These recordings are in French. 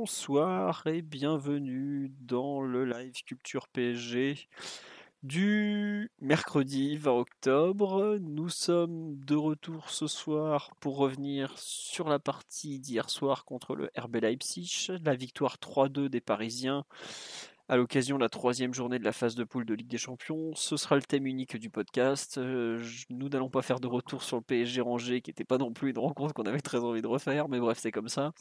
Bonsoir et bienvenue dans le live Culture PSG du mercredi 20 octobre. Nous sommes de retour ce soir pour revenir sur la partie d'hier soir contre le RB Leipzig, la victoire 3-2 des Parisiens à l'occasion de la troisième journée de la phase de poule de Ligue des Champions. Ce sera le thème unique du podcast. Euh, nous n'allons pas faire de retour sur le PSG Rangers, qui n'était pas non plus une rencontre qu'on avait très envie de refaire, mais bref, c'est comme ça.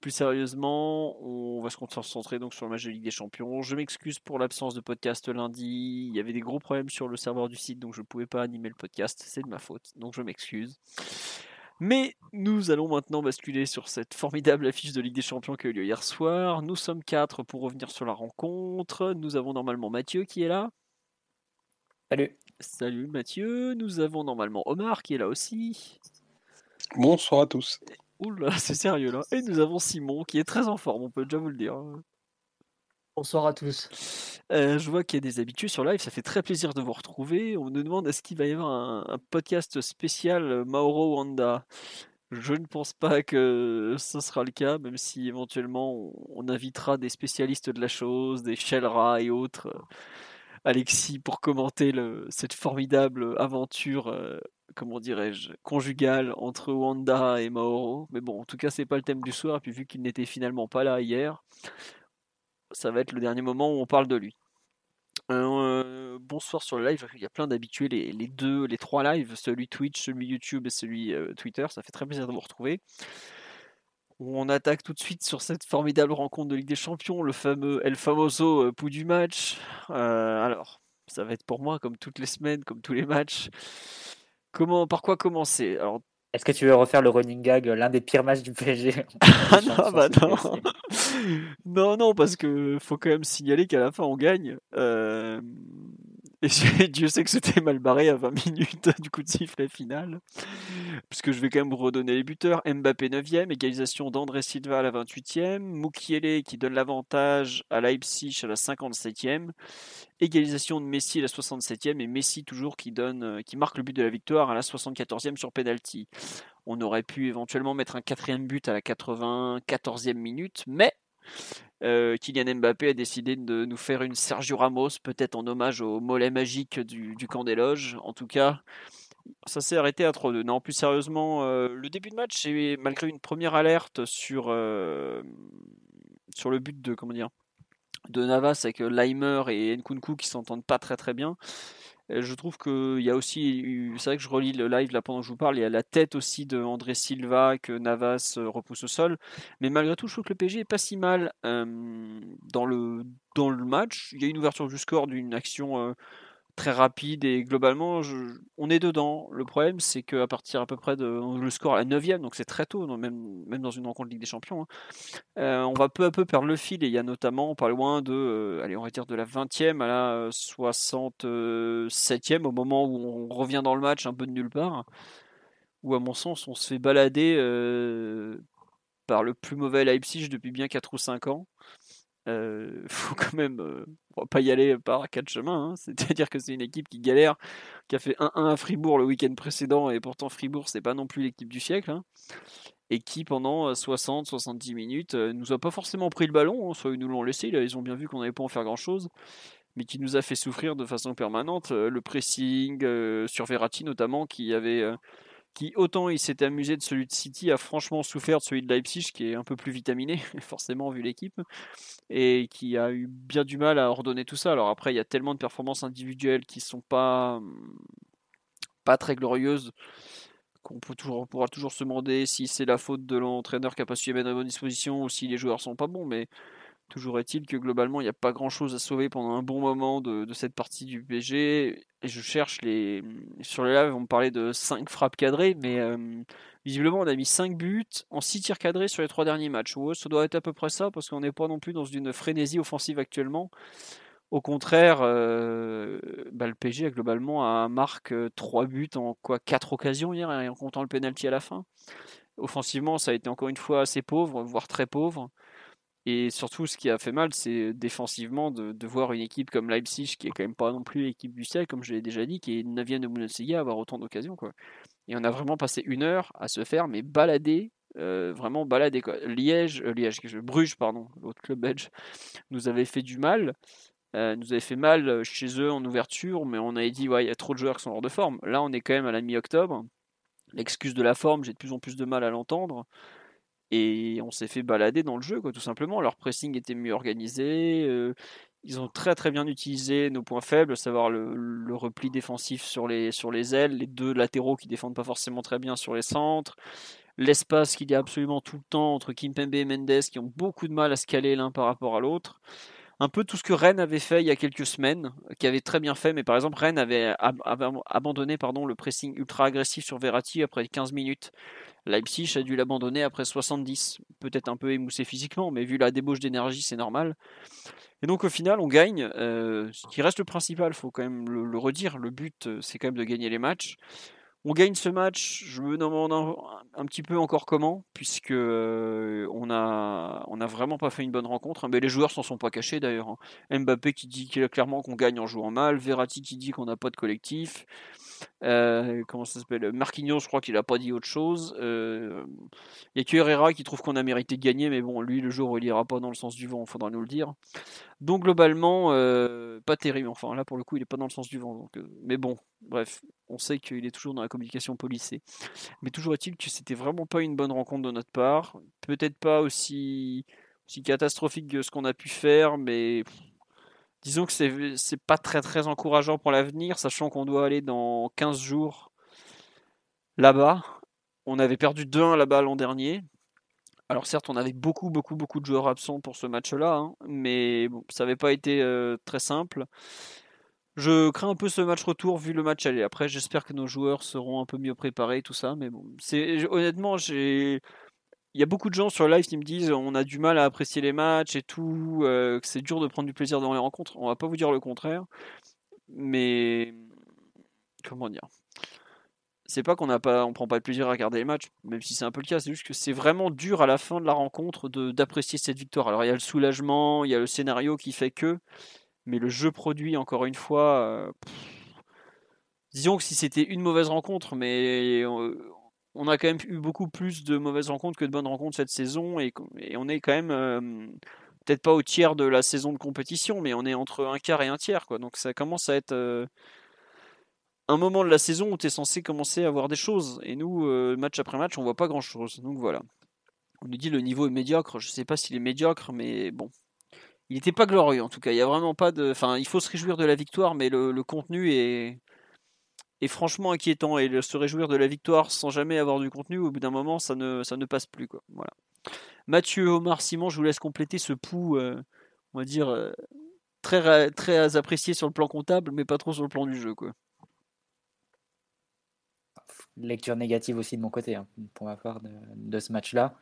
Plus sérieusement, on va se concentrer donc sur le match de Ligue des Champions. Je m'excuse pour l'absence de podcast lundi. Il y avait des gros problèmes sur le serveur du site, donc je ne pouvais pas animer le podcast. C'est de ma faute, donc je m'excuse. Mais nous allons maintenant basculer sur cette formidable affiche de Ligue des Champions qui a eu lieu hier soir. Nous sommes quatre pour revenir sur la rencontre. Nous avons normalement Mathieu qui est là. Salut. Salut Mathieu. Nous avons normalement Omar qui est là aussi. Bonsoir à tous. Oula, c'est sérieux là. Et nous avons Simon qui est très en forme, on peut déjà vous le dire. Bonsoir à tous. Euh, je vois qu'il y a des habitués sur live, ça fait très plaisir de vous retrouver. On nous demande est-ce qu'il va y avoir un, podcast spécial euh, Mauro Wanda? Je ne pense pas que ce sera le cas, même si éventuellement on, invitera des spécialistes de la chose, des Shellra et autres, euh, Alexis, pour commenter cette formidable aventure, comment dirais-je, conjugale entre Wanda et Mauro. Mais bon, en tout cas, c'est pas le thème du soir, puis vu qu'il n'était finalement pas là hier, ça va être le dernier moment où on parle de lui. Euh, bonsoir sur le live, il y a plein d'habitués, les, deux, les trois lives, celui Twitch, celui YouTube et celui euh, Twitter, ça fait très plaisir de vous retrouver. On attaque tout de suite sur cette formidable rencontre de Ligue des Champions, le fameux El Famoso euh, pouls du match. alors, ça va être pour moi comme toutes les semaines, comme tous les matchs. Comment, par quoi commencer? Est-ce que tu veux refaire le running gag, l'un des pires matchs du PSG Ah non, bah non. non, non, parce que faut quand même signaler qu'à la fin on gagne. Euh, et Dieu sait que c'était mal barré à 20 minutes du coup de sifflet final. Puisque je vais quand même vous redonner les buteurs. Mbappé 9ème, égalisation d'André Silva à la 28ème. Mukiele qui donne l'avantage à Leipzig à la 57ème. Égalisation de Messi à la 67ème et Messi toujours qui, donne, euh, qui marque le but de la victoire à la 74e sur penalty. On aurait pu éventuellement mettre un quatrième but à la 94e minute, mais euh, Kylian Mbappé a décidé de nous faire une Sergio Ramos, peut-être en hommage au mollet magique du, camp des loges. En tout cas, ça s'est arrêté à 3-2. Non, plus sérieusement, euh, le début de match, malgré une première alerte sur, euh, le but de, comment de Navas avec Leimer et Nkunku qui s'entendent pas très très bien, je trouve qu'il y a aussi, c'est vrai que je relis le live là pendant que je vous parle, il y a la tête aussi de André Silva que Navas euh, repousse au sol. Mais malgré tout, je trouve que le PSG est pas si mal dans, le, dans le match. Il y a une ouverture du score d'une action euh, très rapide et globalement, on est dedans. Le problème, c'est qu'à partir à peu près de le score à la 9 donc c'est très tôt, même, même dans une rencontre Ligue des Champions, hein, euh, on va peu à peu perdre le fil. Et il y a notamment, pas loin de, euh, allez, on va dire de la 20e à la 67e, au moment où on revient dans le match un peu de nulle part, où à mon sens, on se fait balader euh, par le plus mauvais Leipzig depuis bien 4 ou 5 ans. Euh, faut quand même, euh, pas y aller par quatre chemins. Hein. C'est-à-dire que c'est une équipe qui galère, qui a fait 1-1 à Fribourg le week-end précédent, et pourtant Fribourg c'est pas non plus l'équipe du siècle. Hein. Et qui pendant 60-70 minutes euh, nous a pas forcément pris le ballon, hein, soit ils nous l'ont laissé, ils ont bien vu qu'on n'allait pas en faire grand-chose, mais qui nous a fait souffrir de façon permanente. le pressing sur Verratti notamment, qui avait qui autant il s'était amusé de celui de City, a franchement souffert de celui de Leipzig, qui est un peu plus vitaminé, forcément vu l'équipe, et qui a eu bien du mal à ordonner tout ça. Alors après, il y a tellement de performances individuelles qui sont pas pas très glorieuses qu'on peut toujours, pourra toujours se demander si c'est la faute de l'entraîneur qui n'a pas su mettre à bonne disposition ou si les joueurs sont pas bons, mais Toujours est-il que globalement, il n'y a pas grand-chose à sauver pendant un bon moment de, cette partie du PSG. Et je cherche les. Sur les live, on me parlait de 5 frappes cadrées, mais euh, visiblement, on a mis 5 buts en 6 tirs cadrés sur les 3 derniers matchs. Ouais, ça doit être à peu près ça, parce qu'on n'est pas non plus dans une frénésie offensive actuellement. Au contraire, euh, bah, le PSG a globalement marque 3 buts en quoi 4 occasions hier, en comptant le penalty à la fin. Offensivement, ça a été encore une fois assez pauvre, voire très pauvre. Et surtout, ce qui a fait mal, c'est défensivement de, voir une équipe comme Leipzig, qui est quand même pas non plus l'équipe du siècle, comme je l'ai déjà dit, qui est 9 de Bundesliga, avoir autant d'occasions. Et on a vraiment passé une heure à se faire, mais balader, euh, vraiment balader. Liège, euh, Liège, Bruges, pardon, l'autre club belge, nous avait fait du mal. Euh, nous avait fait mal chez eux en ouverture, mais on avait dit, ouais, il y a trop de joueurs qui sont hors de forme. Là, on est quand même à la mi-octobre. L'excuse de la forme, j'ai de plus en plus de mal à l'entendre. Et on s'est fait balader dans le jeu, quoi, tout simplement. Leur pressing était mieux organisé. Euh, ils ont très très bien utilisé nos points faibles, à savoir le, repli défensif sur les, sur les ailes, les deux latéraux qui défendent pas forcément très bien sur les centres, l'espace qu'il y a absolument tout le temps entre Kimpembe et Mendes qui ont beaucoup de mal à se caler l'un par rapport à l'autre. Un peu tout ce que Rennes avait fait il y a quelques semaines, qui avait très bien fait, mais par exemple Rennes avait, abandonné pardon, le pressing ultra agressif sur Verratti après 15 minutes. Leipzig a dû l'abandonner après 70, peut-être un peu émoussé physiquement, mais vu la débauche d'énergie, c'est normal. Et donc au final, on gagne, euh, ce qui reste le principal, faut quand même le, redire. Le but, euh, c'est quand même de gagner les matchs. On gagne ce match, je me demande un, petit peu encore comment, puisque euh, on a vraiment pas fait une bonne rencontre. Hein, mais les joueurs s'en sont pas cachés d'ailleurs. Hein. Mbappé qui dit clairement qu'on gagne en jouant mal, Verratti qui dit qu'on n'a pas de collectif. Euh, comment ça s'appelle? Marquinhos, je crois qu'il a pas dit autre chose. Euh, il y a que Herrera qui trouve qu'on a mérité de gagner, mais bon, lui, le jour où il ira pas dans le sens du vent, il faudra nous le dire. Donc globalement, euh, pas terrible. Enfin, là pour le coup, il est pas dans le sens du vent. Donc, mais bon, bref, on sait qu'il est toujours dans la communication policée. Mais toujours est-il que c'était vraiment pas une bonne rencontre de notre part. Peut-être pas aussi, aussi catastrophique que ce qu'on a pu faire, mais disons que c'est, c'est pas très très encourageant pour l'avenir, sachant qu'on doit aller dans 15 jours là-bas. On avait perdu 2-1 là-bas l'an dernier. Alors certes, on avait beaucoup beaucoup beaucoup de joueurs absents pour ce match-là, hein, mais ça n'avait pas été euh, très simple. Je crains un peu ce match retour vu le match aller. Après, j'espère que nos joueurs seront un peu mieux préparés, tout ça. Mais c'est honnêtement, j'ai il y a beaucoup de gens sur live qui me disent on a du mal à apprécier les matchs et tout, euh, que c'est dur de prendre du plaisir dans les rencontres. On va pas vous dire le contraire, mais comment dire? C'est pas qu'on n'a pas, on prend pas de plaisir à regarder les matchs, même si c'est un peu le cas. C'est juste que c'est vraiment dur à la fin de la rencontre d'apprécier cette victoire. Alors il y a le soulagement, il y a le scénario qui fait que, mais le jeu produit encore une fois. Euh, disons que si c'était une mauvaise rencontre, mais on a quand même eu beaucoup plus de mauvaises rencontres que de bonnes rencontres cette saison et, on est quand même euh, peut-être pas au tiers de la saison de compétition, mais on est entre un quart et un tiers. Quoi. Donc ça commence à être euh, un moment de la saison où tu es censé commencer à voir des choses. Et nous, euh, match après match, on voit pas grand-chose. Donc voilà. On nous dit le niveau est médiocre. Je sais pas s'il est médiocre, mais bon. Il n'était pas glorieux en tout cas. Il y a vraiment pas de. Enfin, il faut se réjouir de la victoire, mais le contenu est, est franchement inquiétant et se réjouir de la victoire sans jamais avoir du contenu, au bout d'un moment, ça ne, ça ne passe plus. Quoi. Voilà. Mathieu, Omar, Simon, je vous laisse compléter ce pouls, euh, on va dire, euh, très, très apprécié sur le plan comptable, mais pas trop sur le plan du jeu. Quoi. Lecture négative aussi de mon côté, hein, pour ma part, de, ce match-là.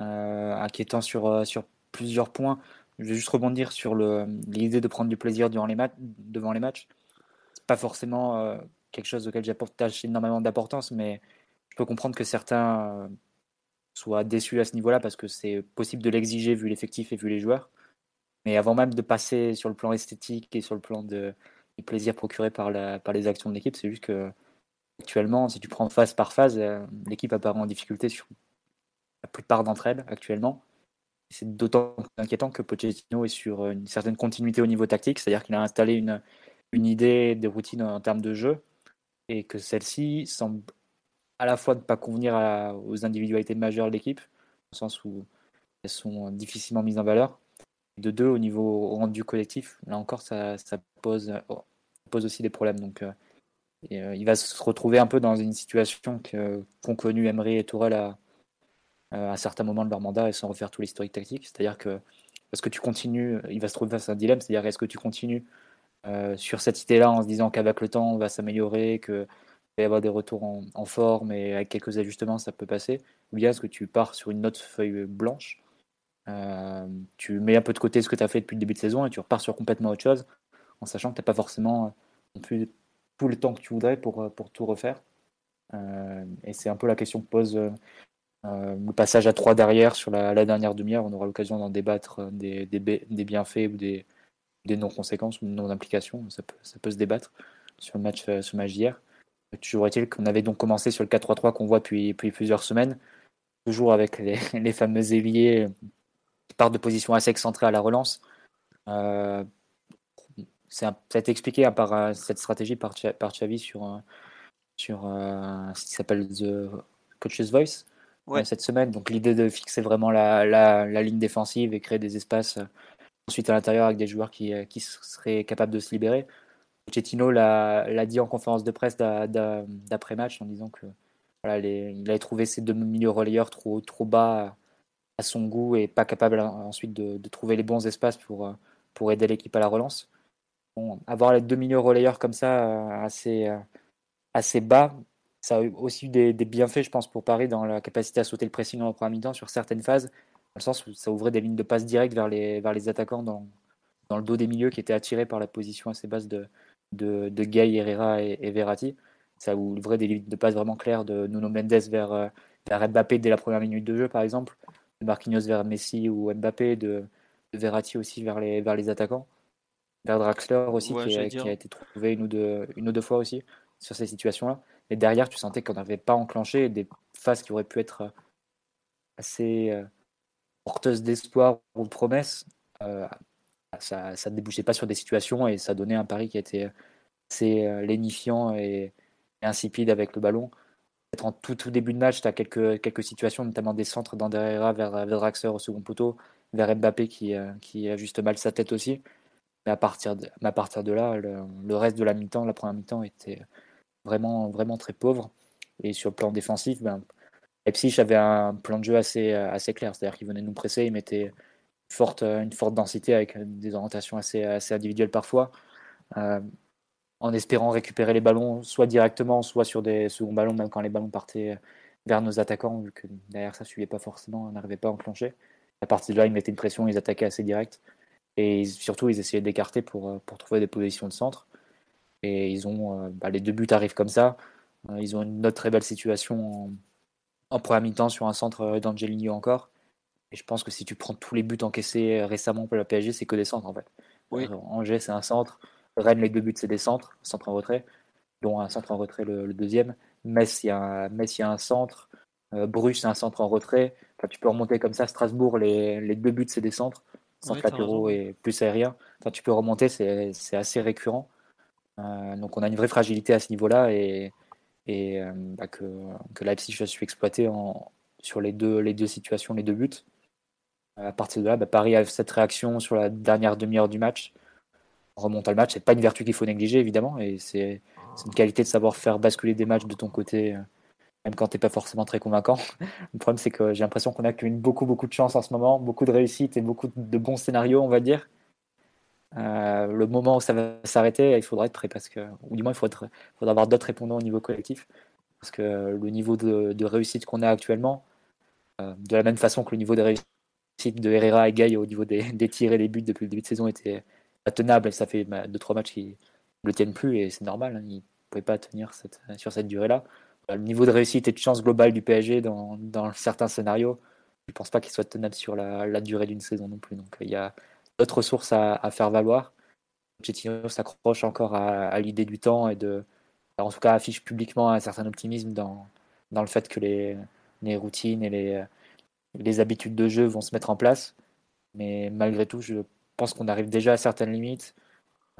Euh, inquiétant sur, sur plusieurs points. Je vais juste rebondir sur l'idée de prendre du plaisir durant les devant les matchs. Pas forcément quelque chose auquel j'attache énormément d'importance, mais je peux comprendre que certains euh, soient déçus à ce niveau-là parce que c'est possible de l'exiger vu l'effectif et vu les joueurs. Mais avant même de passer sur le plan esthétique et sur le plan de, du plaisir procuré par, les actions de l'équipe, c'est juste que actuellement, si tu prends phase par phase, euh, l'équipe apparaît en difficulté sur la plupart d'entre elles actuellement. C'est d'autant inquiétant que Pochettino est sur une certaine continuité au niveau tactique, c'est-à-dire qu'il a installé une, une idée, des routines en termes de jeu, et que celle-ci semble à la fois ne pas convenir aux individualités majeures de l'équipe, au sens où elles sont difficilement mises en valeur. De deux, au niveau rendu collectif, là encore, ça, pose, pose aussi des problèmes. Donc, euh, euh, il va se retrouver un peu dans une situation qu'ont connu Emery et Tourelle à, à certains moments de leur mandat et sans refaire tout l'historique tactique. C'est-à-dire que est-ce que tu continues Il va se trouver face à un dilemme, c'est-à-dire est-ce que tu continues sur cette idée-là en se disant qu'avec le temps, on va s'améliorer, que va y avoir des retours en, forme et avec quelques ajustements, ça peut passer Ou bien est-ce que tu pars sur une autre feuille blanche Tu mets un peu de côté ce que tu as fait depuis le début de saison et tu repars sur complètement autre chose en sachant que tu n'as pas forcément non plus tout le temps que tu voudrais pour, pour tout refaire. et c'est un peu la question que pose euh, le passage à 3 derrière sur la, dernière demi-heure, on aura l'occasion d'en débattre euh, des, bienfaits ou des, non-conséquences ou non-implications. Ça peut, ça peut se débattre sur le match, euh, match d'hier. Toujours est-il qu'on avait donc commencé sur le 4-3-3 qu'on voit depuis, plusieurs semaines, toujours avec les, fameux ailiers qui partent de position assez excentrée à la relance. Euh, ça a été expliqué hein, par cette stratégie par, par Xavi sur, sur ce qui s'appelle The Coach's Voice, cette semaine. Donc l'idée de fixer vraiment la, la, ligne défensive et créer des espaces euh, ensuite à l'intérieur avec des joueurs qui, euh, qui, seraient capables de se libérer. Pochettino l'a dit en conférence de presse d'après-match en disant que il avait trouvé ses deux milieux relayeurs trop, trop bas à son goût et pas capable ensuite de, trouver les bons espaces pour, euh, pour aider l'équipe à la relance. Bon, avoir les deux milieux relayeurs comme ça assez, assez bas, ça a aussi eu des, bienfaits, je pense, pour Paris dans la capacité à sauter le pressing en première mi-temps sur certaines phases, le sens où ça ouvrait des lignes de passe directes vers les, vers les attaquants dans, dans le dos des milieux qui étaient attirés par la position assez basse de, de, de Gay, Herrera et, Verratti. Ça ouvrait des lignes de passe vraiment claires de Nuno Mendes vers, euh, vers Mbappé dès la première minute de jeu, par exemple, de Marquinhos vers Messi ou Mbappé, de, Verratti aussi vers les, vers les attaquants, vers Draxler aussi, qui, a, qui, a, été trouvé une ou deux, une ou deux fois aussi sur ces situations-là. Et derrière, tu sentais qu'on n'avait pas enclenché des phases qui auraient pu être euh, assez euh, porteuses d'espoir ou de promesses. Euh, ça ne débouchait pas sur des situations et ça donnait un pari qui était assez lénifiant et, insipide avec le ballon. Peut-être en tout, tout, début de match, tu as quelques, quelques situations, notamment des centres d'Anderera vers, vers Draxler au second poteau, vers Mbappé qui, qui ajuste mal sa tête aussi. Mais à partir de, à partir de là, le, le reste de la mi-temps, la première mi-temps était vraiment, vraiment très pauvre. Et sur le plan défensif, ben, Leipzig avait un plan de jeu assez, assez clair. C'est-à-dire qu'il venait nous presser, il mettait une forte, une forte densité avec des orientations assez, assez individuelles parfois, euh, en espérant récupérer les ballons soit directement, soit sur des seconds ballons, même quand les ballons partaient vers nos attaquants, vu que derrière ça ne suivait pas forcément, on n'arrivait pas à enclencher. À partir de là, ils mettaient une pression, ils attaquaient assez direct. Et surtout, ils essayaient d'écarter pour, pour trouver des positions de centre. Et ils ont, euh, bah, les deux buts arrivent comme ça. Euh, ils ont une autre très belle situation première mi-temps sur un centre euh, d'Angelino encore. Et je pense que si tu prends tous les buts encaissés récemment pour la PSG, c'est que des centres en fait. Oui. Angers, c'est un centre. Rennes, les deux buts, c'est des centres, centre en retrait, dont un centre en retrait le, deuxième. Metz, il y, a un, Metz, il y a un centre. Bruges, c'est un centre en retrait. Enfin, tu peux remonter comme ça. Strasbourg, les, les deux buts, c'est des centres, centre latéraux et plus aérien. Enfin, tu peux remonter, c'est assez récurrent. Euh, donc on a une vraie fragilité à ce niveau-là et, et euh, bah, que, que Leipzig a su sur les deux, situations, les deux buts. Euh, à partir de là, bah, Paris a cette réaction sur la dernière demi-heure du match. On remonte à le match. C'est pas une vertu qu'il faut négliger, évidemment. Et c'est une qualité de savoir faire basculer des matchs de ton côté, même quand tu n'es pas forcément très convaincant. Le problème, c'est que j'ai l'impression qu'on a eu beaucoup, beaucoup de chance en ce moment, beaucoup de réussite et beaucoup de bons scénarios, on va dire. Euh, le moment où ça va s'arrêter, il faudra être prêt parce que, ou du moins, il faudra, avoir d'autres répondants au niveau collectif parce que le niveau de, réussite qu'on a actuellement, euh, de la même façon que le niveau de réussite de Herrera et Gaï au niveau des, des, tirs et des buts depuis le début de saison était tenable et ça fait 2-3 bah, matchs qui ne le tiennent plus et c'est normal, hein, ils ne pouvaient pas tenir sur cette durée-là. Euh, le niveau de réussite et de chance globale du PSG dans, dans certains scénarios, je ne pense pas qu'il soit tenable sur la, la durée d'une saison non plus. Donc il y a, d'autres ressources à, faire valoir. Pochettino s'accroche encore à, l'idée du temps et de, en tout cas, affiche publiquement un certain optimisme dans, dans le fait que les, les routines et les, les habitudes de jeu vont se mettre en place. Mais malgré tout, je pense qu'on arrive déjà à certaines limites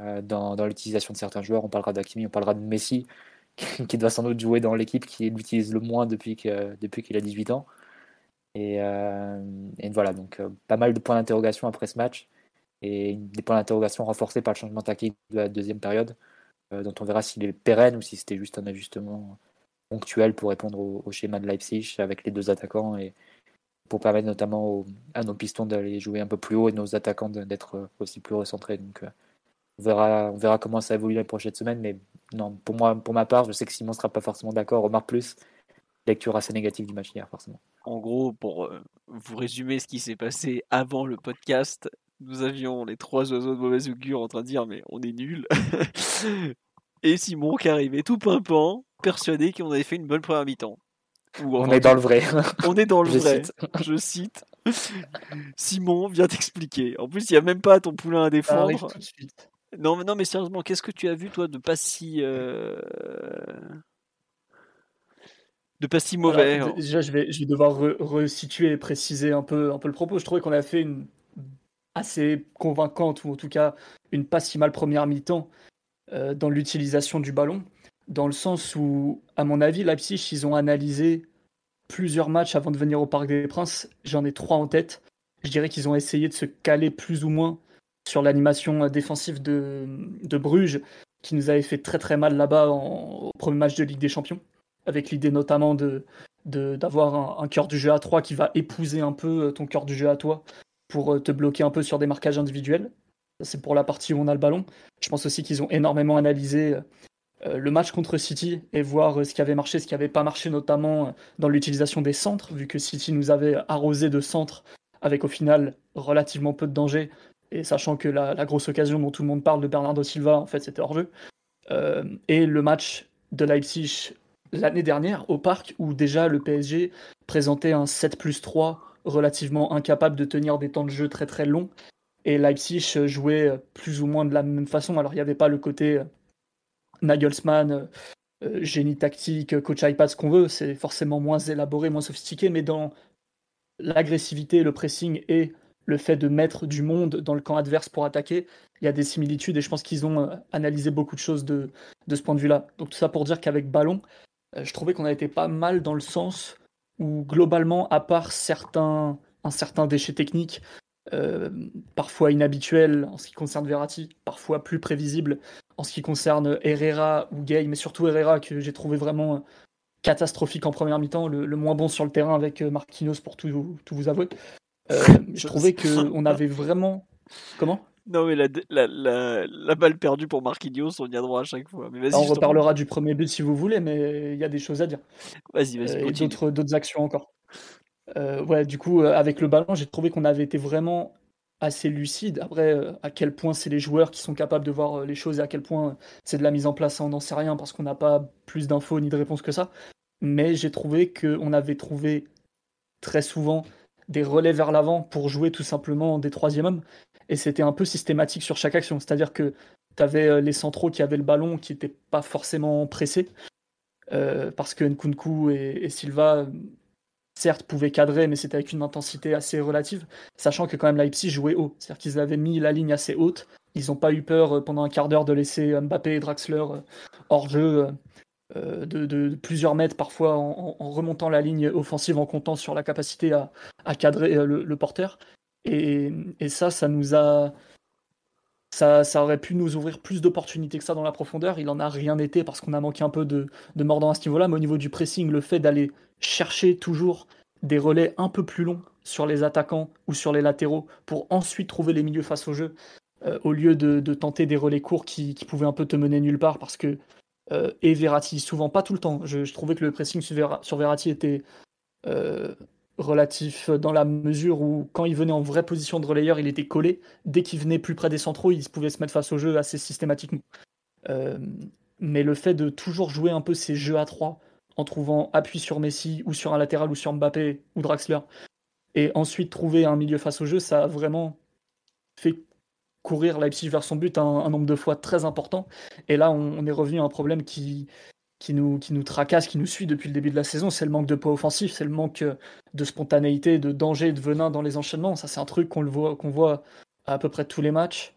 euh, dans, dans l'utilisation de certains joueurs. On parlera d'Akimi, on parlera de Messi, qui, doit sans doute jouer dans l'équipe qui l'utilise le moins depuis qu'il depuis qu'il a 18 ans. Et, euh, et voilà, donc euh, pas mal de points d'interrogation après ce match et des points d'interrogation renforcés par le changement tactique de la deuxième période, euh, dont on verra s'il est pérenne ou si c'était juste un ajustement ponctuel pour répondre au, schéma de Leipzig avec les deux attaquants et pour permettre notamment à nos pistons d'aller jouer un peu plus haut et nos attaquants d'être aussi plus recentrés. Donc, on verra, on verra comment ça évolue la prochaine semaine. Mais non, pour moi, pour ma part, je sais que Simon ne sera pas forcément d'accord. Omar plus, lecture assez négative du match hier, forcément. En gros, pour euh, vous résumer ce qui s'est passé avant le podcast, nous avions les trois oiseaux de mauvaise augure en train de dire mais on est nul. Et Simon qui arrivait tout pimpant, persuadé qu'on avait fait une bonne première mi-temps. on est dans le vrai. on est dans le vrai. Je cite. Simon vient t'expliquer. En plus, il n'y a même pas ton poulain à défendre. Non, non, mais sérieusement, qu'est-ce que tu as vu toi de pas si euh, de pas si mauvais hein? Déjà, je vais, je vais devoir resituer et préciser un peu, un peu le propos. Je trouvais qu'on a fait une assez convaincante ou en tout cas une pas si mal première mi-temps euh, dans l'utilisation du ballon, dans le sens où, à mon avis, Leipzig, ils ont analysé plusieurs matchs avant de venir au Parc des Princes. J'en ai trois en tête. Je dirais qu'ils ont essayé de se caler plus ou moins sur l'animation défensive de, Bruges, qui nous avait fait très très mal là-bas au premier match de Ligue des Champions, avec l'idée notamment de d'avoir un, cœur du jeu à 3 qui va épouser un peu euh, ton cœur du jeu à toi pour euh, te bloquer un peu sur des marquages individuels. C'est pour la partie où on a le ballon. Je pense aussi qu'ils ont énormément analysé euh, le match contre City et voir ce qui avait marché, ce qui n'avait pas marché, notamment dans l'utilisation des centres, vu que City nous avait arrosé de centres avec au final relativement peu de danger et sachant que la, grosse occasion dont tout le monde parle de Bernardo Silva, en fait, c'était hors jeu. Euh, et le match de Leipzig l'année dernière au parc, où déjà le PSG présentait un 7 plus 3 relativement incapable de tenir des temps de jeu très très longs. Et Leipzig jouait plus ou moins de la même façon. Alors il n'y avait pas le côté euh, Nagelsmann, euh, génie tactique, coach iPad, ce qu'on veut. C'est forcément moins élaboré, moins sophistiqué, mais dans l'agressivité, le pressing et le fait de mettre du monde dans le camp adverse pour attaquer, il y a des similitudes et je pense qu'ils ont euh, analysé beaucoup de choses de, de ce point de vue-là. Donc tout ça pour dire qu'avec ballon, euh, je trouvais qu'on a été pas mal dans le sens où globalement, à part certains, un certain déchet technique, euh, parfois inhabituel en ce qui concerne Verratti, parfois plus prévisible en ce qui concerne Herrera ou Gay, mais surtout Herrera que j'ai trouvé vraiment catastrophique en première mi-temps, le, moins bon sur le terrain avec Marquinhos pour tout, tout vous avouer. Euh, je trouvais qu'on avait vraiment. Comment? Non, mais la, la, la, balle perdue pour Marquinhos, on y a droit à chaque fois. Mais on reparlera du premier but si vous voulez, mais il y a des choses à dire. Vas-y, vas-y. Euh, et d'autres, d'autres actions encore. Euh, ouais, du coup, avec le ballon, j'ai trouvé qu'on avait été vraiment assez lucide. Après, à quel point c'est les joueurs qui sont capables de voir les choses et à quel point c'est de la mise en place, on n'en sait rien parce qu'on n'a pas plus d'infos ni de réponses que ça. Mais j'ai trouvé qu'on avait trouvé très souvent des relais vers l'avant pour jouer tout simplement des troisième hommes. Et c'était un peu systématique sur chaque action. C'est-à-dire que tu avais euh, les centraux qui avaient le ballon qui n'étaient pas forcément pressés. Euh, parce que Nkunku et, Silva, certes, pouvaient cadrer, mais c'était avec une intensité assez relative. Sachant que quand même Leipzig jouait haut. C'est-à-dire qu'ils avaient mis la ligne assez haute. Ils n'ont pas eu peur euh, pendant un quart d'heure de laisser Mbappé et Draxler hors jeu de, plusieurs mètres, parfois en, remontant la ligne offensive, en comptant sur la capacité à, cadrer le, porteur. Et, ça, ça nous a. Ça, ça aurait pu nous ouvrir plus d'opportunités que ça dans la profondeur. Il en a rien été parce qu'on a manqué un peu de, de mordant à ce niveau-là. Mais au niveau du pressing, le fait d'aller chercher toujours des relais un peu plus longs sur les attaquants ou sur les latéraux pour ensuite trouver les milieux face au jeu, euh, au lieu de, tenter des relais courts qui, pouvaient un peu te mener nulle part parce que euh, et Verratti. Souvent, pas tout le temps. Je, trouvais que le pressing sur, Verratti était euh, relatif dans la mesure où, quand il venait en vraie position de relayeur, il était collé. Dès qu'il venait plus près des centraux, il pouvait se mettre face au jeu assez systématiquement. Euh, mais le fait de toujours jouer un peu ces jeux à trois, en trouvant appui sur Messi ou sur un latéral ou sur Mbappé ou Draxler, et ensuite trouver un milieu face au jeu, ça a vraiment fait courir Leipzig vers son but un, nombre de fois très important. Et là, on, est revenu à un problème qui, qui, nous, qui nous tracasse, qui nous suit depuis le début de la saison. C'est le manque de poids offensif, c'est le manque de spontanéité, de danger, de venin dans les enchaînements. Ça, c'est un truc qu'on voit, qu'on voit à, peu près tous les matchs,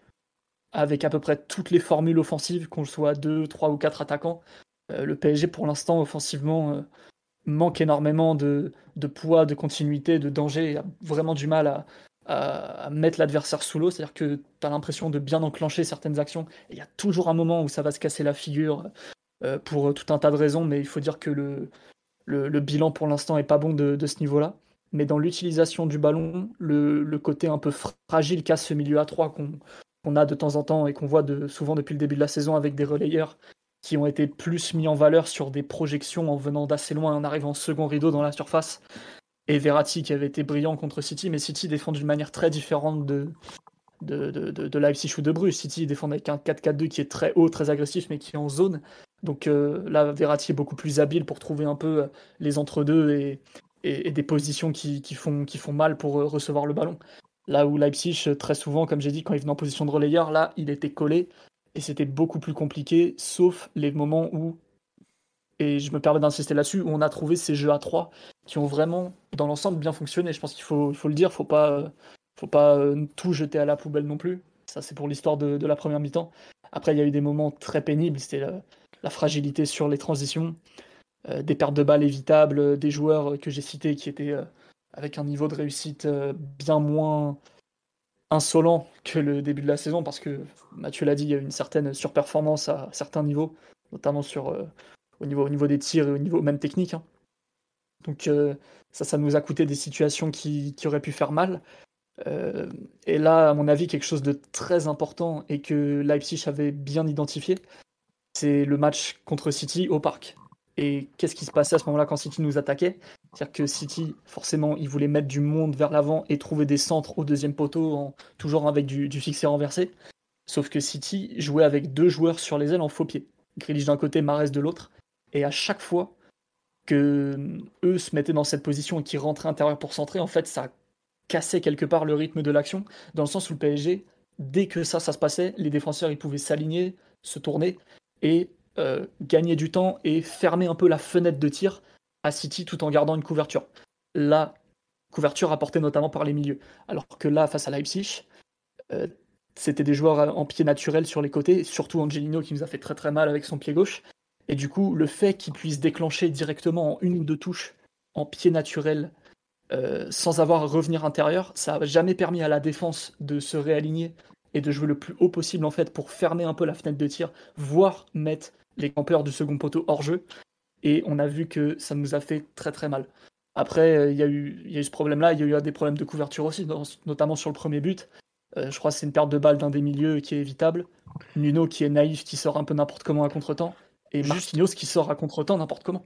avec à peu près toutes les formules offensives, qu'on soit deux, trois ou quatre attaquants. Euh, le PSG, pour l'instant, offensivement, euh, manque énormément de, de, poids, de continuité, de danger, il a vraiment du mal à, à, mettre l'adversaire sous l'eau, c'est-à-dire que tu as l'impression de bien enclencher certaines actions, et il y a toujours un moment où ça va se casser la figure euh, pour tout un tas de raisons, mais il faut dire que le, le, bilan pour l'instant est pas bon de, ce niveau-là. mais dans l'utilisation du ballon, le, côté un peu fragile qu'a ce milieu à 3 qu'on a de temps en temps et qu'on voit de, souvent depuis le début de la saison avec des relayeurs qui ont été plus mis en valeur sur des projections en venant d'assez loin, en arrivant second rideau dans la surface. Et Verratti qui avait été brillant contre City, mais City défend d'une manière très différente de, de, de, de, Leipzig ou de Bruges. City défend avec un 4-4-2 qui est très haut, très agressif, mais qui est en zone. Donc euh, là, Verratti est beaucoup plus habile pour trouver un peu euh, les entre-deux et, des positions qui, font, mal pour euh, recevoir le ballon. Là où Leipzig, très souvent, comme j'ai dit, quand il venait en position de relayeur, là, il était collé et c'était beaucoup plus compliqué, sauf les moments où, et je me permets d'insister là-dessus, où on a trouvé ces jeux à 3 qui ont vraiment, dans l'ensemble, bien fonctionné. Je pense qu'il faut, le dire, faut pas, faut pas tout jeter à la poubelle non plus. Ça, c'est pour l'histoire de, la première mi-temps. Après, il y a eu des moments très pénibles. La, fragilité sur les transitions. Euh, des pertes de balles évitables, euh, des joueurs que j'ai cités qui étaient euh, avec un niveau de réussite bien moins insolent que le début de la saison, parce que Mathieu l'a dit, il y a une certaine surperformance à certains niveaux, notamment sur, au, niveau, au niveau des tirs et au niveau même technique. Hein. Donc ça, ça nous a coûté des situations qui, qui auraient pu faire mal. et là, à mon avis, quelque chose de très important et que Leipzig avait bien identifié, c'est le match contre City au parc. Et qu'est-ce qui se passait à ce moment-là quand City nous attaquait? C'est-à-dire que City, forcément, il voulait mettre du monde vers l'avant et trouver des centres au deuxième poteau, toujours avec du, du fixé renversé. Sauf que City jouait avec deux joueurs sur les ailes en faux pied. Grealish d'un côté, Mares de l'autre. Et à chaque fois que euh, eux se mettaient dans cette position et qu'ils rentraient intérieur pour centrer, en fait, ça cassait quelque part le rythme de l'action, dans le sens où le PSG, dès que ça, ça se passait, les défenseurs, ils pouvaient s'aligner, se tourner, et euh, gagner du temps et fermer un peu la fenêtre de tir à City tout en gardant une couverture. La couverture apportée notamment par les milieux. Alors que là, face à Leipzig, euh, c'était des joueurs en pied naturel sur les côtés, surtout Angelino qui nous a fait très très mal avec son pied gauche. Et du coup, le fait qu'il puisse déclencher directement en une ou deux touches en pied naturel euh, sans avoir à revenir intérieur, ça n'a jamais permis à la défense de se réaligner et de jouer le plus haut possible en fait pour fermer un peu la fenêtre de tir, voire mettre les campeurs du second poteau hors jeu. Et on a vu que ça nous a fait très très mal. Après, euh, il y, a eu, y a eu ce problème-là, il y a eu des problèmes de couverture aussi, notamment sur le premier but. Euh, je crois que c'est une perte de balle d'un des milieux qui est évitable. Nuno qui est naïf, qui sort un peu n'importe comment à contre-temps. Et Marquinhos qui sort à contre-temps n'importe comment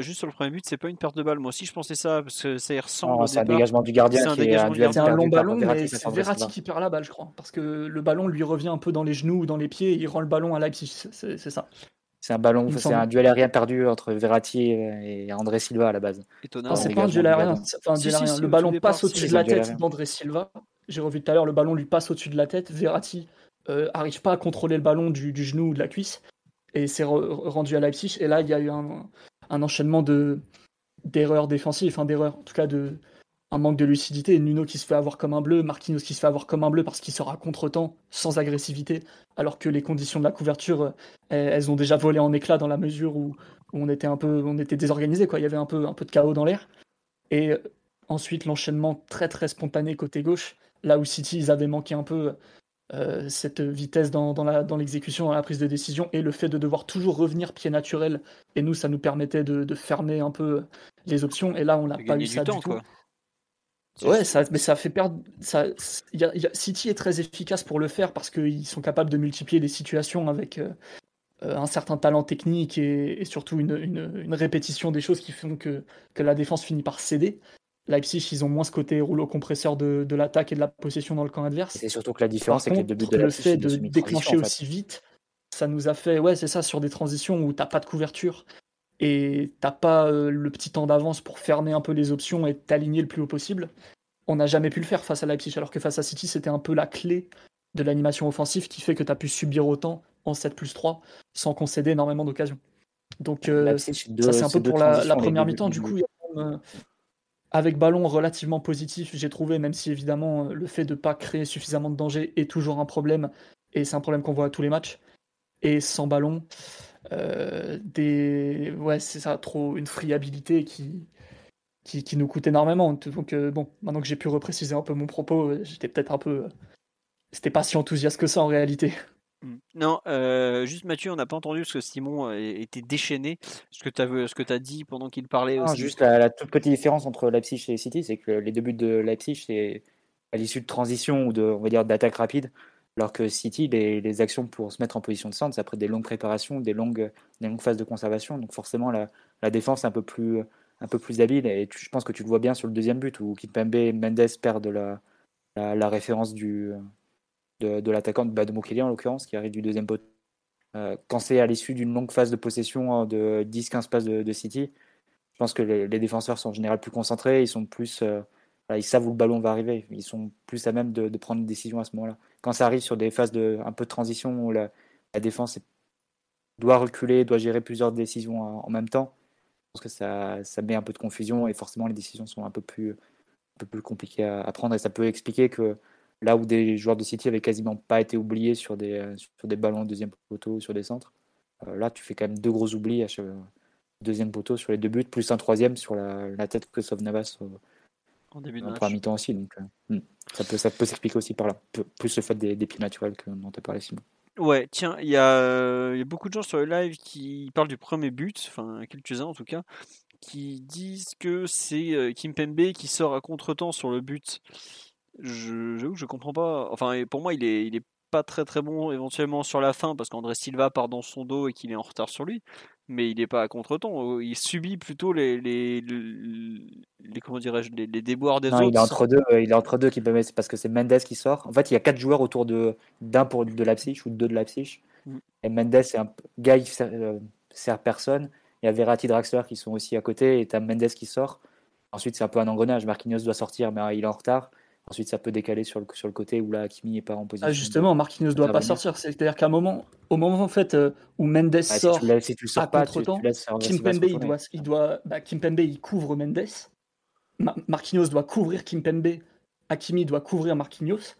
juste sur le premier but, c'est pas une perte de balle. Moi aussi, je pensais ça parce que ça y ressemble. c'est un dégagement du gardien. C'est un, long ballon, mais c'est Verratti qui perd la balle, je crois, parce que le ballon lui revient un peu dans les genoux ou dans les pieds et il rend le ballon à Leipzig. C'est ça. C'est un ballon, c'est un duel aérien perdu entre Verratti et André Silva à la base. Étonnant. C'est pas un duel aérien. le ballon passe au-dessus de la tête d'André Silva. J'ai revu tout à l'heure, le ballon lui passe au-dessus de la tête. Verratti euh, arrive pas à contrôler le ballon du, genou ou de la cuisse et c'est rendu à Leipzig. Et là, il y a eu un, un enchaînement de d'erreurs défensives, enfin d'erreurs, en tout cas de manque de lucidité. Nuno qui se fait avoir comme un bleu, Marquinhos qui se fait avoir comme un bleu parce qu'il sera contre-temps, sans agressivité, alors que les conditions de la couverture, euh, elles, ont déjà volé en éclats dans la mesure où, on était un peu, on était désorganisé, quoi. Il y avait un peu, un peu de chaos dans l'air. Et euh, ensuite l'enchaînement très très spontané côté gauche, là où City ils avaient manqué un peu euh, cette vitesse dans, dans l'exécution, dans, la prise de décision, et le fait de devoir toujours revenir pied naturel. Et nous, ça nous permettait de, fermer un peu les options. Et là, on n'a pas eu ça du, tout. Ouais, ça, mais ça fait perdre. Ça, City est très efficace pour le faire parce qu'ils sont capables de multiplier des situations avec euh, un certain talent technique et, surtout une, une, répétition des choses qui font que, que la défense finit par céder. Leipzig, ils ont moins ce côté rouleau compresseur de, l'attaque et de la possession dans le camp adverse. C'est surtout que la différence, c'est que les deux buts de le fait de déclencher aussi vite, ça nous a fait, ouais, c'est ça, sur des transitions où t'as pas de couverture et t'as pas euh, le petit temps d'avance pour fermer un peu les options et t'aligner le plus haut possible. On n'a jamais pu le faire face à Leipzig, alors que face à City, c'était un peu la clé de l'animation offensive qui fait que tu as pu subir autant en 7 plus 3 sans concéder énormément d'occasions. Donc, euh, ça, c'est un peu pour la, première mi-temps. Du coup, il y a euh, avec ballon relativement positif, j'ai trouvé, même si évidemment le fait de ne pas créer suffisamment de danger est toujours un problème, et c'est un problème qu'on voit à tous les matchs. Et sans ballon, euh, des... ouais, c'est ça, trop une friabilité qui, qui, nous coûte énormément. Donc euh, bon, maintenant que j'ai pu repréciser un peu mon propos, j'étais peut-être un peu, c'était pas si enthousiaste que ça en réalité. Mm. Non, euh, juste Mathieu, on n'a pas entendu ce que Simon a été déchaîné. Ce que tu as, ce que as dit pendant qu'il parlait Non, aussi. juste la, la toute petite différence entre Leipzig et City, c'est que les deux buts de Leipzig, c'est à l'issue de transition ou de, on va dire, d'attaque rapide, alors que City, les, les actions pour se mettre en position de centre, c'est après des longues préparations, des longues, des longues phases de conservation. Donc forcément, la, la défense est un peu plus, un peu plus habile. Et tu- je pense que tu le vois bien sur le deuxième but où Kimpembe et Mendes perdent la, la, la référence du, de, l'attaquant bah, de Mukele en l'occurrence, qui arrive du deuxième pot. Euh, quand c'est à l'issue d'une longue phase de possession hein, de 10-15 passes de, City, je pense que les, défenseurs sont en général plus concentrés, ils sont plus, euh, ils savent où le ballon va arriver, ils sont plus à même de, prendre une décision à ce moment-là. Quand ça arrive sur des phases de un peu de transition où la, défense doit reculer, doit gérer plusieurs décisions en, en même temps, je pense que ça, ça met un peu de confusion et forcément les décisions sont un peu plus, un peu plus compliquées à, à prendre et ça peut expliquer que là où des joueurs de City avaient quasiment pas été oubliés sur des, euh, sur des ballons deuxième poteau, sur des centres, euh, là tu fais quand même deux gros oublis à chaque deuxième poteau sur les deux buts, plus un troisième sur la, la tête que sauve Navas euh, en début de en match. première mi-temps aussi. Donc, euh, hmm. ça peut, ça peut s'expliquer aussi par là. Plus le fait des, des pieds naturels que dont tu parlé Simon. Ouais, tiens, il y, y a beaucoup de gens sur le live qui parlent du premier but, enfin quelques-uns en tout cas, qui disent que c'est Kimpembe qui sort à contre-temps sur le but. Je, j'avoue que je comprends pas. Enfin, pour moi, il est, il est pas très très bon éventuellement sur la fin parce qu'André Silva part dans son dos et qu'il est en retard sur lui. Mais il n'est pas à contre-temps. Il subit plutôt les, les, les, les- comment dirais-je, les, les déboires des Non, autres. il est entre deux. Il est entre deux qui peut mettre, c'est parce que c'est Mendes qui sort. En fait, il y a quatre joueurs autour de d'un pour de Leipzig ou deux de Leipzig. Mm. Et Mendes, c'est un gars, il sert, euh, sert personne. Il y a Verratti, Draxler qui sont aussi à côté et tu as Mendes qui sort. Ensuite, c'est un peu un engrenage. Marquinhos doit sortir, mais euh, il est en retard. Ensuite, ça peut décaler sur le, sur le côté où là, Hakimi n'est pas en position. Ah, justement, Marquinhos doit pas sortir. C'est-à-dire qu'à un moment, au moment en fait euh, où Mendes Ah, si, sort, tu si tu sors à pas, contre-temps, Kimpembe, il doit, il doit, bah, Kimpembe, il couvre Mendes. Ma- Marquinhos doit couvrir Kimpembe. Hakimi doit couvrir Marquinhos.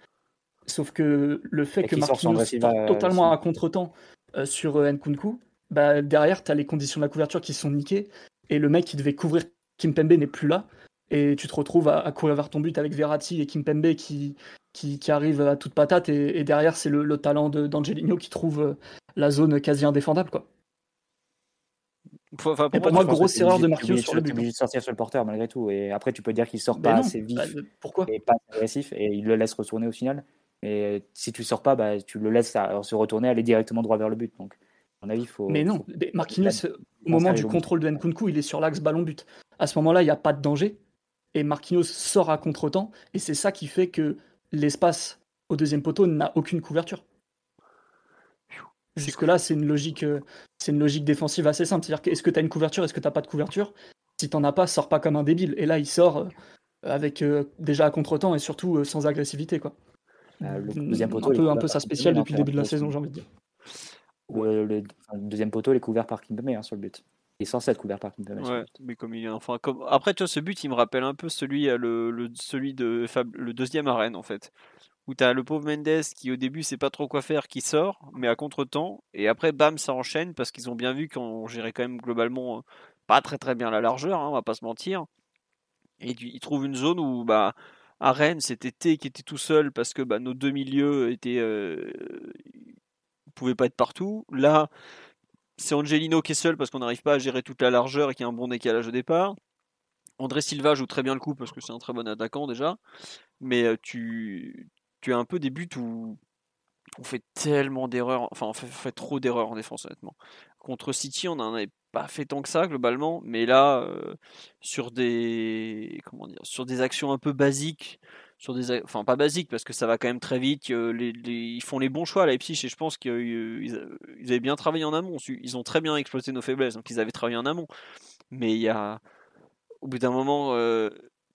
Sauf que le fait Et que Marquinhos sorte euh, totalement à contre-temps euh, sur euh, Nkunku, bah, derrière, tu as les conditions de la couverture qui sont niquées. Et le mec qui devait couvrir Kimpembe n'est plus là. Et tu te retrouves à, à courir vers ton but avec Verratti et Kimpembe qui, qui, qui arrivent à toute patate. Et, et derrière, c'est le, le talent d'Angelino qui trouve euh, la zone quasi indéfendable. Quoi. Enfin, Et pour moi, moi, grosse erreur de Marquinhos sur le but. obligé de sortir sur le porteur malgré tout. Et après, tu peux dire qu'il sort Mais pas non, assez vif bah, pourquoi et pas agressif et il le laisse retourner au final. Et si tu sors pas, bah, tu le laisses à- se retourner, aller directement droit vers le but. Donc, à mon avis, faut. Mais non, faut- Marquinhos, au moment du contrôle de Nkunku, il est sur l'axe ballon-but. À ce moment-là, il n'y a pas de danger. Et Marquinhos sort à contre-temps. Et c'est ça qui fait que l'espace au deuxième poteau n'a aucune couverture. Jusque-là, c'est une, logique, euh, c'est une logique défensive assez simple. C'est-à-dire est-ce que tu as une couverture, est-ce que tu n'as pas de couverture? Si tu n'en as pas, sors pas comme un débile. Et là, il sort euh, avec euh, déjà à contre-temps et surtout euh, sans agressivité. Quoi. Euh, le deuxième poteau, un peu, un peu sa spéciale depuis le début de la saison, j'ai envie de dire. Le, deuxième poteau, il est couvert par Kimpembe hein, sur le but. Est censé être couvert par sur le Ouais, mais comme il est enfin comme après tu vois ce but il me rappelle un peu celui euh, le, le celui de Fab- le deuxième arène en fait où t'as le pauvre Mendes qui au début sait pas trop quoi faire qui sort mais à contre-temps et après bam ça enchaîne parce qu'ils ont bien vu qu'on gérait quand même globalement euh, pas très très bien la largeur hein, on va pas se mentir. Et ils trouvent une zone où bah à Rennes c'était T qui était tout seul parce que bah, nos deux milieux étaient euh, pouvaient pas être partout. Là c'est Angelino qui est seul parce qu'on n'arrive pas à gérer toute la largeur et qu'il y a un bon décalage au départ. André Silva joue très bien le coup parce que c'est un très bon attaquant déjà. Mais euh, tu, tu as un peu des buts où on fait tellement d'erreurs, enfin on fait, trop d'erreurs en défense honnêtement. Contre City, on n'en avait pas fait tant que ça globalement, mais là euh, sur des comment dire, sur des actions un peu basiques, sur des enfin pas basiques parce que ça va quand même très vite, que les, les- ils font les bons choix à Leipzig et je pense qu'ils ils avaient bien travaillé en amont, ils ont très bien exploité nos faiblesses, donc ils avaient travaillé en amont. Mais il y a au bout d'un moment euh,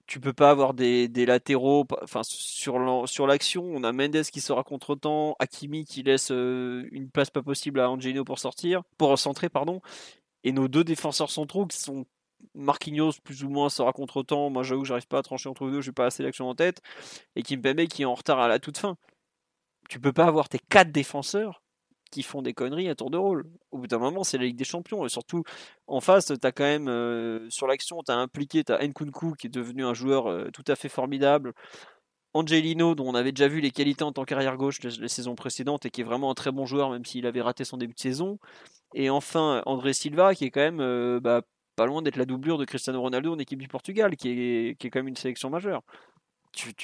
tu peux pas avoir des, des latéraux. Enfin, sur l'action, on a Mendes qui sera contre-temps, Hakimi qui laisse euh, une place pas possible à Angelino pour sortir, pour centrer, pardon. Et nos deux défenseurs centraux qui sont Marquinhos plus ou moins sera contre-temps. Moi, j'avoue que j'arrive pas à trancher entre les deux, j'ai pas assez d'action en tête. Et Kimpembe qui est en retard à la toute fin. Tu peux pas avoir tes quatre défenseurs qui font des conneries à tour de rôle. Au bout d'un moment, c'est la Ligue des Champions. Et surtout, en face, tu as quand même, euh, sur l'action, tu as impliqué, tu as Nkunku qui est devenu un joueur euh, tout à fait formidable. Angelino, dont on avait déjà vu les qualités en tant qu'arrière gauche la, saison précédente et qui est vraiment un très bon joueur, même s'il avait raté son début de saison. Et enfin, André Silva, qui est quand même euh, bah, pas loin d'être la doublure de Cristiano Ronaldo en équipe du Portugal, qui est, qui est quand même une sélection majeure.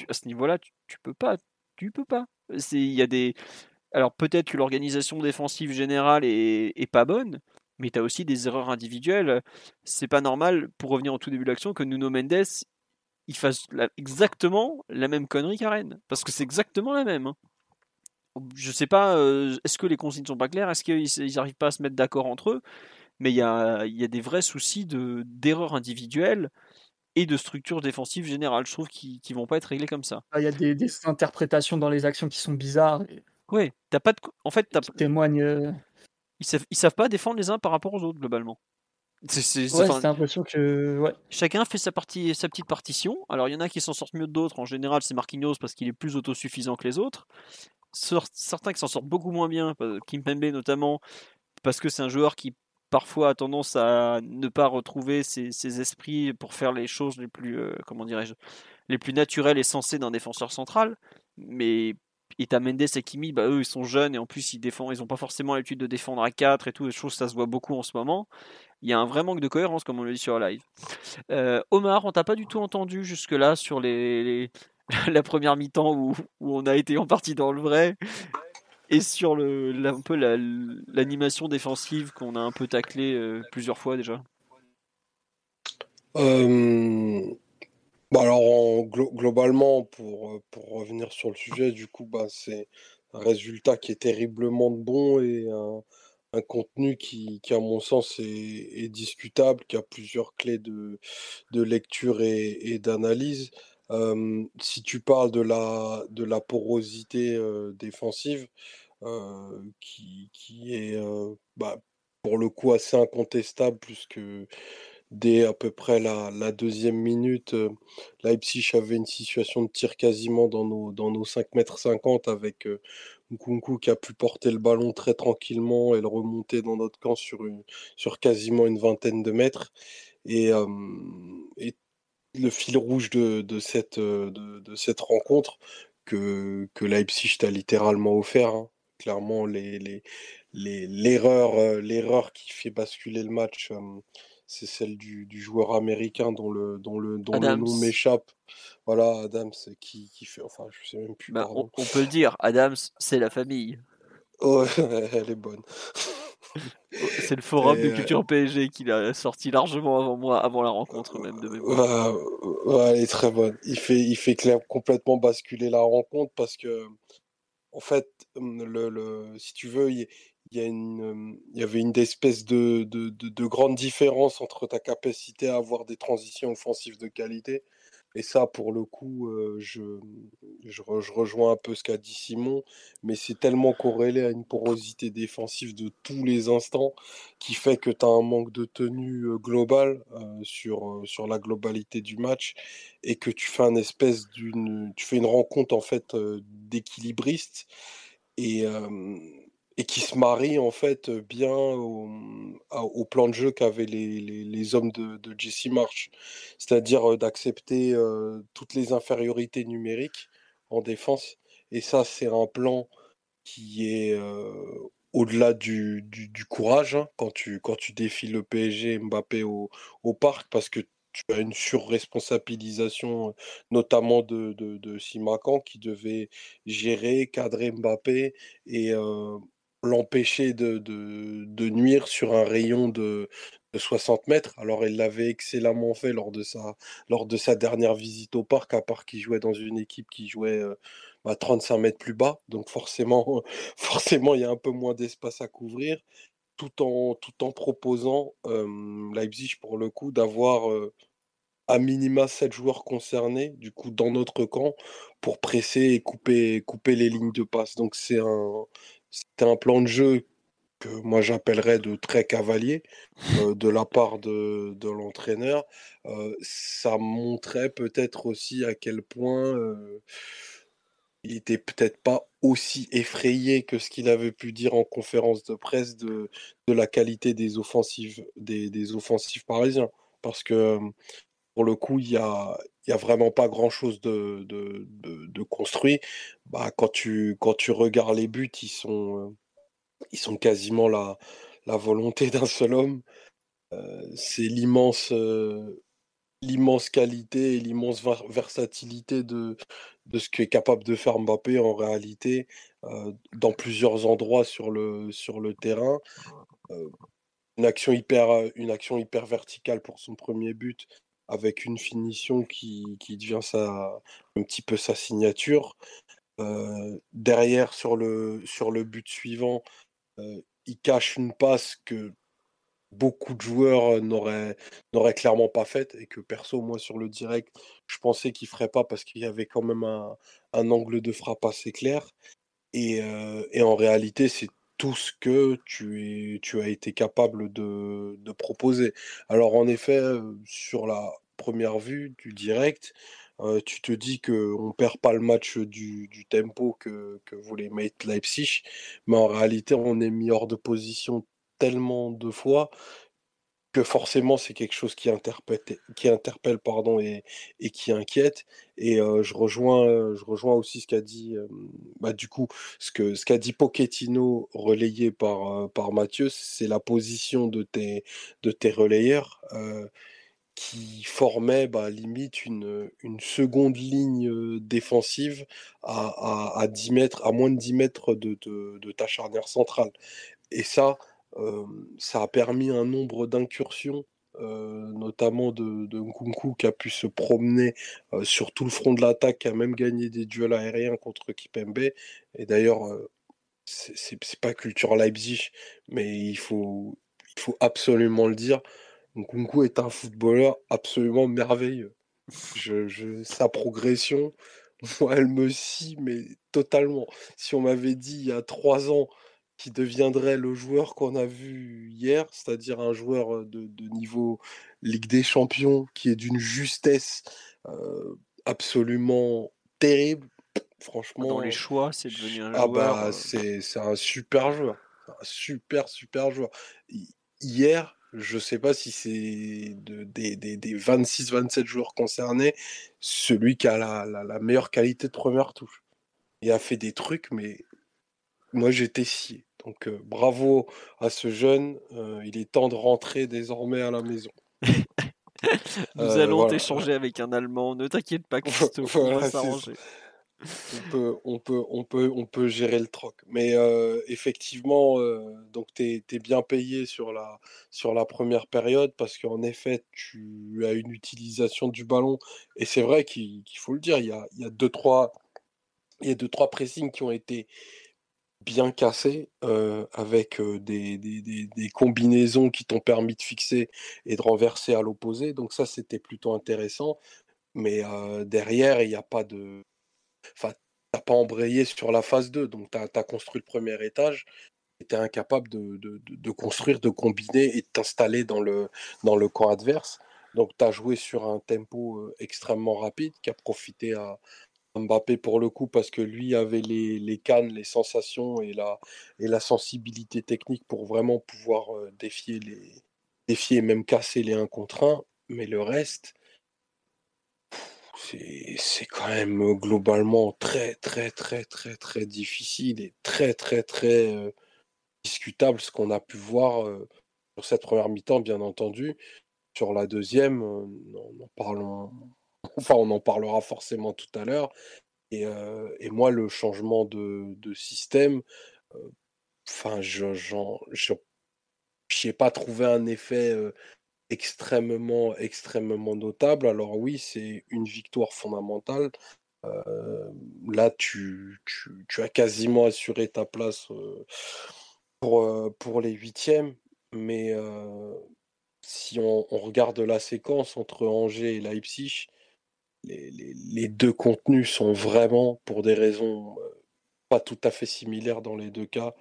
À ce niveau-là, tu, peux pas. Tu peux pas. Il y a des. Alors peut-être que l'organisation défensive générale est, pas bonne, mais tu as aussi des erreurs individuelles. C'est pas normal, pour revenir au tout début de l'action, que Nuno Mendes il fasse exactement la même connerie qu'Aren. Parce que c'est exactement la même. Hein. Je sais pas, euh, est-ce que les consignes sont pas claires? Est-ce qu'ils n'arrivent pas à se mettre d'accord entre eux? Mais il y a, y a, des vrais soucis d'erreurs individuelles et de structure défensive générale. Je trouve qu'ils ne vont pas être réglés comme ça. Ah, il y a des, interprétations dans les actions qui sont bizarres. Oui, t'as pas de... en fait, t'as... témoignent. Euh, ils savent, ils savent pas défendre les uns par rapport aux autres globalement. C'est l'impression que ouais. chacun fait sa partie, sa petite partition. Alors il y en a qui s'en sortent mieux que d'autres. En général, c'est Marquinhos parce qu'il est plus autosuffisant que les autres. Certains qui s'en sortent beaucoup moins bien, Kim Pembe notamment, parce que c'est un joueur qui parfois a tendance à ne pas retrouver ses, esprits pour faire les choses les plus, euh, comment dirais-je, les plus naturelles et sensées d'un défenseur central. Mais t'as Mendes et Kimi, bah eux ils sont jeunes et en plus ils défendent, ils ont pas forcément l'habitude de défendre à 4 et tout, les choses ça se voit beaucoup en ce moment. Il y a un vrai manque de cohérence comme on le dit sur live. Euh, Omar, on t'a pas du tout entendu jusque là sur les, la première mi-temps où, on a été en partie dans le vrai et sur le un peu l'animation défensive qu'on a un peu taclé euh, plusieurs fois déjà. Euh, bah, alors, globalement, pour, euh, pour revenir sur le sujet, du coup, bah, c'est un résultat qui est terriblement bon et un, contenu qui, qui, à mon sens, est, discutable, qui a plusieurs clés de, de lecture et, d'analyse. si tu parles de la, de la porosité défensive, qui, qui est bah, pour le coup assez incontestable, puisque dès à peu près la, deuxième minute, euh, Leipzig avait une situation de tir quasiment dans nos, dans nos 5 mètres 50 avec euh, qui a pu porter le ballon très tranquillement et le remonter dans notre camp sur, sur quasiment une vingtaine de mètres. Et, et le fil rouge de, de cette, euh, de, cette rencontre que, que Leipzig t'a littéralement offert, hein. Clairement l'erreur les, les, l'erreur qui fait basculer le match c'est celle du, joueur américain dont le, dont le, dont le nom m'échappe. Voilà, Adams qui, qui fait. Enfin, je sais même plus. Bah, on, peut le dire, Adams, c'est la famille. Oh, elle est bonne. c'est le forum de euh, culture PSG qui l'a sorti largement avant moi, avant la rencontre même de mémoire. Ouais, elle est très bonne. Il fait, il fait complètement basculer la rencontre parce que, en fait, si tu veux, il, y, avait une espèce de, grande différence entre ta capacité à avoir des transitions offensives de qualité. Et ça, pour le coup, je, je, rejoins un peu ce qu'a dit Simon, mais c'est tellement corrélé à une porosité défensive de tous les instants qui fait que tu as un manque de tenue globale sur, sur la globalité du match et que tu fais un espèce d'une. Tu fais une rencontre en fait d'équilibriste. Et, et qui se marie en fait bien au, au plan de jeu qu'avaient les, les, hommes de, de Jesse March, c'est-à-dire d'accepter toutes les infériorités numériques en défense. Et ça, c'est un plan qui est au-delà du, du, du, courage hein, quand, tu, quand tu défies le PSG Mbappé au, au parc, parce que tu as une surresponsabilisation, notamment de, de, de Simacan, qui devait gérer, cadrer Mbappé et l'empêcher de, de, nuire sur un rayon de, 60 mètres. Alors, il l'avait excellemment fait lors de, sa, lors de sa dernière visite au parc, à part qu'il jouait dans une équipe qui jouait à bah, 35 mètres plus bas. Donc, forcément, forcément, il y a un peu moins d'espace à couvrir, tout en, tout en proposant Leipzig, pour le coup, d'avoir à minima 7 joueurs concernés, du coup, dans notre camp, pour presser et couper, couper les lignes de passe. Donc, c'est un, c'était un plan de jeu que moi j'appellerais de très cavalier euh, de la part de, de l'entraîneur. Euh, ça montrait peut-être aussi à quel point euh, il était peut-être pas aussi effrayé que ce qu'il avait pu dire en conférence de presse de, de la qualité des offensives, des, des offensives parisiens. Parce que pour le coup, il y a, vraiment pas grand-chose de, construit. Bah, quand, tu, quand tu regardes les buts, ils sont, quasiment la, la volonté d'un seul homme. c'est l'immense l'immense qualité et l'immense versatilité de, de ce qu'est capable de faire Mbappé en réalité dans plusieurs endroits sur le, sur le terrain. une, action hyper, une action hyper verticale pour son premier but avec une finition qui, qui devient sa, un petit peu sa signature. derrière, sur le, sur le but suivant, il cache une passe que beaucoup de joueurs n'auraient, n'auraient clairement pas faite et que perso, moi sur le direct, je pensais qu'il ferait pas parce qu'il y avait quand même un, angle de frappe assez clair. Et, et en réalité, c'est tout ce que tu, es, tu as été capable de, de proposer. Alors en effet, sur la première vue du direct, tu te dis qu'on ne perd pas le match du, tempo que, que voulait mettre Leipzig, mais en réalité, on est mis hors de position tellement de fois que forcément c'est quelque chose qui interpelle, qui interpelle pardon, et, et qui inquiète. Et je, rejoins, je rejoins aussi ce qu'a dit, bah, du coup, ce que ce qu'a dit Pochettino relayé par, par Mathieu, c'est la position de tes, de tes relayeurs qui formait bah, limite une, une seconde ligne défensive à, à, 10 mètres, à moins de 10 mètres de, de, de ta charnière centrale. Et ça, ça a permis un nombre d'incursions, notamment de, de Nkunku qui a pu se promener sur tout le front de l'attaque, qui a même gagné des duels aériens contre Kipembe. Et d'ailleurs, c'est pas culture Leipzig, mais il faut, il faut absolument le dire. Nkunku est un footballeur absolument merveilleux. Je, sa progression, moi, elle me scie, mais totalement. Si on m'avait dit il y a trois ans qui deviendrait le joueur qu'on a vu hier, c'est-à-dire un joueur de, niveau Ligue des Champions qui est d'une justesse absolument terrible. Franchement. Dans les choix, c'est devenu un ah Bah, c'est, un super joueur. Un super, super joueur. Hier, je ne sais pas si c'est de, des, des, 26-27 joueurs concernés, celui qui a la, la, la, meilleure qualité de première touche. Il a fait des trucs, mais moi j'étais scié. Donc bravo à ce jeune. il est temps de rentrer désormais à la maison. Nous allons t'échanger avec un Allemand. Ne t'inquiète pas, Christophe. on va s'arranger. On peut, on, peut, on, peut, on peut gérer le troc. Mais effectivement, donc tu es, bien payé sur la, sur la première période parce qu'en effet, tu as une utilisation du ballon. Et c'est vrai qu'il faut le dire, il y a, il y a deux, trois, il y a deux, trois pressings qui ont été bien cassé, avec des, des, combinaisons qui t'ont permis de fixer et de renverser à l'opposé. Donc ça, c'était plutôt intéressant. Mais derrière, il n'y a pas de... Enfin, tu pas embrayé sur la phase 2. Donc tu as, construit le premier étage et tu incapable de, construire, de combiner et de t'installer dans le, camp adverse. Donc tu as joué sur un tempo extrêmement rapide qui a profité à, Mbappé pour le coup parce que lui avait les, cannes, les sensations et la, sensibilité technique pour vraiment pouvoir défier les défier et même casser les 1 contre 1. Mais le reste, c'est quand même globalement très très très très très difficile et très très très discutable ce qu'on a pu voir sur cette première mi-temps, bien entendu. Sur la deuxième, en parlons Enfin, on en parlera forcément tout à l'heure. Et, moi, le changement de, système, enfin, je n'ai pas trouvé un effet extrêmement, extrêmement notable. Alors oui, c'est une victoire fondamentale. là, tu, as quasiment assuré ta place pour, pour les huitièmes. Mais si on, on, regarde la séquence entre Angers et Leipzig, les, deux contenus sont vraiment, pour des raisons pas tout à fait similaires dans les deux cas,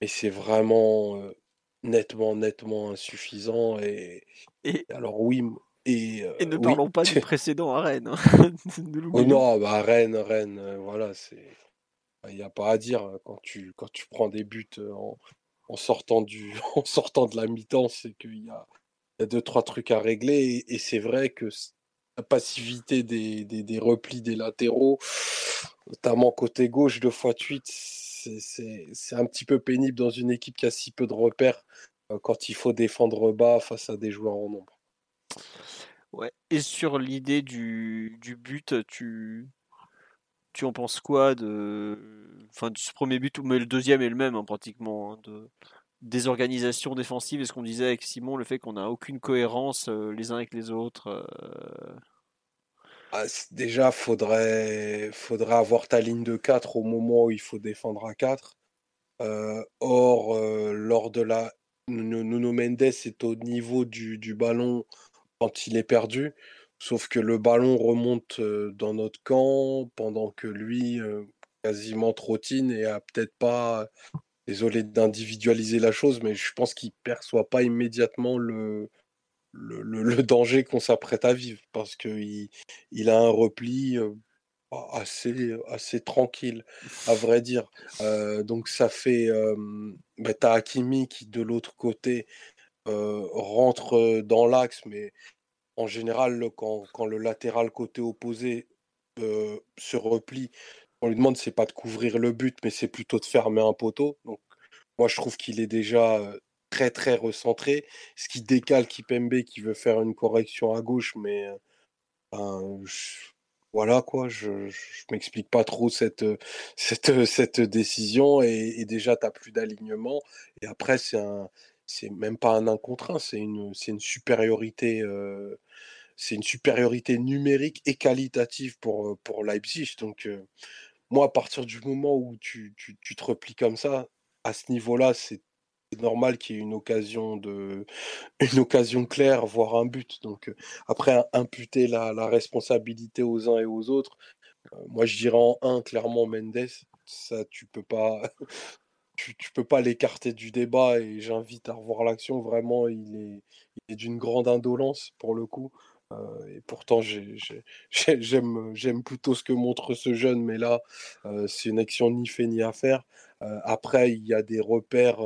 mais c'est vraiment nettement, nettement insuffisant. Et, alors oui, et, et, ne parlons pas du précédent à Rennes. Hein, oh non, bah Rennes, Rennes, voilà, c'est. Il n'y a pas à dire hein, quand tu, quand tu prends des buts en, en sortant, du, en sortant de la mi-temps, c'est qu'il y a, y a, deux, trois trucs à régler. Et, et c'est vrai que passivité des, des, replis des latéraux, notamment côté gauche de fois de suite, c'est un petit peu pénible dans une équipe qui a si peu de repères euh, quand il faut défendre bas face à des joueurs en nombre. Ouais. Et sur l'idée du, but, tu, tu en penses quoi de, enfin, de ce premier but Mais le deuxième est le même hein, pratiquement. Hein, de désorganisation défensive et ce qu'on disait avec Simon, le fait qu'on n'a aucune cohérence euh, les uns avec les autres. Euh. Ah, déjà, faudrait, faudrait avoir ta ligne de 4 au moment où il faut défendre à 4. or, lors de la Nuno Mendes est au niveau du, ballon quand il est perdu, sauf que le ballon remonte dans notre camp pendant que lui quasiment trottine et a peut-être pas, désolé d'individualiser la chose, mais je pense qu'il perçoit pas immédiatement le, le, danger qu'on s'apprête à vivre parce qu'il il a un repli assez, assez tranquille, à vrai dire. donc ça fait... Bah, t'as Hakimi qui, de l'autre côté, rentre dans l'axe, mais en général, quand, quand, le latéral côté opposé se replie, on lui demande, c'est pas de couvrir le but, mais c'est plutôt de fermer un poteau. Donc moi, je trouve qu'il est déjà très, très recentré, ce qui décale Kipembe qui veut faire une correction à gauche, mais... Ben, voilà quoi, je, m'explique pas trop cette, cette, cette décision et, déjà tu n'as plus d'alignement et après c'est un c'est même pas un 1 contre c'est une, c'est une supériorité c'est une supériorité numérique et qualitative pour, pour Leipzig. Donc moi à partir du moment où tu, tu, tu te replies comme ça, à ce niveau-là, c'est normal qu'il y ait une occasion de une occasion claire, voire un but. Donc après imputer la, responsabilité aux uns et aux autres, moi je dirais en un clairement Mendes, ça tu peux pas tu, peux pas l'écarter du débat et j'invite à revoir l'action. Vraiment, il est d'une grande indolence pour le coup. Et pourtant, j'aime plutôt ce que montre ce jeune, mais là, c'est une action ni fait ni à faire. après, il y a des repères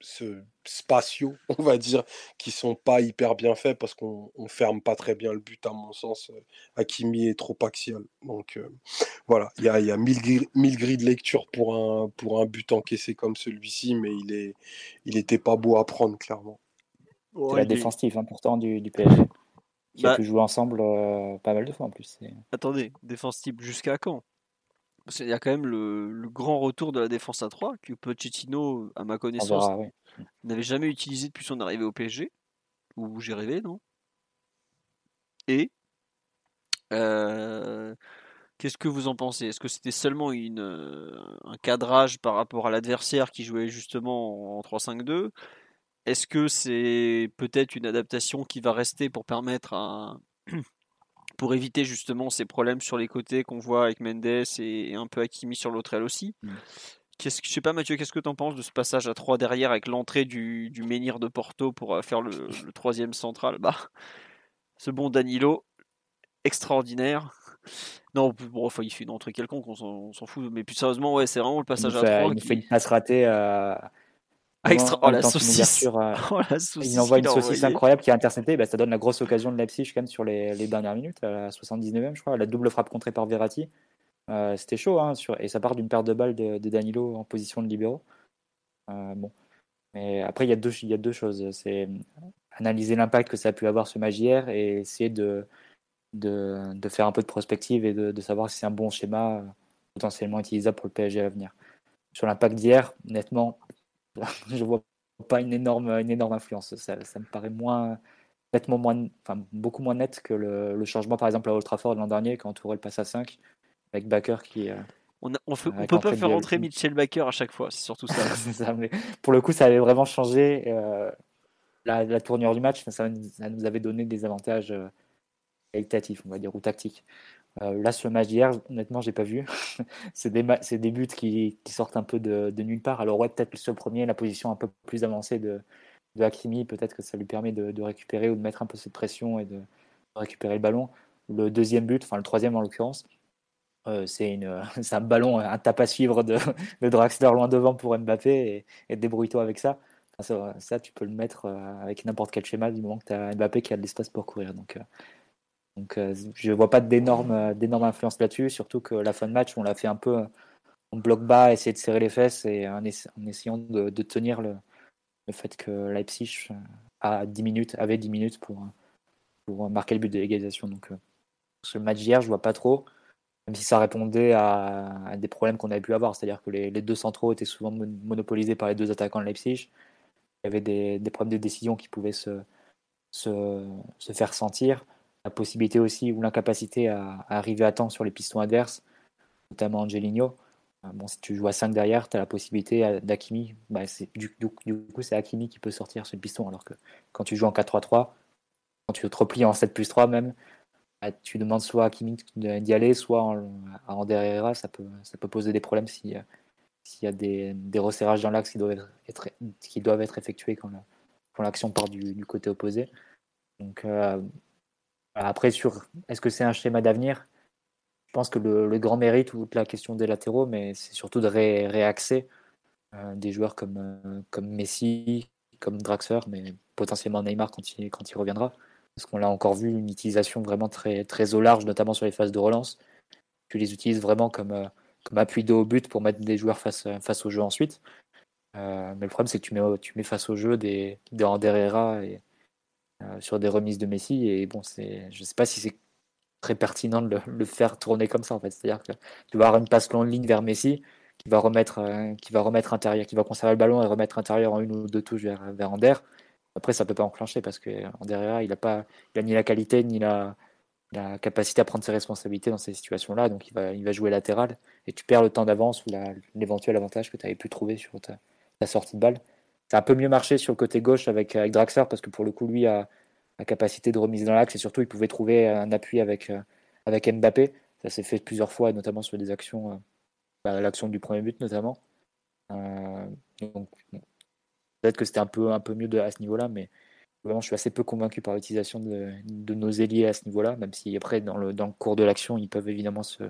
ce, spatiaux, on va dire, qui sont pas hyper bien faits parce qu'on ferme pas très bien le but, à mon sens. Euh, Hakimi est trop axial. Donc euh, voilà, il y a, y a mille, grilles de lecture pour un, pour un but encaissé comme celui-ci, mais il est il était pas beau à prendre, clairement. C'est la défensive, important hein, du, du PSG. Qui a bah pu jouer ensemble euh, pas mal de fois en plus. Attendez, défensive jusqu'à quand? Il y a quand même le, grand retour de la défense à 3 que Pochettino, à ma connaissance, n'avait jamais utilisé depuis son arrivée au PSG. Ou j'ai rêvé, non? Et euh, qu'est-ce que vous en pensez? Est-ce que c'était seulement une, un cadrage par rapport à l'adversaire qui jouait justement en 3-5-2 Est-ce que c'est peut-être une adaptation qui va rester pour permettre à pour éviter justement ces problèmes sur les côtés qu'on voit avec Mendes et, un peu Hakimi sur l'autre aile aussi? Mm. Qu'est-ce que, je sais pas Mathieu, qu'est-ce que tu en penses de ce passage à 3 derrière avec l'entrée du, du menhir de Porto pour euh, faire le, troisième central? Bah, Ce bon Danilo, extraordinaire. Non, bon, il fait une entrée quelconque, on s'en, fout. Mais plus sérieusement, ouais, c'est vraiment le passage à 3. Il fait une passe ratée à, ah, extra... oh, la saucisse. Euh, oh, la saucisse. Il envoie une saucisse incroyable qui est interceptée. Bah, ça donne la grosse occasion de Leipzig quand même sur les, les, dernières minutes, à la 79e, je crois. La double frappe contrée par Verratti. Euh, c'était chaud. Hein, sur... Et ça part d'une paire de balles de, Danilo en position de libéraux. Euh, bon. Mais après, il y, a deux, il y a deux choses. C'est analyser l'impact que ça a pu avoir ce Magière et essayer de, de, de, faire un peu de prospective et de, de savoir si c'est un bon schéma potentiellement utilisable pour le PSG à l'avenir. Sur l'impact d'hier, nettement, je vois pas une énorme, une énorme influence. Ça, me paraît moins, nettement moins, enfin, beaucoup moins net que le, changement, par exemple, à Old Trafford l'an dernier, quand Tourelle passe à 5, avec Baker qui. Euh, on, on, peut pas faire rentrer Mitchell Baker à chaque fois, c'est surtout ça. ça mais pour le coup, ça avait vraiment changé euh, la, tournure du match. Ça, nous avait donné des avantages euh, qualitatifs, on va dire, ou tactiques. Euh, là, ce match d'hier, honnêtement, j'ai pas vu. c'est des, buts qui, sortent un peu de, nulle part. Alors, ouais, peut-être le premier, la position un peu plus avancée de, de Hakimi, peut-être que ça lui permet de, récupérer ou de mettre un peu cette pression et de, récupérer le ballon. Le deuxième but, enfin le troisième en l'occurrence, euh, c'est un ballon, un tape à suivre de, Draxler loin devant pour Mbappé et, et débrouille-toi avec ça. ça. tu peux le mettre euh, avec n'importe quel schéma du moment que tu as Mbappé qui a de l'espace pour courir. Donc je ne vois pas d'énorme d'énorme influence là-dessus, surtout que la fin de match, on l'a fait un peu en bloc bas, essayer de serrer les fesses et en, essayant de, tenir le, fait que Leipzig 10 minutes, avait 10 minutes pour, pour marquer le but de l'égalisation. Donc le match d'hier, je vois pas trop, même si ça répondait à, des problèmes qu'on avait pu avoir, c'est-à-dire que les, deux centraux étaient souvent monopolisés par les deux attaquants de Leipzig. Il y avait des, problèmes de décision qui pouvaient se, se faire sentir la possibilité aussi ou l'incapacité à, arriver à temps sur les pistons adverses, notamment Angelino. Euh, bon, si tu joues à 5 derrière, tu as la possibilité d'Akimi. Bah, du, du, coup, c'est Akimi qui peut sortir sur le piston, alors que quand tu joues en 4-3-3, quand tu te replies en 7 plus 3 même, bah, tu demandes soit à Akimi d'y aller, soit en, à ça peut, ça peut poser des problèmes s'il y a des, resserrages dans l'axe qui doivent être, qui doivent être effectués quand l'action part du, du, côté opposé. Donc, euh, après, sur est-ce que c'est un schéma d'avenir? Je pense que le, grand mérite, ou la question des latéraux, mais c'est surtout de réaxer euh, des joueurs comme, euh, comme Messi, comme Draxler, mais potentiellement Neymar quand il, quand il reviendra. Parce qu'on l'a encore vu, une utilisation vraiment très, très au large, notamment sur les phases de relance. Tu les utilises vraiment comme, euh, comme appui de haut but pour mettre des joueurs face, face au jeu ensuite. mais le problème, c'est que tu mets, tu mets face au jeu des, des Herrera et, euh, sur des remises de Messi. Et bon, c'est, je ne sais pas si c'est très pertinent de le, faire tourner comme ça en fait. C'est-à-dire que tu vas avoir une passe longue ligne vers Messi qui va remettre, euh, qui va remettre intérieur, qui va conserver le ballon et remettre intérieur en une ou deux touches vers, vers Ander. Après, ça peut pas enclencher parce que Ander il a pas, ni la qualité ni la, la capacité à prendre ses responsabilités dans ces situations-là. Donc, il va, il va jouer latéral et tu perds le temps d'avance ou l'éventuel avantage que tu avais pu trouver sur ta, ta sortie de balle. Ça a un peu mieux marché sur le côté gauche avec, avec Draxler parce que pour le coup, lui a la capacité de remise dans l'axe et surtout, il pouvait trouver un appui avec, euh, avec Mbappé. Ça s'est fait plusieurs fois, notamment sur des actions, euh, bah, l'action du premier but notamment. Euh, donc, peut-être que c'était un peu, un peu mieux à ce niveau-là, mais vraiment, je suis assez peu convaincu par l'utilisation de, de, nos ailiers à ce niveau-là, même si après, dans le, dans le cours de l'action, ils peuvent évidemment se,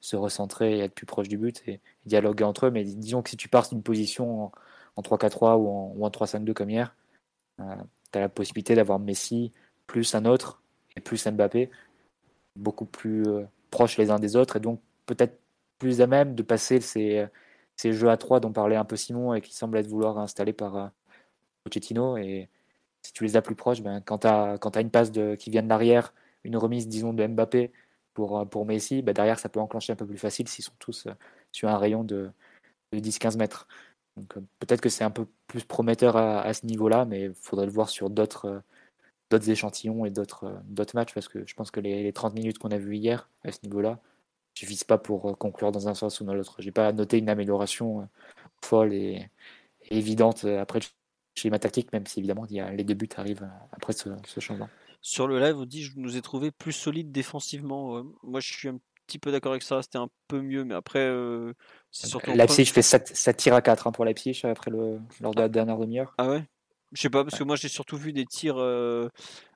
se recentrer et être plus proches du but et, dialoguer entre eux. Mais disons que si tu pars d'une position en 3-4-3 ou en, 3-5-2 comme hier, euh, tu as la possibilité d'avoir Messi plus un autre et plus Mbappé, beaucoup plus euh, proches les uns des autres et donc peut-être plus à même de passer ces, ces jeux à 3 dont parlait un peu Simon et qui semblent être vouloir installer par euh. Et si tu les as plus proches, ben, quand tu as, as, une passe qui vient de l'arrière, une remise, disons, de Mbappé pour, pour Messi, ben derrière, ça peut enclencher un peu plus facile s'ils sont tous sur un rayon de 10-15 mètres. Euh, peut-être que c'est un peu plus prometteur à, ce niveau-là, mais il faudrait le voir sur d'autres euh, d'autres échantillons et d'autres euh, d'autres matchs parce que je pense que les, 30 minutes qu'on a vues hier à ce niveau-là suffisent pas pour conclure dans un sens ou dans l'autre. J'ai pas noté une amélioration folle et, évidente après le schéma tactique, même si évidemment les deux buts arrivent après ce, changement. Sur le live, on dit je nous ai trouvé plus solides défensivement. Moi, je suis un petit peu d'accord avec ça. C'était un peu mieux, mais après, euh, c'est surtout. Leipzig, je fais 7, 7 tirs à 4 hein, pour Leipzig après le, lors de la dernière demi-heure. Ah ouais? Je sais pas, parce que moi j'ai surtout vu des tirs. Euh,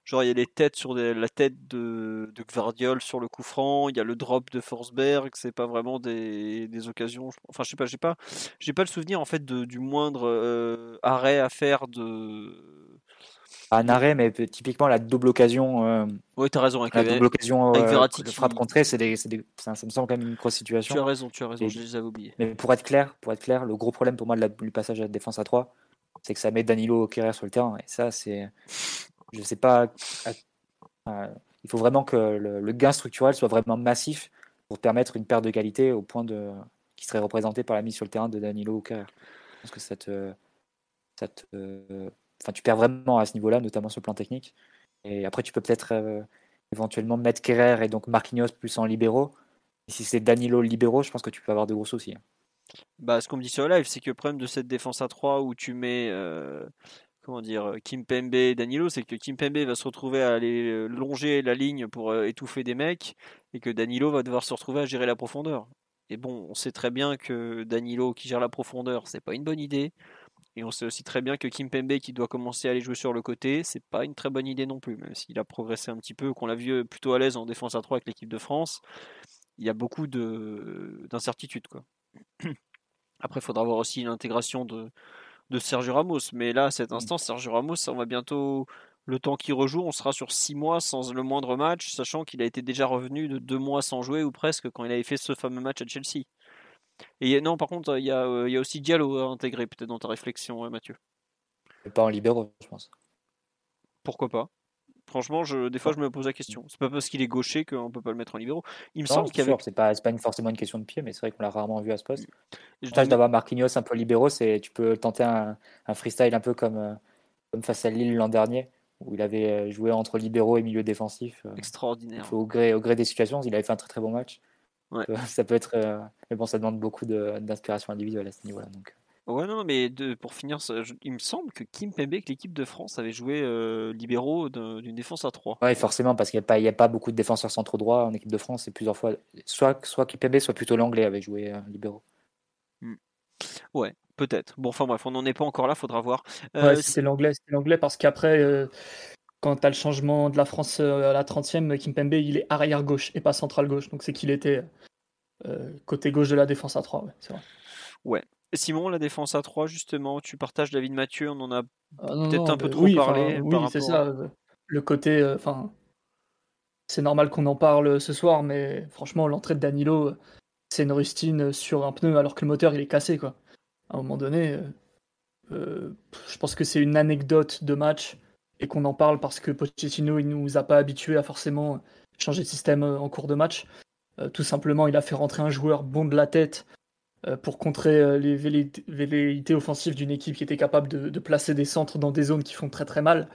genre, il y a les têtes sur la tête de, de Gvardiol sur le coup franc, il y a le drop de Forsberg, c'est pas vraiment des, des, occasions. Enfin, je sais pas, j'ai pas, j'ai pas le souvenir en fait de, du moindre euh, arrêt à faire de un arrêt, mais typiquement la double occasion. Euh, oui, tu as raison. Avec la double occasion avec euh, de frappe contrée, c'est des, des, ça, me semble quand même une grosse situation. Tu as raison, tu as raison, je les avais oubliés. Mais pour être clair, pour être clair, le gros problème pour moi de la, du passage à la défense à 3, c'est que ça met Danilo Kerrer sur le terrain. Et ça, c'est. Je sais pas. il faut vraiment que le, gain structurel soit vraiment massif pour permettre une perte de qualité au point de qui serait représenté par la mise sur le terrain de Danilo Kerrer. Je pense que ça te, ça te enfin, tu perds vraiment à ce niveau-là, notamment sur le plan technique. Et après, tu peux peut-être euh, éventuellement mettre Kerrer et donc Marquinhos plus en libéraux. Si c'est Danilo libéraux, je pense que tu peux avoir de gros soucis. Hein. Bah, ce qu'on me dit sur live, c'est que le problème de cette défense à 3 où tu mets euh, comment dire, Kim Pembe et Danilo, c'est que Kim Pembe va se retrouver à aller euh, longer la ligne pour étouffer des mecs et que Danilo va devoir se retrouver à gérer la profondeur. Et bon, on sait très bien que Danilo qui gère la profondeur, c'est pas une bonne idée. Et on sait aussi très bien que Kim Pembe qui doit commencer à aller jouer sur le côté, c'est pas une très bonne idée non plus, même s'il a progressé un petit peu, qu'on l'a vu plutôt à l'aise en défense à 3 avec l'équipe de France. Il y a beaucoup d'incertitudes. Après, il faudra voir aussi l'intégration de, de Sergio Ramos. Mais là, à cet mmh. instant, Sergio Ramos, on va bientôt, le temps qu'il rejoue, on sera sur 6 mois sans le moindre match, sachant qu'il a été déjà revenu de 2 mois sans jouer ou presque quand il avait fait ce fameux match à Chelsea. Et non, par contre, il y a, il y a aussi Diallo à intégrer peut-être dans ta réflexion, Mathieu. Pas en libéraux, je pense. Pourquoi pas Franchement, je, des fois, je me pose la question. C'est pas parce qu'il est gaucher qu'on peut pas le mettre en libéraux. Il me semble qu'il y c'est pas, pas forcément une question de pied, mais c'est vrai qu'on l'a rarement vu à ce poste. L'avantage d'avoir Marquinhos un peu libéraux, c'est tu peux tenter un, freestyle un peu comme, euh, comme face à Lille l'an dernier, où il avait euh, joué entre libéraux et milieu défensif. Euh, Extraordinaire. Au gré, au gré des situations, il avait fait un très très bon match. Ça peut être, mais bon, ça demande beaucoup d'inspiration individuelle à ce niveau-là. Donc. Ouais, non, mais de, pour finir, il me semble que Kim Pembe, que l'équipe de France avait joué euh, libéraux d'une défense à 3. Ouais, forcément, parce qu'il n'y a, pas, a pas beaucoup de défenseurs centraux droits en équipe de France. Et plusieurs fois, soit, soit Kimpembe, soit plutôt l'anglais avait joué euh, libéraux. Mmh. Ouais, peut-être. Bon, enfin bref, on n'en est pas encore là, faudra voir. Euh, ouais, c'est l'anglais, c'est l'anglais parce qu'après, quand tu as le changement de la France à la 30e, Kimpembe, il est arrière gauche et pas central gauche. Donc c'est qu'il était côté gauche de la défense à 3, ouais, c'est vrai. Ouais, Simon, la défense à 3, justement, tu partages David Mathieu, on en a ah, peut-être un peu trop parlé. Oui, c'est ça. Le côté. Euh, enfin, c'est normal qu'on en parle ce soir, mais franchement, l'entrée de Danilo, c'est une rustine sur un pneu alors que le moteur il est cassé. Quoi. À un moment donné, euh, euh, je pense que c'est une anecdote de match et qu'on en parle parce que Pochettino il nous a pas habitués à forcément changer de système en cours de match. tout simplement, il a fait rentrer un joueur bon de la tête euh, pour contrer euh, les velléités offensives d'une équipe qui était capable de, placer des centres dans des zones qui font très très mal.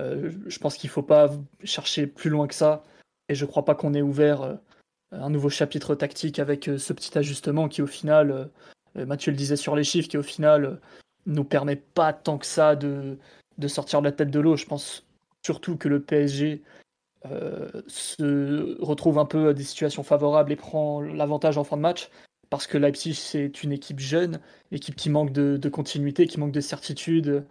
Euh, je pense qu'il ne faut pas chercher plus loin que ça. Et je ne crois pas qu'on ait ouvert un nouveau chapitre tactique avec ce petit ajustement qui, au final, Mathieu le disait sur les chiffres, qui, au final, nous permet pas tant que ça de, de sortir de la tête de l'eau. Je pense surtout que le PSG se retrouve un peu à des situations favorables et prend l'avantage en fin de match parce que Leipzig c'est une équipe jeune, équipe qui manque de, continuité, qui manque de certitude,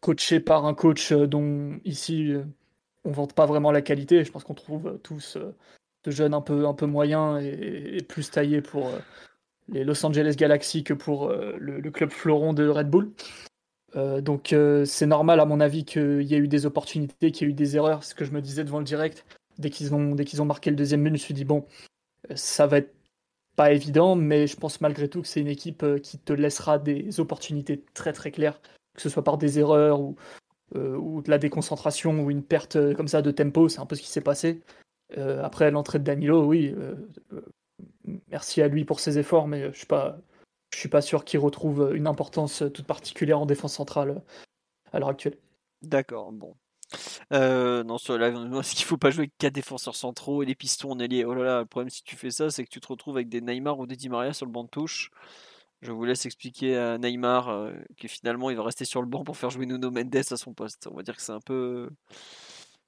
coachée par un coach euh, dont ici euh, on vante pas vraiment la qualité. Je pense qu'on trouve tous euh, de jeunes un peu, un peu moyens et, plus taillés pour les Los Angeles Galaxy que pour le, club floron de Red Bull. Donc c'est normal à mon avis qu'il y ait eu des opportunités, qu'il y ait eu des erreurs. Ce que je me disais devant le direct, dès qu'ils ont, dès qu'ils ont marqué le deuxième but, je me suis dit bon, ça va être pas évident, mais je pense malgré tout que c'est une équipe euh, qui te laissera des opportunités très très claires, que ce soit par des erreurs ou, euh, ou de la déconcentration ou une perte euh, comme ça de tempo, c'est un peu ce qui s'est passé. après l'entrée de Danilo, oui, merci à lui pour ses efforts, mais je suis pas, je suis pas sûr qu'il retrouve une importance toute particulière en défense centrale à l'heure actuelle. D'accord, bon. Euh, non, sur la est-ce qu'il faut pas jouer avec 4 défenseurs centraux et des pistons en ailier Oh là là, le problème si tu fais ça, c'est que tu te retrouves avec des Neymar ou des Di Maria sur le banc de touche. Je vous laisse expliquer à Neymar euh, que finalement il va rester sur le banc pour faire jouer Nuno Mendes à son poste. On va dire que c'est un peu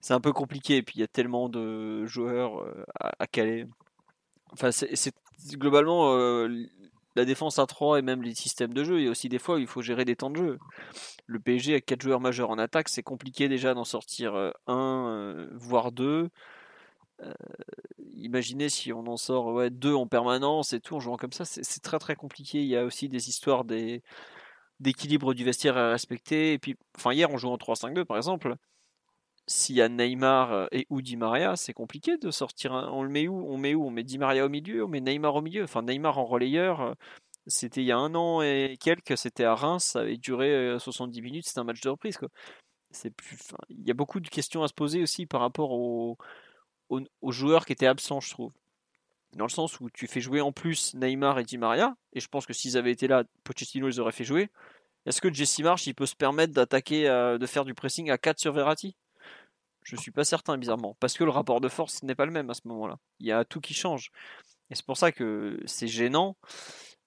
c'est un peu compliqué et puis il y a tellement de joueurs euh, à, à caler. Enfin, c'est globalement euh, la défense à 3 et même les systèmes de jeu. Il y a aussi des fois où il faut gérer des temps de jeu. Le PSG a 4 joueurs majeurs en attaque, c'est compliqué déjà d'en sortir euh, un, euh, voire deux. Euh, imaginez si on en sort ouais, deux en permanence et tout en jouant comme ça, c'est très très compliqué. Il y a aussi des histoires d'équilibre du vestiaire à respecter. Et puis, enfin hier on joue en 3-5-2 par exemple s'il y a Neymar euh, et ou Di Maria, c'est compliqué de sortir. On le met où On met où? On met Di Maria au milieu, on met Neymar au milieu. Enfin, Neymar en relayeur, euh, c'était il y a un an et quelques, c'était à Reims, ça avait duré 70 euh, minutes, c'était un match de reprise. Plus, il y a beaucoup de questions à se poser aussi par rapport aux, aux, joueurs qui étaient absents, je trouve. Dans le sens où tu fais jouer en plus Neymar et Di Maria, et je pense que s'ils avaient été là, Pochettino les aurait fait jouer. Est-ce que Jesse Marsh il peut se permettre d'attaquer, de faire du pressing à 4 sur Verratti? Je suis pas certain, bizarrement. Parce que le rapport de force n'est pas le même à ce moment-là. Il y a tout qui change. Et c'est pour ça que c'est gênant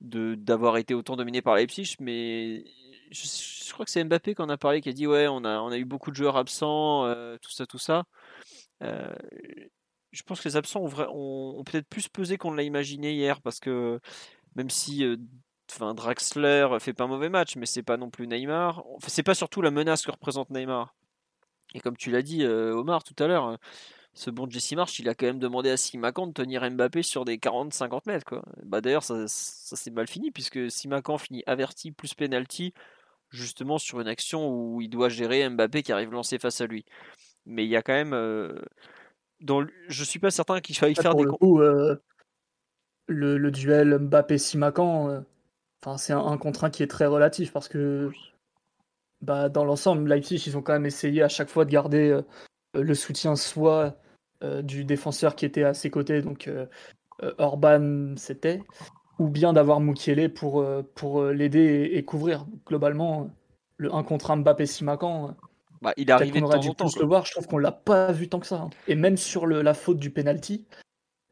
d'avoir été autant dominé par Leipzig, mais je, crois que c'est Mbappé qui en a parlé, qui a dit ouais, on a, on a eu beaucoup de joueurs absents, euh, tout ça, tout ça. Euh, je pense que les absents ont, peut-être plus pesé qu'on l'a imaginé hier, parce que même si euh, enfin, Draxler fait pas un mauvais match, mais c'est pas non plus Neymar. Enfin, c'est pas surtout la menace que représente Neymar. Et comme tu l'as dit, euh, Omar, tout à l'heure, euh, ce bon Jesse March, il a quand même demandé à Simacan de tenir Mbappé sur des 40-50 mètres. Quoi. Bah, D'ailleurs, ça, ça s'est mal fini, puisque Simacan finit averti plus penalty. justement sur une action où il doit gérer Mbappé qui arrive lancé face à lui. Mais il y a quand même. Euh, dans, je suis pas certain qu'il faille faire des. Le, coup, euh, le, le, duel Mbappé-Simacan, euh, enfin, c'est un, un contre un qui est très relatif parce que bah, dans l'ensemble, Leipzig, ils ont quand même essayé à chaque fois de garder le soutien soit du défenseur qui était à ses côtés, donc Orban c'était, ou bien d'avoir Mukiele pour, pour l'aider et, couvrir. Globalement, le 1 contre 1 Mbappé-Simacan, bah, il arrive on aurait dû plus le voir. Je trouve qu'on l'a pas vu tant que ça. Hein. Et même sur le, la faute du penalty,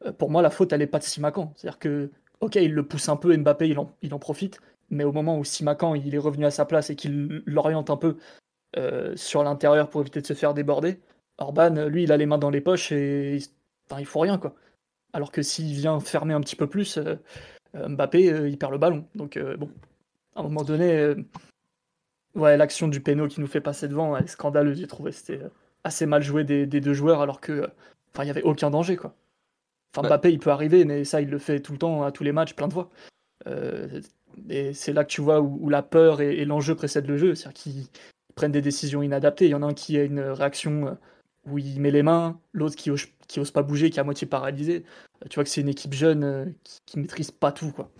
euh, pour moi, la faute, elle est pas de Simacan. C'est-à-dire que, ok, il le pousse un peu, Mbappé, il en, il en profite. Mais au moment où Simacan, il est revenu à sa place et qu'il l'oriente un peu euh, sur l'intérieur pour éviter de se faire déborder, Orban, lui, il a les mains dans les poches et enfin, il faut rien, quoi. Alors que s'il vient fermer un petit peu plus, euh, Mbappé, il perd le ballon. Donc, bon, à un moment donné, Ouais, l'action du péno qui nous fait passer devant est scandaleuse, j'ai trouvé. C'était euh, assez mal joué des, deux joueurs alors que. Enfin, il n'y avait aucun danger, quoi. Enfin, Mbappé, il peut arriver, mais ça, il le fait tout le temps, à tous les matchs, plein de fois. Euh, et c'est là que tu vois où, la peur et, l'enjeu précèdent le jeu. C'est-à-dire qu'ils prennent des décisions inadaptées. Il y en a un qui a une réaction euh, où il met les mains, l'autre qui ose, qui ose pas bouger, qui est à moitié paralysé. Tu vois que c'est une équipe jeune qui, qui maîtrise pas tout, quoi.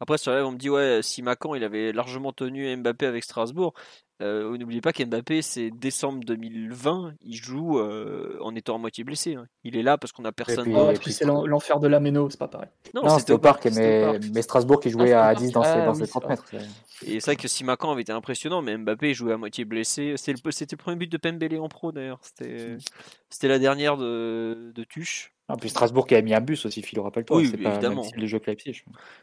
Après, sur là, on me dit, ouais, si Macan, il avait largement tenu Mbappé avec Strasbourg. Euh, N'oubliez pas qu'Mbappé, c'est décembre 2020, il joue euh, en étant à moitié blessé. Hein. Il est là parce qu'on a personne. Et puis, c'est l'enfer de la Méno, c'est pas pareil. Non, c'était au parc, mais, mais, Strasbourg qui jouait ah, à 10 dans, ses, dans 30 mètres. Et c'est vrai que Simacan avait été impressionnant, mais Mbappé jouait à moitié blessé. C'était le, premier but de Pembele en pro d'ailleurs. C'était la dernière de, de Tuche. Ah, puis Strasbourg qui a mis un bus aussi, Philo, rappelle-toi. Oui, c'est pas évidemment. le jeu que.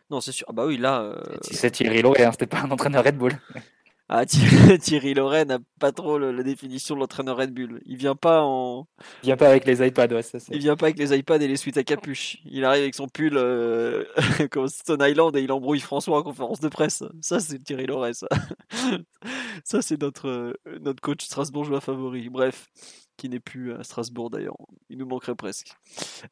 Non, c'est sûr. Ah bah oui, là. Euh... C'est Thierry Loret, hein, c'était pas un entraîneur Red Bull. Ah, Thierry, Loret n'a pas trop la définition de l'entraîneur Red Bull. Il vient pas en. Il vient pas avec les iPads, ouais, ça, Il vient pas avec les iPads et les suites à capuche. Il arrive avec son pull euh, comme Stone Island et il embrouille François en conférence de presse. Ça, c'est Thierry Loret, ça. ça, c'est notre, euh, notre coach strasbourgeois favori. Bref qui n'est plus à Strasbourg d'ailleurs. Il nous manquerait presque.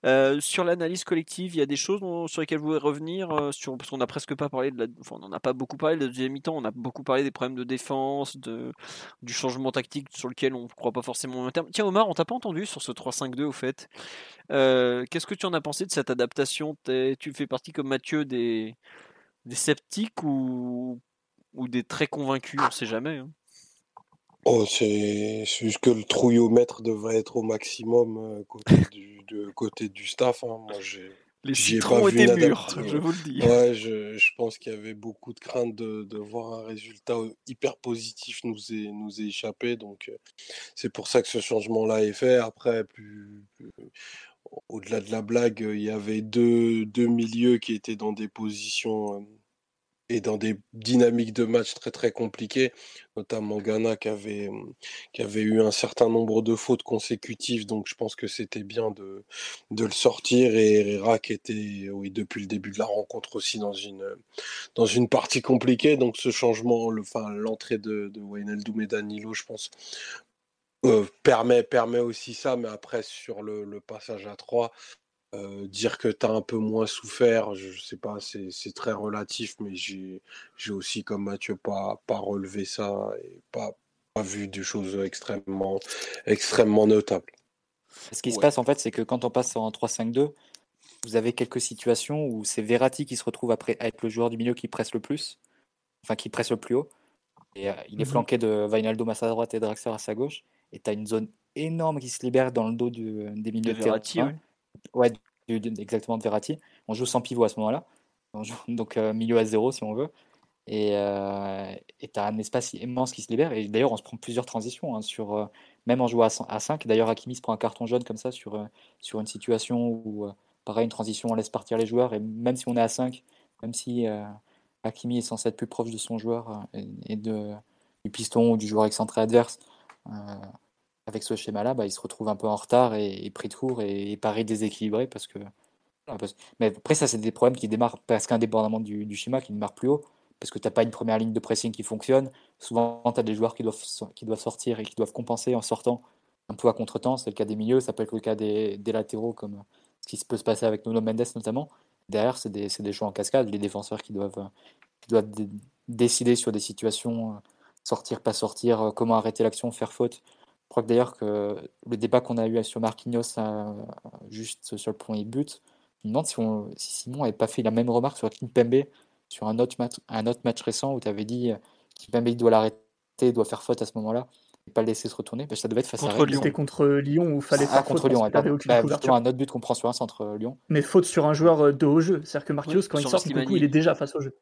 Euh, sur l'analyse collective, il y a des choses sur lesquelles vous voulez revenir, euh, sur, parce qu'on n'a presque pas parlé de la, enfin, on n'en pas beaucoup parlé de la deuxième mi-temps, on a beaucoup parlé des problèmes de défense, de, du changement tactique sur lequel on ne croit pas forcément long terme. Tiens Omar, on t'a pas entendu sur ce 3-5-2 au fait. Euh, qu'est-ce que tu en as pensé de cette adaptation? Tu fais partie comme Mathieu des, des sceptiques ou, ou des très convaincus, on ne sait jamais. Hein. Oh, c'est juste que le trouillomètre devrait être au maximum euh, côté du, de, côté du staff. Hein. Moi, j'ai. Les citrons étaient mûrs, je vous le dis. Ouais, je, je pense qu'il y avait beaucoup de crainte de, de, voir un résultat hyper positif nous est, nous est échappé. Donc, euh, c'est pour ça que ce changement-là est fait. Après, plus, au-delà de la blague, il y avait deux, deux milieux qui étaient dans des positions euh, et dans des dynamiques de match très très compliquées, notamment Ghana qui avait, mmh, qui avait eu un certain nombre de fautes consécutives, donc je pense que c'était bien de, de le sortir et Herrera qui était oui, depuis le début de la rencontre aussi dans une, dans une partie compliquée, donc ce changement, l'entrée de, de Wijnaldum et Danilo, je pense, euh, permet, permet aussi ça, mais après sur le, le passage à 3, euh, dire que tu as un peu moins souffert, je, sais pas, c'est très relatif, mais j'ai aussi, comme Mathieu, pas, pas relevé ça et pas, pas vu des choses extrêmement, extrêmement notables. Ce qui se passe, en fait, c'est que quand on passe en 3-5-2, vous avez quelques situations où c'est Verratti qui se retrouve après à être le joueur du milieu qui presse le plus, enfin qui presse le plus haut. Et euh, il est mmh flanqué de Vainaldo à sa droite et Draxler à sa gauche. Et tu as une zone énorme qui se libère dans le dos du, des milieux de, terrain. Ouais, exactement de Verratti. On joue sans pivot à ce moment-là. Donc euh, milieu à zéro si on veut. Et euh, tu as un espace immense qui se libère. Et d'ailleurs, on se prend plusieurs transitions. Hein, sur, euh, même en jouant à 5. D'ailleurs, Hakimi se prend un carton jaune comme ça sur, sur une situation où, pareil, une transition, on laisse partir les joueurs. Et même si on est à 5, même si Hakimi est censé être plus proche de son joueur et, de, du piston ou du joueur excentré adverse, avec ce schéma-là, bah, il se retrouve un peu en retard et, pris de court et, et paraît déséquilibré parce que. Mais après, ça, c'est des problèmes qui démarrent presque indépendamment du, du schéma, qui démarrent plus haut, parce que tu n'as pas une première ligne de pressing qui fonctionne. Souvent, tu as des joueurs qui doivent, qui doivent sortir et qui doivent compenser en sortant un peu à contre-temps. C'est le cas des milieux, ça peut être le cas des, des, latéraux, comme ce qui peut se passer avec Nuno Mendes notamment. Derrière, c'est des, des choix en cascade, les défenseurs qui doivent, qui doivent décider sur des situations, sortir, pas sortir, comment arrêter l'action, faire faute. Je crois que d'ailleurs que le débat qu'on a eu sur Marquinhos juste sur le premier but, je me demande si, si Simon n'avait pas fait la même remarque sur Kimpembe sur un autre match, un autre match récent où tu avais dit Kimpembe doit l'arrêter, doit faire faute à ce moment-là et pas le laisser se retourner. ça devait être face contre à Lyon. C'était contre Lyon où il fallait ah, faire contre Lyon. Bah, un autre but qu'on prend sur un centre Lyon. Mais faute sur un joueur de haut jeu. C'est-à-dire que Marquinhos, quand il sort, coup, il est déjà face au jeu.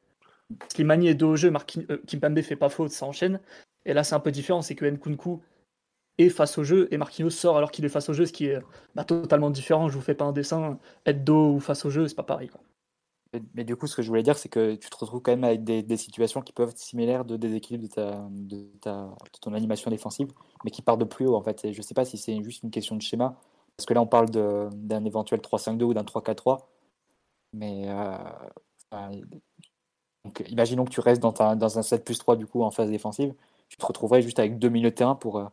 Slimani est de haut jeu, Marquin... Euh, Kimpembe fait pas faute, ça enchaîne. Et là, c'est un peu différent, c'est que Nkunku est face au jeu et Marquinhos sort alors qu'il est face au jeu, ce qui est bah, totalement différent. Je vous fais pas un dessin, être dos ou face au jeu, c'est pas pareil. Mais, du coup, ce que je voulais dire, c'est que tu te retrouves quand même avec des, situations qui peuvent être similaires de déséquilibre de, ta, de, ta, ton animation défensive, mais qui partent de plus haut en fait. Je sais pas si c'est juste une question de schéma, parce que là, on parle d'un éventuel 3-5-2 ou d'un 3-4-3. Mais euh, imaginons que tu restes dans, dans, un 7 plus 3 du coup en phase défensive, tu te retrouverais juste avec deux milieux de terrain pour, euh,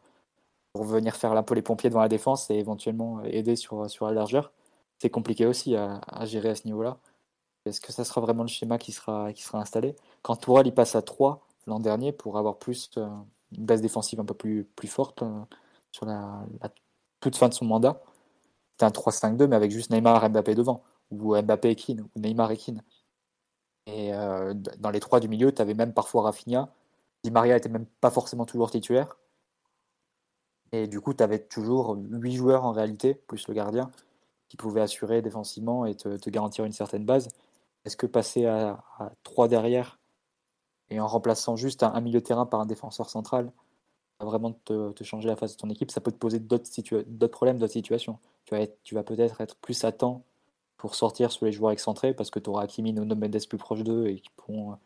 pour venir faire peu les pompiers devant la défense et éventuellement euh, aider sur, sur la largeur. C'est compliqué aussi à, gérer à ce niveau-là. Est-ce que ça sera vraiment le schéma qui sera, qui sera installé? Quand Tourelle il passe à 3 l'an dernier pour avoir plus euh, une base défensive un peu plus, plus forte sur la, toute fin de son mandat, c'était un 3-5-2 mais avec juste Neymar Mbappé devant, ou Mbappé et Keane, ou Neymar et Keane. Et euh, dans les trois du milieu, tu avais même parfois Rafinha. Di Maria était même pas forcément toujours titulaire. Et du coup, tu avais toujours huit joueurs en réalité, plus le gardien, qui pouvaient assurer défensivement et te, garantir une certaine base. Est-ce que passer à, trois derrière et en remplaçant juste un, milieu de terrain par un défenseur central, va vraiment te, changer la face de ton équipe? Ça peut te poser d'autres problèmes, d'autres situations. Tu vas, peut-être être plus à temps pour sortir sur les joueurs excentrés parce que tu auras Kimi ou Mendes plus proche d'eux et qui pourront euh,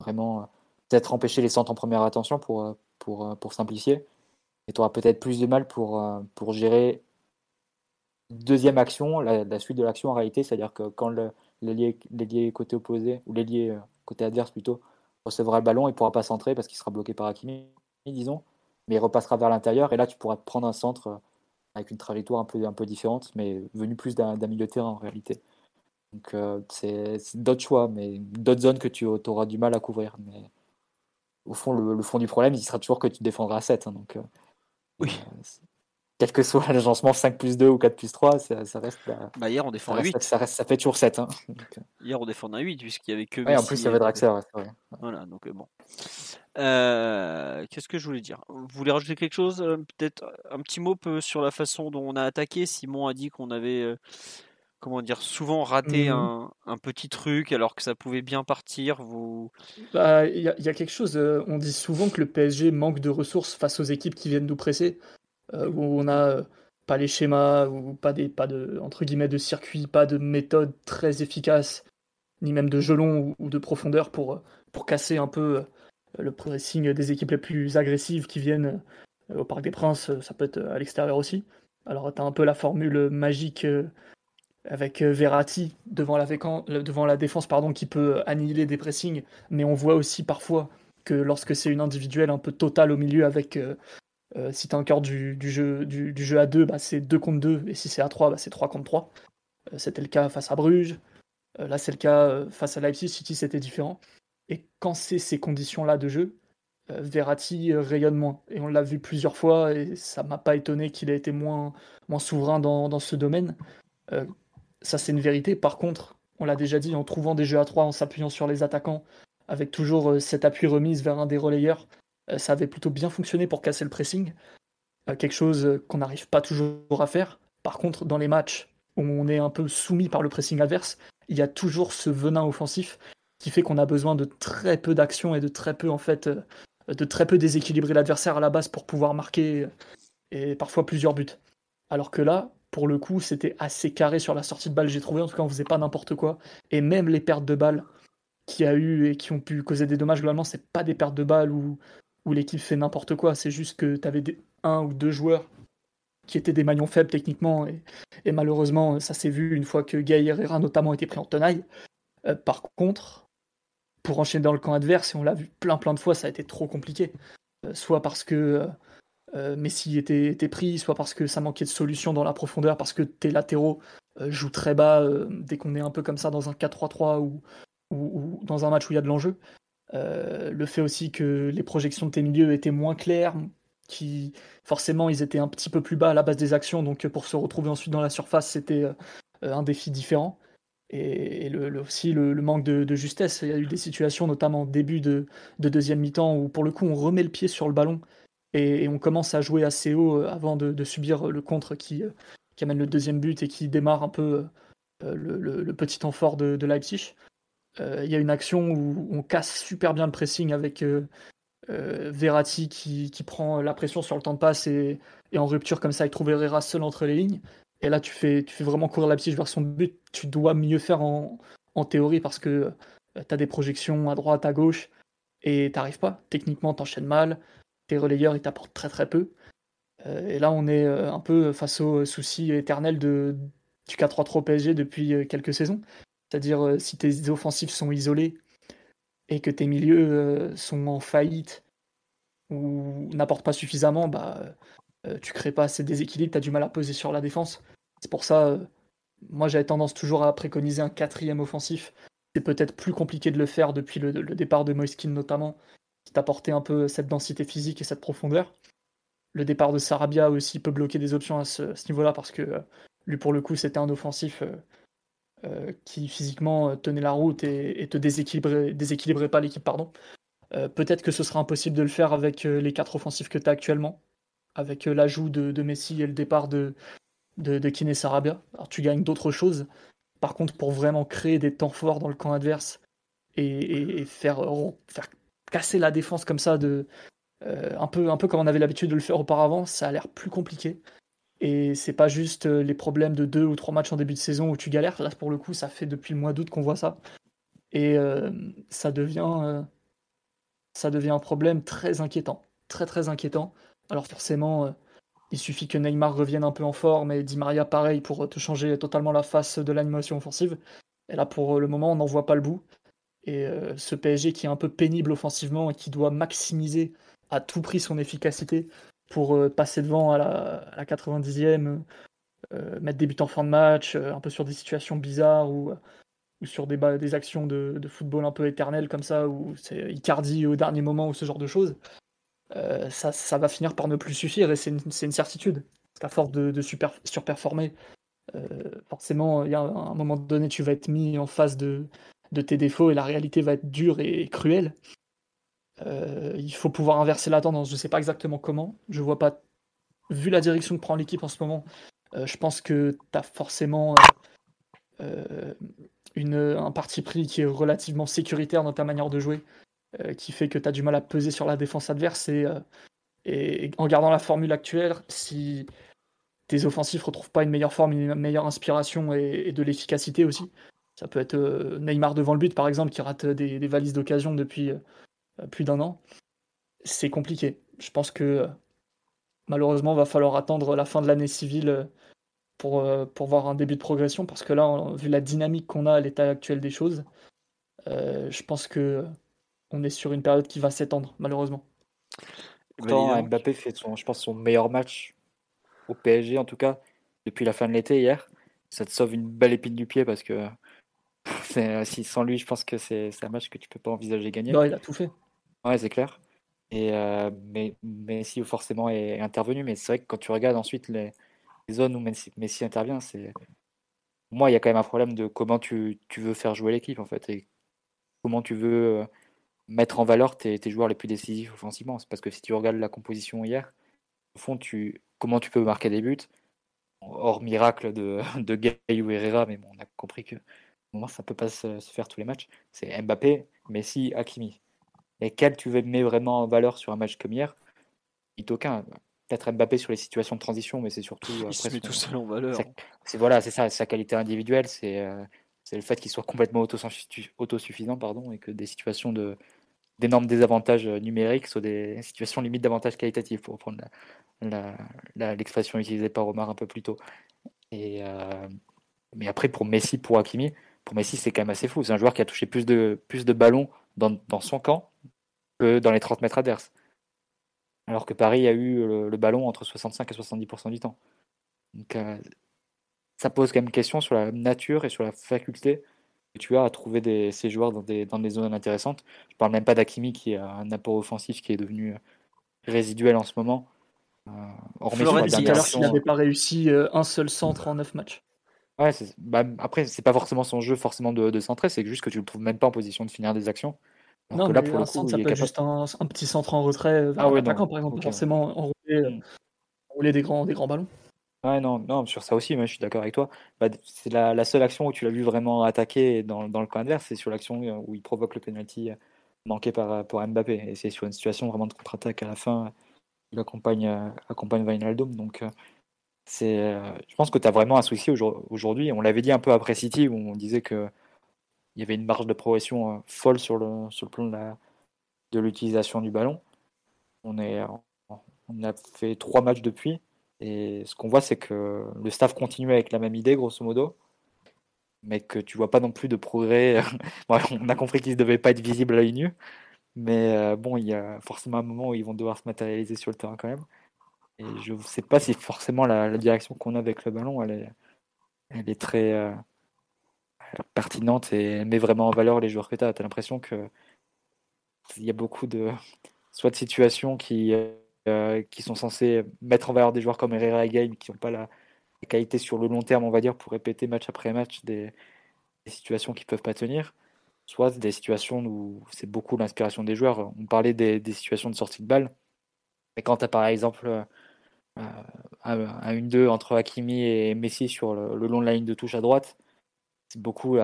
vraiment euh, peut-être empêcher les centres en première attention pour, euh, pour simplifier. Et tu auras peut-être plus de mal pour, pour gérer deuxième action, la, suite de l'action en réalité, c'est-à-dire que quand l'ailier côté opposé, ou l'ailier côté adverse plutôt, recevra le ballon, il ne pourra pas centrer parce qu'il sera bloqué par Hakimi, disons, mais il repassera vers l'intérieur et là tu pourras prendre un centre avec une trajectoire un peu, un peu différente, mais venu plus d'un milieu de terrain en réalité. Donc euh, c'est d'autres choix, mais d'autres zones que tu auras du mal à couvrir. Mais au fond, le, fond du problème, il sera toujours que tu défendras à 7. Hein, donc, euh, oui. Euh, quel que soit l'agencement 5 plus 2 ou 4 plus 3, ça, ça reste. bah hier, on défend à 8. Ça, reste, ça fait toujours 7. Hein. hier, on défend à 8, puisqu'il y avait que. Oui, en plus, il y avait Draxler. Voilà, donc bon. Qu'est-ce que je voulais dire? Vous voulez rajouter quelque chose? Peut-être un petit mot sur la façon dont on a attaqué? Simon a dit qu'on avait comment dire, souvent raté mmh un, petit truc alors que ça pouvait bien partir. Vous... Bah, il y, a quelque chose. Euh, on dit souvent que le PSG manque de ressources face aux équipes qui viennent nous presser, euh, où on n'a euh, pas les schémas ou pas des pas de entre guillemets de circuit, pas de méthode très efficace, ni même de gelon ou, de profondeur pour pour casser un peu le pressing des équipes les plus agressives qui viennent au Parc des Princes. Ça peut être à l'extérieur aussi. Alors, tu as un peu la formule magique avec euh, Verratti devant la, défense pardon, qui peut annihiler des pressings, mais on voit aussi parfois que lorsque c'est une individuelle un peu totale au milieu avec euh, euh, si tu as encore du, jeu, du, jeu à 2, bah, c'est 2 contre 2, et si c'est à 3, bah, c'est 3 contre 3. c'était le cas face à Bruges, là c'est le cas face à Leipzig, City c'était différent. Et quand c'est ces conditions-là de jeu, Verratti rayonne moins. Et on l'a vu plusieurs fois, et ça m'a pas étonné qu'il ait été moins, moins souverain dans, dans ce domaine. Ça, c'est une vérité. Par contre, on l'a déjà dit, en trouvant des jeux à 3, en s'appuyant sur les attaquants, avec toujours euh, cet appui remise vers un des relayeurs, euh, ça avait plutôt bien fonctionné pour casser le pressing. Euh, quelque chose qu'on n'arrive pas toujours à faire. Par contre, dans les matchs où on est un peu soumis par le pressing adverse, il y a toujours ce venin offensif qui fait qu'on a besoin de très peu d'actions et de très peu en fait de très peu déséquilibrer l'adversaire à la base pour pouvoir marquer et parfois plusieurs buts. Alors que là, pour le coup, c'était assez carré sur la sortie de balle. J'ai trouvé, en tout cas, on faisait pas n'importe quoi. Et même les pertes de balles qu'il y a eu et qui ont pu causer des dommages, globalement, c'est pas des pertes de balles où, l'équipe fait n'importe quoi. C'est juste que tu avais un ou deux joueurs qui étaient des maillons faibles techniquement. Et, malheureusement, ça s'est vu une fois que Gay Herrera, notamment, était pris en tenaille. Euh, par contre, pour enchaîner dans le camp adverse, et on l'a vu plein plein de fois, ça a été trop compliqué. Euh, soit parce que euh, euh, Messi était, pris, soit parce que ça manquait de solutions dans la profondeur, parce que tes latéraux euh, jouent très bas euh, dès qu'on est un peu comme ça dans un 4-3-3 ou, dans un match où il y a de l'enjeu. le fait aussi que les projections de tes milieux étaient moins claires, qui forcément ils étaient un petit peu plus bas à la base des actions, donc pour se retrouver ensuite dans la surface, c'était un défi différent. Et, aussi le, manque de, justesse. Il y a eu des situations, notamment début de, deuxième mi-temps, où pour le coup on remet le pied sur le ballon et, on commence à jouer assez haut avant de, subir le contre qui, qui amène le deuxième but et qui démarre un peu euh, le, petit temps fort de, Leipzig. Euh, il y a une action où on casse super bien le pressing avec euh, Verratti qui, prend la pression sur le temps de passe et, en rupture comme ça, il trouve Herrera seul entre les lignes. Et là, tu fais, tu fais vraiment courir Leipzig vers son but. Tu dois mieux faire en, théorie parce que tu as des projections à droite, à gauche et t'arrives pas. Techniquement, t'enchaînes mal. Tes relayeurs, ils t'apportent très très peu. et là, on est un peu face au souci éternel de, du 4-3-3 PSG depuis euh, quelques saisons. C'est-à-dire euh, si tes offensifs sont isolés et que tes milieux euh, sont en faillite ou n'apportent pas suffisamment, bah, tu crées pas assez de déséquilibre, tu as du mal à peser sur la défense. C'est pour ça, moi j'avais tendance toujours à préconiser un quatrième offensif. C'est peut-être plus compliqué de le faire depuis le, départ de Moiskin notamment, qui t'apportait un peu cette densité physique et cette profondeur. Le départ de Sarabia aussi peut bloquer des options à ce niveau-là parce que lui, pour le coup, c'était un offensif euh, euh, qui physiquement euh, tenait la route et, te déséquilibrait, pas l'équipe. pardon. Peut-être que ce sera impossible de le faire avec les quatre offensifs que tu as actuellement, avec l'ajout de, Messi et le départ de, de, Kine Sarabia. Alors tu gagnes d'autres choses. Par contre, pour vraiment créer des temps forts dans le camp adverse et, faire, faire casser la défense comme ça, de, un, peu, un peu comme on avait l'habitude de le faire auparavant, ça a l'air plus compliqué. Et c'est pas juste euh, les problèmes de deux ou trois matchs en début de saison où tu galères. Là, pour le coup, ça fait depuis le mois d'août qu'on voit ça. Et euh, ça, devient, euh, ça devient un problème très inquiétant. Très, très inquiétant. Alors, forcément, il suffit que Neymar revienne un peu en forme et Di Maria pareil pour te changer totalement la face de l'animation offensive. Et là, pour le moment, on n'en voit pas le bout. Et ce PSG qui est un peu pénible offensivement et qui doit maximiser à tout prix son efficacité pour euh, passer devant à la, 90e, euh, mettre des buts en fin de match, euh, un peu sur des situations bizarres ou, sur des, actions de, football un peu éternelles comme ça, où c'est Icardi au dernier moment ou ce genre de choses. ça, va finir par ne plus suffire et c'est une, certitude. à force de, surperformer, forcément, il y a un, moment donné, tu vas être mis en face de, de tes défauts et la réalité va être dure et cruelle. Euh, il faut pouvoir inverser la tendance. Je ne sais pas exactement comment. Je vois pas. Vu la direction que prend l'équipe en ce moment, euh, je pense que tu as forcément euh, une, un parti pris qui est relativement sécuritaire dans ta manière de jouer, qui fait que tu as du mal à peser sur la défense adverse. Et, en gardant la formule actuelle, si tes offensifs retrouvent pas une meilleure forme, une meilleure inspiration et, de l'efficacité aussi, ça peut être Neymar devant le but par exemple qui rate des valises d'occasion depuis euh, plus d'un an, c'est compliqué. Je pense que euh, malheureusement, va falloir attendre la fin de l'année civile euh, pour, pour voir un début de progression, parce que là, vu la dynamique qu'on a à l'état actuel des choses, je pense que on est sur une période qui va s'étendre, malheureusement. Pourtant, Mbappé fait son, je pense, son meilleur match au PSG, en tout cas, depuis la fin de l'été hier. Ça te sauve une belle épine du pied parce que si, sans lui, je pense que c'est un match que tu peux pas envisager gagner. Non, il a tout fait. Ouais, c'est clair. Et euh, mais Messi forcément est, intervenu, mais c'est vrai que quand tu regardes ensuite les, zones où Messi, intervient, c'est moi il y a quand même un problème de comment tu, veux faire jouer l'équipe en fait et comment tu veux euh, mettre en valeur tes, joueurs les plus décisifs offensivement. C'est parce que si tu regardes la composition hier, au fond, tu comment tu peux marquer des buts? Hors miracle de, de Gay ou Herrera, mais bon, on a compris que moment ça peut pas se, faire tous les matchs. C'est Mbappé, Messi, Hakimi quel tu veux mettre vraiment en valeur sur un match comme hier? Il aucun. Peut-être Mbappé sur les situations de transition, mais c'est surtout. Il se met tout seul en valeur. C'est voilà, c'est ça, sa qualité individuelle, c'est euh, le fait qu'il soit complètement autosuffisant, pardon, et que des situations de d'énormes désavantages euh, numériques soient des situations limites d'avantages qualitatifs, pour prendre l'expression utilisée par Omar un peu plus tôt. Et euh, mais après, pour Messi, pour Hakimi, pour Messi, c'est quand même assez fou. C'est un joueur qui a touché plus de, plus de ballons dans, dans son camp dans les 30 mètres adverses. Alors que Paris a eu le, ballon entre 65 et 70% du temps. Donc, euh, ça pose quand même question sur la nature et sur la faculté tu as à trouver des, ces joueurs dans des, dans des zones intéressantes. Je parle même pas d'Akimi qui a un apport offensif qui est devenu résiduel en ce moment. Euh, Florenzi, alors qu'il n'avait pas réussi euh, un seul centre en 9 matchs. Ouais, bah, après, c'est pas forcément son jeu forcément de, de centrer, c'est juste que tu le trouves même pas en position de finir des actions. non, mais là, pour le coup, ça peut être juste un, un, petit centre en retrait vers ah, ouais, par exemple, forcément enrouler, hmm. enrouler, des, grands, des grands ballons. Ouais, non, non, sur ça aussi, moi, je suis d'accord avec toi. Bah, c'est la, la, seule action où tu l'as vu vraiment attaquer dans, dans le camp adverse, c'est sur l'action où il provoque le penalty manqué par, pour Mbappé. Et c'est sur une situation vraiment de contre-attaque à la fin il accompagne, euh, accompagne Wijnaldum. Donc, euh, c'est, euh, je pense que tu as vraiment un souci aujourd'hui. On l'avait dit un peu après City, où on disait qu'il y avait une marge de progression folle sur le, sur le plan de, la, de l'utilisation du ballon. On, est, on a fait trois matchs depuis. Et ce qu'on voit, c'est que le staff continue avec la même idée, grosso modo, mais que tu vois pas non plus de progrès. on a compris qu'ils ne devaient pas être visibles à l'œil nu, mais euh, bon, il y a forcément un moment où ils vont devoir se matérialiser sur le terrain quand même. Et je ne sais pas si forcément la, direction qu'on a avec le ballon, elle est, elle très euh, pertinente et met vraiment en valeur les joueurs que tu as. Tu as l'impression qu'il y a beaucoup de soit de situations qui, euh, qui sont censées mettre en valeur des joueurs comme Herrera et Game qui n'ont pas la, qualité sur le long terme, on va dire, pour répéter match après match des, des situations qui ne peuvent pas tenir soit des situations où c'est beaucoup l'inspiration des joueurs. On parlait des, situations de sortie de balle. Mais quand tu as par exemple euh, un 1-2 entre Hakimi et Messi sur le, long de la ligne de touche à droite, c'est beaucoup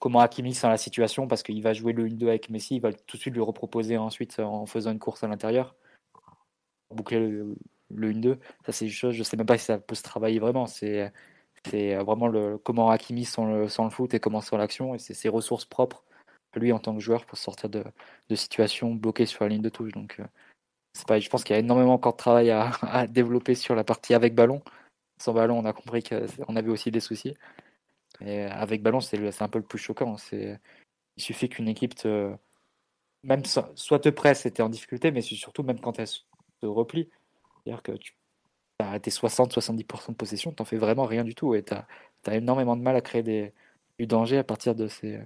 comment Hakimi sent la situation parce qu'il va jouer le 1-2 avec Messi, il va tout de suite lui reproposer ensuite en faisant une course à l'intérieur. Boucler le, le 1-2, ça c'est une chose, je sais même pas si ça peut se travailler vraiment. C'est c'est vraiment comment Hakimi sent le, le foot et comment sent l'action. Et c'est ses ressources propres, lui, en tant que joueur, pour sortir de, de situations bloquées sur la ligne de touche. Donc, euh, pas, je pense qu'il y a énormément encore de travail à, à, développer sur la partie avec ballon. Sans ballon, on a compris qu'on avait aussi des soucis. Et avec ballon, c'est un peu le plus choquant. Il suffit qu'une équipe, te, même soit te presse et tu en difficulté, mais surtout même quand elle se replie. C'est-à-dire que tu as tes 60-70% de possession, tu n'en fais vraiment rien du tout et tu as, énormément de mal à créer des, du danger à partir de ces,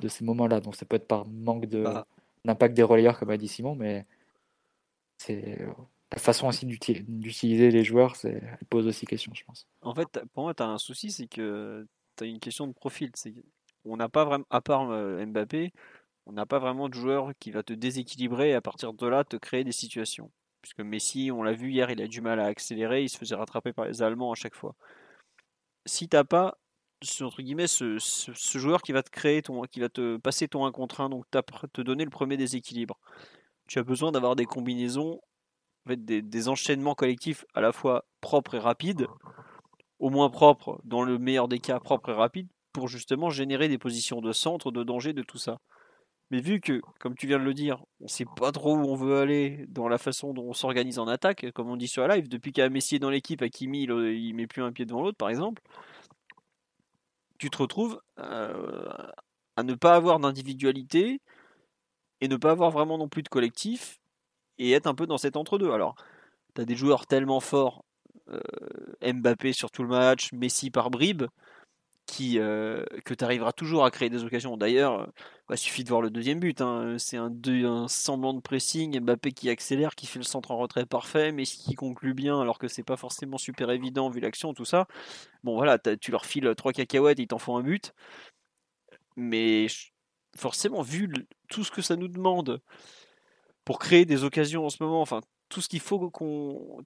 de ces moments-là. Donc ça peut être par manque de, bah. d'impact des relayeurs, comme a dit Simon, mais c'est la façon aussi d'utiliser les joueurs, c'est, pose aussi question, je pense. En fait, pour moi, tu as un souci, c'est que tu as une question de profil. On n'a pas vraiment, à part euh, Mbappé, on n'a pas vraiment de joueur qui va te déséquilibrer et à partir de là te créer des situations puisque Messi, on l'a vu hier, il a du mal à accélérer, il se faisait rattraper par les Allemands à chaque fois. Si t'as pas entre guillemets ce, joueur qui va te créer ton, qui va te passer ton 1 contre 1, donc te donner le premier déséquilibre, tu as besoin d'avoir des combinaisons, en des, enchaînements collectifs à la fois propres et rapides, au moins propres, dans le meilleur des cas propres et rapides, pour justement générer des positions de centre, de danger, de tout ça. Mais vu que, comme tu viens de le dire, on sait pas trop où on veut aller dans la façon dont on s'organise en attaque, comme on dit sur la live, depuis qu'il y a dans l'équipe, Hakimi il, il met plus un pied devant l'autre par exemple, tu te retrouves euh, à ne pas avoir d'individualité et ne pas avoir vraiment non plus de collectif et être un peu dans cet entre-deux. Alors, tu as des joueurs tellement forts, euh, Mbappé sur tout le match, Messi par bribes, qui, euh, que tu arriveras toujours à créer des occasions. D'ailleurs, il bah, suffit de voir le deuxième but. Hein. C'est un, un, semblant de pressing. Mbappé qui accélère, qui fait le centre en retrait parfait, mais qui conclut bien alors que c'est pas forcément super évident vu l'action, tout ça. Bon, voilà, tu leur files trois cacahuètes ils t'en font un but. Mais forcément, vu tout ce que ça nous demande pour créer des occasions en ce moment, enfin, tout ce qu'il faut qu'on.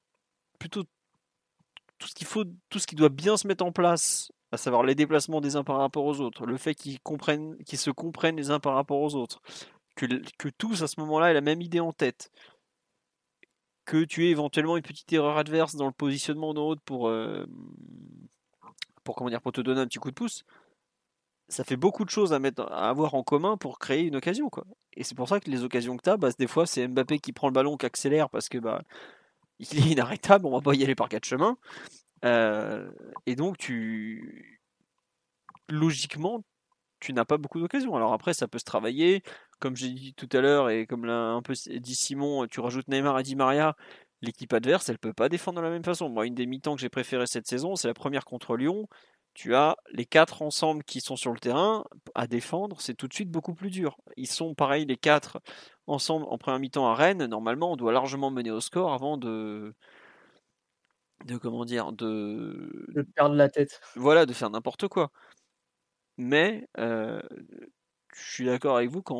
Plutôt tout ce qu'il faut, tout ce qui doit bien se mettre en place à savoir les déplacements des uns par rapport aux autres, le fait qu'ils comprennent, qu'ils se comprennent les uns par rapport aux autres, que, que tous à ce moment-là aient la même idée en tête, que tu aies éventuellement une petite erreur adverse dans le positionnement d'un autre pour, euh, pour, comment dire, pour te donner un petit coup de pouce, ça fait beaucoup de choses à, avoir en commun pour créer une occasion. Quoi. Et c'est pour ça que les occasions que tu as, bah, des fois c'est Mbappé qui prend le ballon, qui accélère parce que bah, il est inarrêtable, on va pas y aller par quatre chemins. Euh, et donc, tu logiquement, tu n'as pas beaucoup d'occasions. Alors après, ça peut se travailler. Comme j'ai dit tout à l'heure, et comme l'a un peu dit Simon, tu rajoutes Neymar et Di Maria, l'équipe adverse, elle peut pas défendre de la même façon. Moi, une des mi-temps que j'ai préféré cette saison, c'est la première contre Lyon. Tu as les quatre ensemble qui sont sur le terrain à défendre, c'est tout de suite beaucoup plus dur. Ils sont pareil les quatre ensemble en première mi-temps à Rennes. Normalement, on doit largement mener au score avant de de comment dire de de perdre la tête. Voilà, de faire n'importe quoi. Mais euh, je suis d'accord avec vous quand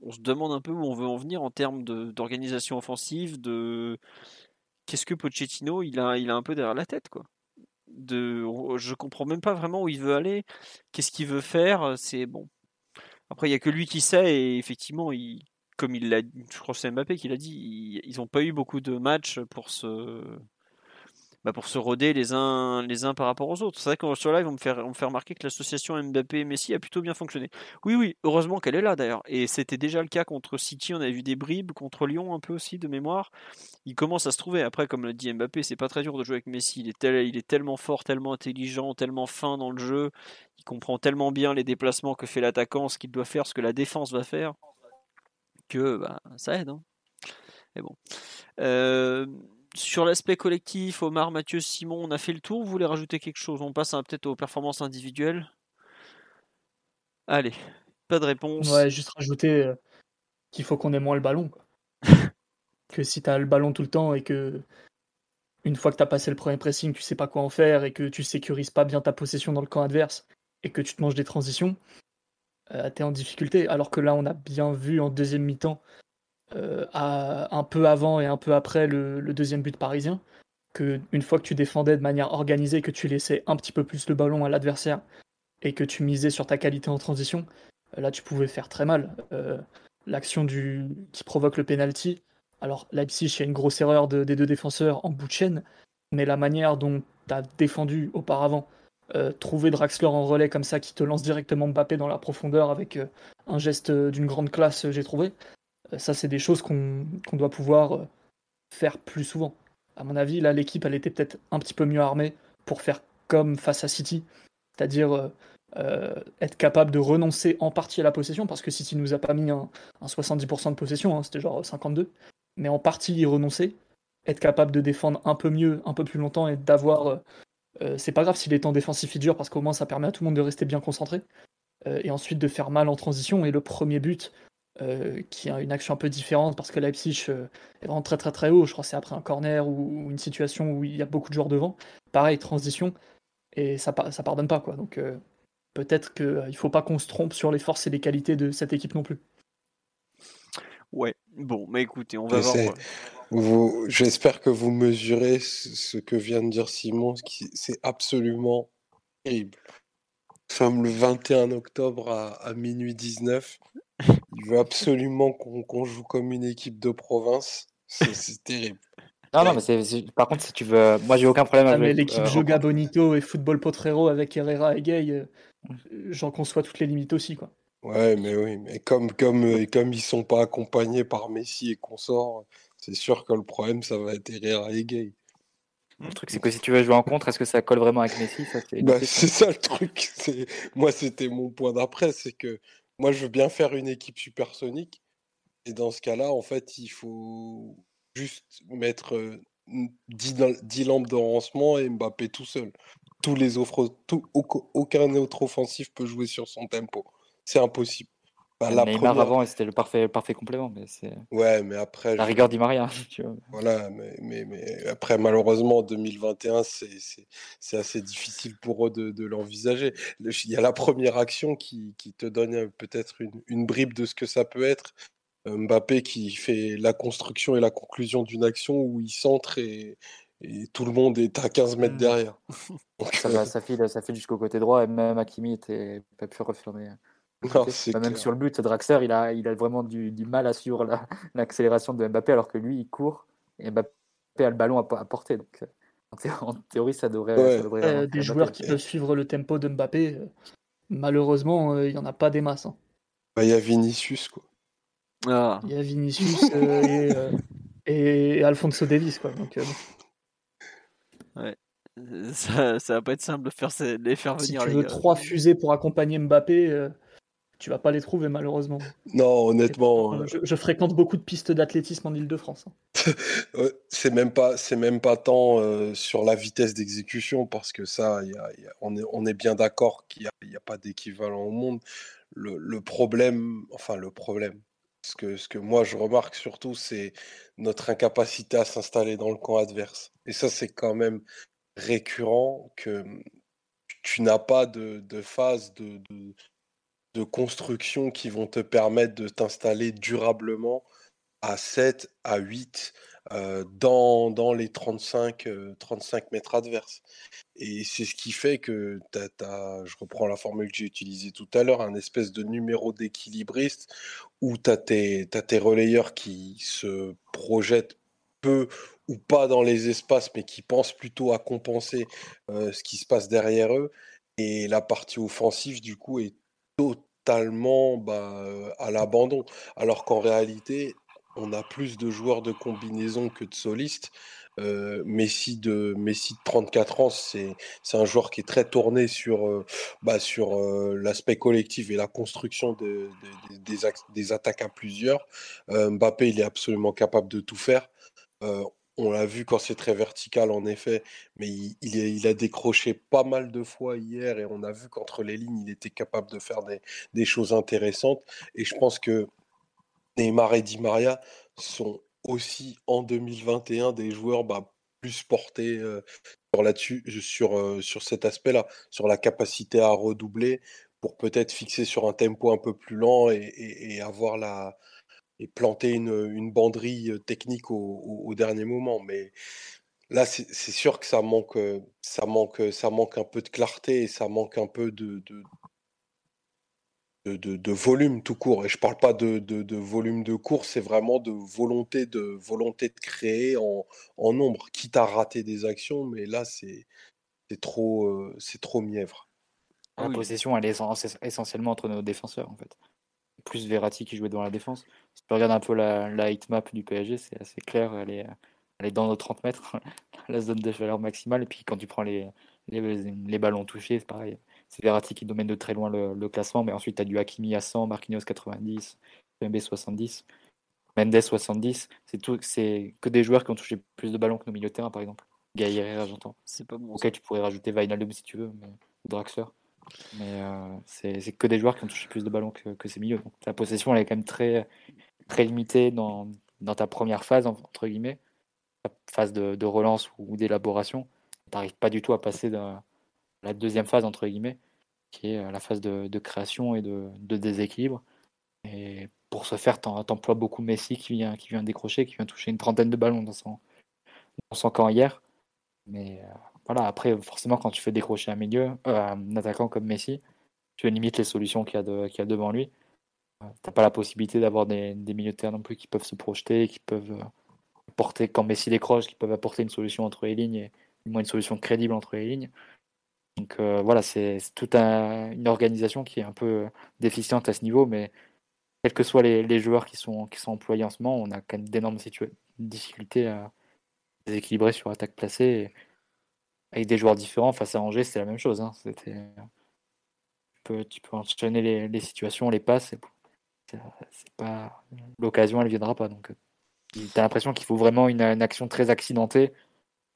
on, se demande un peu où on veut en venir en termes d'organisation offensive, de qu'est-ce que Pochettino il a, il a un peu derrière la tête quoi de, je comprends même pas vraiment où il veut aller, qu'est-ce qu'il veut faire. C'est bon. Après, il y a que lui qui sait et effectivement, comme il l'a, je crois que c'est Mbappé qui l'a dit, ils n'ont pas eu beaucoup de matchs pour se, bah, pour se roder les uns, les uns par rapport aux autres. C'est vrai que sur live, on me fait, on me fait remarquer que l'association Mbappé-Messi a plutôt bien fonctionné. Oui, oui, heureusement qu'elle est là d'ailleurs. Et c'était déjà le cas contre City, on avait vu des bribes, contre Lyon un peu aussi de mémoire. Il commence à se trouver. Après, comme l'a dit Mbappé, c'est pas très dur de jouer avec Messi. Il est, il est tellement fort, tellement intelligent, tellement fin dans le jeu. Il comprend tellement bien les déplacements que fait l'attaquant, ce qu'il doit faire, ce que la défense va faire, que bah, ça aide. Hein. Mais bon. Euh, sur l'aspect collectif, Omar, Mathieu, Simon, on a fait le tour. Vous voulez rajouter quelque chose? On passe peut-être aux performances individuelles. Allez, pas de réponse. Ouais, juste rajouter euh, qu'il faut qu'on ait moins le ballon. que si tu as le ballon tout le temps et que une fois que tu as passé le premier pressing, tu sais pas quoi en faire et que tu sécurises pas bien ta possession dans le camp adverse et que tu te manges des transitions, euh, tu es en difficulté. Alors que là, on a bien vu en deuxième mi-temps euh, un peu avant et un peu après le, deuxième but parisien, que une fois que tu défendais de manière organisée, que tu laissais un petit peu plus le ballon à l'adversaire et que tu misais sur ta qualité en transition, euh, là tu pouvais faire très mal. Euh, l'action du qui provoque le penalty, alors Leipzig, il y a une grosse erreur des deux défenseurs en bout de chaîne, mais la manière dont tu as défendu auparavant, trouver Draxler en relais comme ça qui te lance directement Mbappé dans la profondeur avec un geste d'une grande classe, j'ai trouvé. Euh, ça, c'est des choses qu'on doit pouvoir euh, faire plus souvent. À mon avis, là, l'équipe, elle était peut-être un petit peu mieux armée pour faire comme face à City, c'est-à-dire euh, être capable de renoncer en partie à la possession, parce que City nous a pas mis un, 70% de possession, hein, c'était genre 52, mais en partie y renoncer, être capable de défendre un peu mieux, un peu plus longtemps et d'avoir. c'est pas grave si les temps défensifs durent, parce qu'au moins ça permet à tout le monde de rester bien concentré, et ensuite de faire mal en transition. Et le premier but, euh, qui a une action un peu différente parce que Leipzig euh, est vraiment très très très haut. Je crois que c'est après un corner ou, une situation où il y a beaucoup de joueurs devant. Pareil, transition, et ça, ça pardonne pas. quoi. Donc euh, peut-être qu'il ne faut pas qu'on se trompe sur les forces et les qualités de cette équipe non plus. Ouais, bon, mais écoutez, on va voir. J'espère que vous mesurez ce que vient de dire Simon, c'est absolument terrible. Nous sommes le 21 octobre à, à minuit 19. Il veut absolument qu'on joue comme une équipe de province. C'est terrible. Non, non, mais par contre, si tu veux. Moi, j'ai aucun problème ah, avec. l'équipe euh, Joga Bonito et Football Potrero avec Herrera et Gay, euh, j'en conçois toutes les limites aussi, quoi. Ouais, mais oui, mais comme, comme, euh, comme ils sont pas accompagnés par Messi et consorts, c'est sûr que le problème, ça va être Herrera et Gay. Le truc, c'est que si tu veux jouer en contre, est-ce que ça colle vraiment avec Messi? Ça, c'est... Bah, c'est ça le truc. Moi, c'était mon point d'après, c'est que moi, je veux bien faire une équipe supersonique. Et dans ce cas-là, en fait, il faut juste mettre 10, lampes de rancement et Mbappé tout seul. Tous les offres, aucun autre offensif peut jouer sur son tempo. C'est impossible. Bah, la Neymar avant, c'était le parfait, parfait complément. Mais c'est... Ouais, mais après. La rigueur dit Maria. Voilà, mais, mais, mais, après, malheureusement, 2021, c'est, c'est, assez difficile pour eux de, de l'envisager. Il y a la première action qui, qui te donne euh, peut-être une, une, bribe de ce que ça peut être. Euh, Mbappé qui fait la construction et la conclusion d'une action où il centre et, et tout le monde est à 15 mètres mmh. derrière. ça, euh, ça, file, ça file jusqu'au côté droit et même Hakimi était pas pu refermer. Bah, même sur le but, Draxler, il a, il a vraiment du, du mal à suivre l'accélération de Mbappé alors que lui, il court et Mbappé a le ballon à, porter. Donc, euh, en, théorie, ça devrait. Euh, des joueurs qui peuvent suivre le tempo de Mbappé, euh, malheureusement, il n'y en a pas des masses. Hein. Bah, il y a Vinicius, quoi. Ah. Il y a Vinicius et, et, Alfonso Davis, quoi. Donc, ouais. Ça, ça va pas être simple de faire, les faire venir. Si tu veux trois fusées pour accompagner Mbappé, tu vas pas les trouver malheureusement. Non, honnêtement. Je, fréquente beaucoup de pistes d'athlétisme en Ile-de-France. Hein. c'est même pas, c'est même pas tant euh, sur la vitesse d'exécution parce que ça, on, est, on est bien d'accord qu'il n'y a, pas d'équivalent au monde. Le, problème, enfin le problème, ce que, ce que moi je remarque surtout, c'est notre incapacité à s'installer dans le camp adverse. Et ça, c'est quand même récurrent que tu n'as pas de, phase de, de, construction qui vont te permettre de t'installer durablement à 7, à 8 euh, dans, dans, les 35, 35 euh, mètres adverses. Et c'est ce qui fait que, tu as, je reprends la formule que j'ai utilisée tout à l'heure, un espèce de numéro d'équilibriste où tu as, as, tes relayeurs qui se projettent peu ou pas dans les espaces, mais qui pensent plutôt à compenser ce qui se passe derrière eux. Et la partie offensive, du coup, est bah, à l'abandon. Alors qu'en réalité, on a plus de joueurs de combinaison que de solistes. Messi, de, Messi de 34 ans, c'est un joueur qui est très tourné sur, bah, sur l'aspect collectif et la construction de, des, des, attaques à plusieurs. Mbappé, il est absolument capable de tout faire. On l'a vu quand c'est très vertical, en effet, mais il, a décroché pas mal de fois hier et on a vu qu'entre les lignes, il était capable de faire des, choses intéressantes. Et je pense que Neymar et Di Maria sont aussi en 2021 des joueurs bah, plus portés euh, sur, euh, sur cet aspect-là, sur la capacité à redoubler pour peut-être fixer sur un tempo un peu plus lent et avoir la, et planter une, banderie technique au, dernier moment. Mais là, c'est sûr que ça manque, ça, manque, ça manque un peu de clarté et ça manque un peu de, de, de, volume tout court. Et je ne parle pas de, volume de course, c'est vraiment de volonté de, volonté de créer en, en nombre, quitte à rater des actions. Mais là, c'est trop, c'est trop mièvre. La possession, elle est essentiellement entre nos défenseurs, en fait plus Verratti qui jouait dans la défense. Si tu regardes un peu la, la map du PSG, c'est assez clair. Elle est, elle est dans nos 30 mètres, la zone de chaleur maximale. Et puis quand tu prends les, les, ballons touchés, c'est pareil. C'est Verratti qui domine de très loin le, classement. Mais ensuite, tu as du Hakimi à 100, Marquinhos 90, MB 70, Mendes 70. C'est tout, c'est que des joueurs qui ont touché plus de ballons que nos milieux de terrain, par exemple. Gaillard, j'entends. C'est pas bon. Ok, tu pourrais rajouter Wijnaldum si tu veux, mais... Draxler. Mais euh, c'est que des joueurs qui ont touché plus de ballons que, ces milieux. Ta possession, elle est quand même très, très limitée dans, dans ta première phase, entre guillemets, la phase de, relance ou d'élaboration. Tu n'arrives pas du tout à passer de la deuxième phase, entre guillemets, qui est la phase de, création et de, de, déséquilibre. Et pour ce faire, tu emploies beaucoup Messi qui vient, qui vient décrocher, qui vient toucher une trentaine de ballons dans son, dans son camp hier. Mais euh, voilà, après, forcément, quand tu fais décrocher un milieu, euh, un attaquant comme Messi, tu limites les solutions qu'il y, a devant lui. Euh, tu n'as pas la possibilité d'avoir des, des milieux de terrain non plus qui peuvent se projeter, qui peuvent euh, apporter, quand Messi décroche, qui peuvent apporter une solution entre les lignes, et moins une solution crédible entre les lignes. Donc voilà, c'est toute une organisation qui est un peu déficiente à ce niveau, mais quels que soient les, joueurs qui sont, qui sont employés en ce moment, on a quand même d'énormes difficultés à déséquilibrer sur attaque placée avec des joueurs différents face à Angers, c'est la même chose. Hein. C'était... Tu, peux, tu peux enchaîner les, les situations, les passes. C'est, pas... L'occasion, elle viendra pas. Donc, tu as l'impression qu'il faut vraiment une, action très accidentée,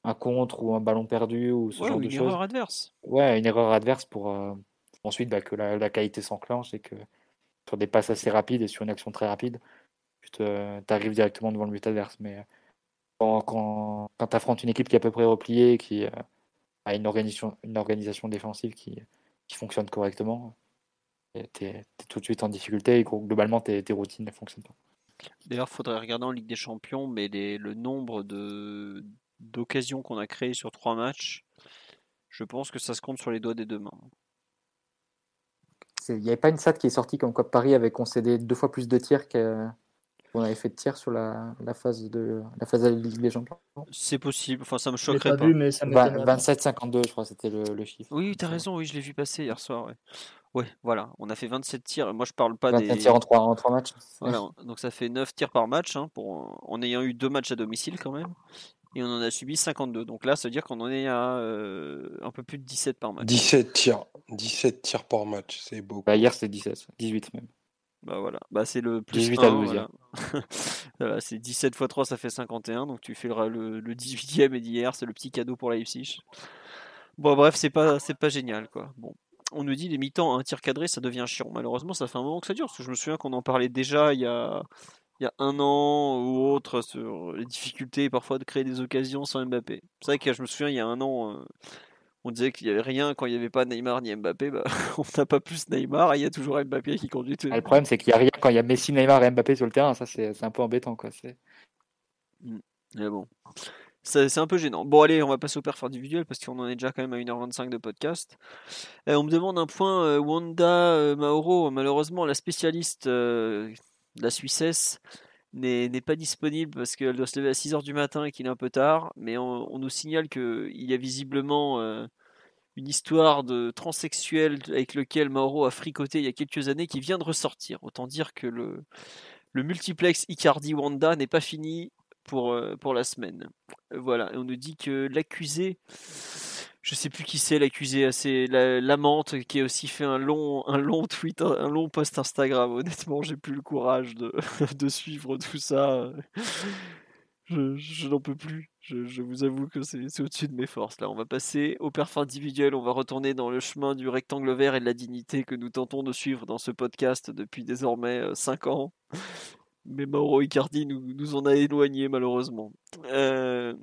un contre ou un ballon perdu ou ce genre de choses. Une erreur adverse. Ouais, une erreur adverse pour euh, ensuite bah, que la, qualité s'enclenche et que sur des passes assez rapides et sur une action très rapide, tu arrives directement devant le but adverse. Mais quand, quand, quand tu affrontes une équipe qui est à peu près repliée, qui, euh, à une organisation, une organisation défensive qui, qui fonctionne correctement, tu es, tout de suite en difficulté et globalement tes, tes routines ne fonctionnent pas. D'ailleurs, il faudrait regarder en Ligue des Champions, mais les, le nombre de, d'occasions qu'on a créées sur trois matchs, je pense que ça se compte sur les doigts des deux mains. Il n'y avait pas une stat qui est sortie comme quoi Paris avait concédé deux fois plus de tirs que, on avait fait de tir sur la, la, phase de la phase de la Ligue des Champions. C'est possible, enfin ça me choquerait pas. 27-52, je crois, c'était le, le, chiffre. Oui, tu as raison, oui, je l'ai vu passer hier soir. Ouais. ouais. voilà, on a fait 27 tirs. Moi, je parle pas 27 tirs en 3, en 3 matchs. Voilà, donc ça fait 9 tirs par match, hein, pour, en ayant eu deux matchs à domicile quand même. et on en a subi 52. Donc là, ça veut dire qu'on en est à euh, un peu plus de 17 par match. 17 tirs. 17 tirs par match, c'est beaucoup. Bah, hier, c'était 17, 18 même. Bah voilà, bah c'est le plus 18 1, à 12, voilà. Voilà, c'est 17 x 3, ça fait 51, donc tu fais le, le, le 18e et d'hier, c'est le petit cadeau pour Leipzig. Bon bref, c'est pas, c'est pas génial quoi. Bon, on nous dit les mi-temps, un tir cadré, ça devient chiant. Malheureusement, ça fait un moment que ça dure, parce que je me souviens qu'on en parlait déjà il y a, il y a un an ou autre sur les difficultés parfois de créer des occasions sans Mbappé. C'est vrai que je me souviens il y a un an, euh, on disait qu'il n'y avait rien quand il n'y avait pas Neymar ni Mbappé. Bah, on n'a pas plus Neymar et il y a toujours Mbappé qui conduit tout. Ah, le problème, c'est qu'il n'y a rien quand il y a Messi, Neymar et Mbappé sur le terrain. Ça, c'est un peu embêtant. Quoi. C'est- Mais bon, c'est un peu gênant. Bon, allez, on va passer au perf individuel parce qu'on en est déjà quand même à 1h25 de podcast. On me demande un point euh, Wanda euh, Mauro. Malheureusement, la spécialiste euh, de la Suissesse n'est pas disponible parce qu'elle doit se lever à 6h du matin et qu'il est un peu tard. Mais on, nous signale qu'il y a visiblement euh, une histoire de transsexuel avec lequel Mauro a fricoté il y a quelques années qui vient de ressortir. Autant dire que le, le multiplex Icardi Wanda n'est pas fini pour, euh, pour la semaine. Voilà, et on nous dit que l'accusé, je sais plus qui c'est l'accusé, c'est la- l'amante qui a aussi fait un long, un long tweet, un, long post Instagram. Honnêtement, j'ai plus le courage de, suivre tout ça. Je, n'en peux plus. Je, vous avoue que c'est au-dessus de mes forces. Là, on va passer au perf individuel. On va retourner dans le chemin du rectangle vert et de la dignité que nous tentons de suivre dans ce podcast depuis désormais 5 ans. Mais Mauro Icardi nous, nous en a éloignés malheureusement. Euh,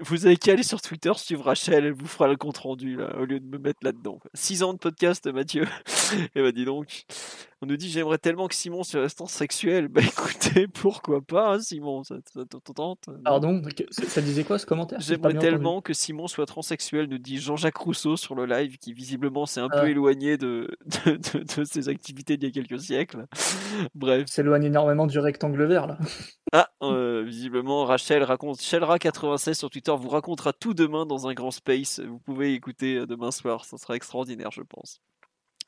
vous avez qu'à aller sur Twitter suivre Rachel, elle vous fera le compte rendu au lieu de me mettre là-dedans. 6 ans de podcast, Mathieu. Et bah dis donc. On nous dit j'aimerais tellement que Simon soit restant sexuel. Bah écoutez, pourquoi pas, hein, Simon? Ça, ça te tente non? Pardon, ça disait quoi ce commentaire? J'aimerais entendu. tellement que Simon soit transsexuel, nous dit Jean-Jacques Rousseau sur le live, qui visiblement s'est un Ah. peu éloigné de, de, de- de ses activités d'il y a quelques siècles. Bref. s'éloigne énormément du rectangle vert là. Ah, euh, visiblement, Rachel raconte, Shelra96 sur Twitter vous racontera tout demain dans un grand space. Vous pouvez écouter euh, demain soir, ça sera extraordinaire, je pense.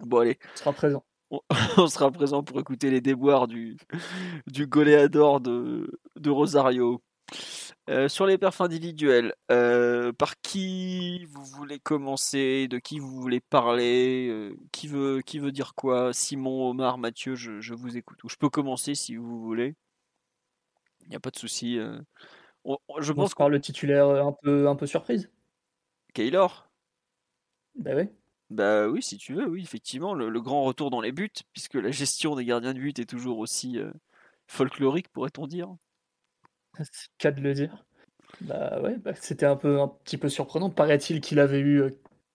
Bon, allez, Il sera présent. on sera présent pour écouter les déboires du, du goléador de, de Rosario. Euh, sur les perfs individuels, euh, par qui vous voulez commencer De qui vous voulez parler euh, qui, veut, qui veut dire quoi? Simon, Omar, Mathieu, je, je vous écoute. Ou je peux commencer si vous voulez. Il n'y a pas de souci. On- on- je pense se parle le titulaire un peu, un peu surprise. Kaylor Bah ouais. Bah oui, si tu veux, oui, effectivement, le, grand retour dans les buts, puisque la gestion des gardiens de but est toujours aussi euh, folklorique, pourrait-on dire. C'est le cas de le dire. Bah ouais, bah, c'était un peu un petit peu surprenant. Paraît-il qu'il avait eu euh,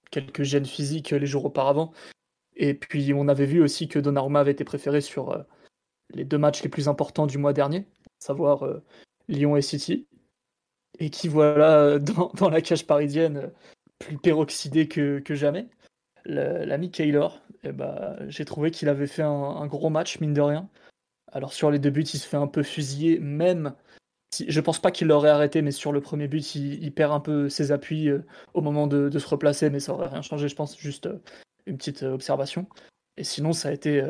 quelques gènes physiques euh, les jours auparavant. Et puis on avait vu aussi que Donnarumma avait été préféré sur les deux matchs les plus importants du mois dernier, à savoir Lyon et City. Et qui voilà dans, la cage parisienne plus peroxydé que jamais. L'ami Kaylor, eh bah, j'ai trouvé qu'il avait fait un, gros match, mine de rien. Alors sur les deux buts, il se fait un peu fusiller, même si- je pense pas qu'il l'aurait arrêté, mais sur le premier but, il, perd un peu ses appuis euh, au moment de, se replacer, mais ça aurait rien changé, je pense, juste euh, une petite euh, observation. Et sinon, ça a été,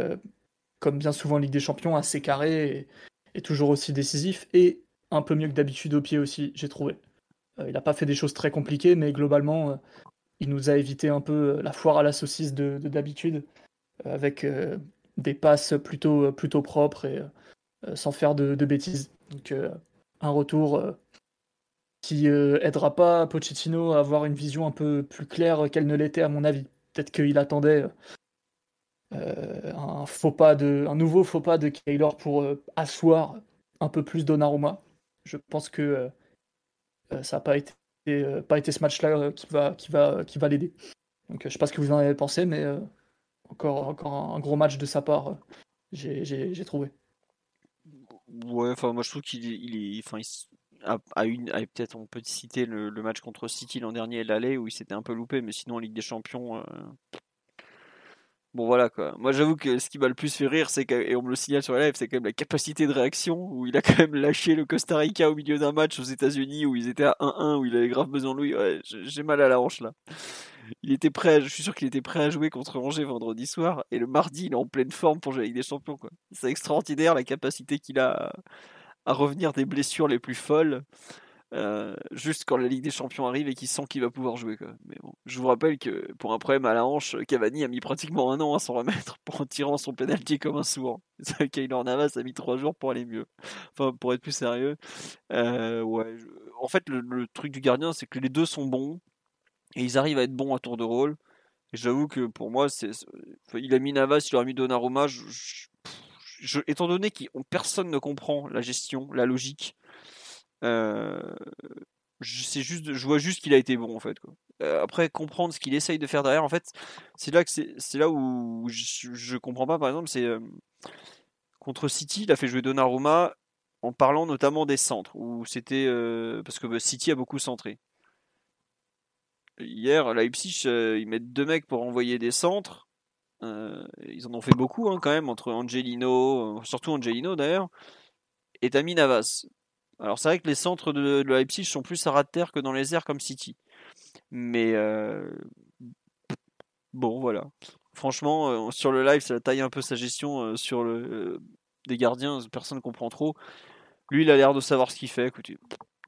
comme bien souvent en Ligue des Champions, assez carré et, toujours aussi décisif, et un peu mieux que d'habitude au pied aussi, j'ai trouvé. Il n'a pas fait des choses très compliquées, mais globalement, il nous a évité un peu euh, la foire à la saucisse de de d'habitude, euh, avec euh, des passes plutôt, plutôt propres et sans faire de, bêtises. Donc, un retour qui aidera pas Pochettino à avoir une vision un peu plus claire qu'elle ne l'était à mon avis. Peut-être qu'il attendait un faux pas de, un nouveau faux pas de Kaylor pour asseoir un peu plus Donnarumma. Je pense que ça n'a pas été, euh, pas été ce match-là euh, qui va, qui va, qui va l'aider. Donc euh, je sais pas ce que vous en avez pensé, mais euh, encore, encore un, gros match de sa part, euh, j'ai- trouvé. Ouais, enfin, moi je trouve qu'il il est, enfin, une, peut-être on peut citer le, le match contre City l'an dernier l'aller où il s'était un peu loupé, mais sinon en Ligue des Champions, euh, bon voilà quoi. Moi j'avoue que ce qui m'a le plus fait rire, c'est et on me le signale sur la live, c'est quand même la capacité de réaction où il a quand même lâché le Costa Rica au milieu d'un match aux États-Unis où ils étaient à 1-1 où il avait grave besoin de lui. J'ai mal à la hanche là. Il était prêt, je suis sûr qu'il était prêt à jouer contre Angers vendredi soir et le mardi il est en pleine forme pour jouer avec des champions quoi. C'est extraordinaire la capacité qu'il a à revenir des blessures les plus folles. Euh, juste quand la Ligue des Champions arrive et qu'il sent qu'il va pouvoir jouer. Quoi. Mais bon, je vous rappelle que pour un problème à la hanche, Cavani a mis pratiquement un an à s'en remettre pour en tirant son penalty comme un sourd. Kaylor Navas a mis trois jours pour aller mieux. Enfin, pour être plus sérieux. Euh, ouais, En fait, le, truc du gardien, c'est que les deux sont bons et ils arrivent à être bons à tour de rôle. Et j'avoue que pour moi, c'est, il a mis Navas, il aurait mis Donnarumma. Étant donné que personne ne comprend la gestion, la logique, c'est juste, je vois juste qu'il a été bon en fait. Euh, après comprendre ce qu'il essaye de faire derrière, en fait, c'est là que c'est, là où je, je, comprends pas. Par exemple, c'est euh, contre City, il a fait jouer Donnarumma en parlant notamment des centres, où c'était parce que bah, City a beaucoup centré. Hier, Leipzig, ils mettent deux mecs pour envoyer des centres. ils en ont fait beaucoup hein, quand même entre Angelino, surtout Angelino d'ailleurs, et Tami Navas. Alors c'est vrai que les centres de, Leipzig sont plus à ras de terre que dans les airs comme City. Mais euh, bon voilà. Franchement, euh, sur le live, ça taille un peu sa gestion euh, sur le des gardiens, personne ne comprend trop. Lui, il a l'air de savoir ce qu'il fait. Écoutez,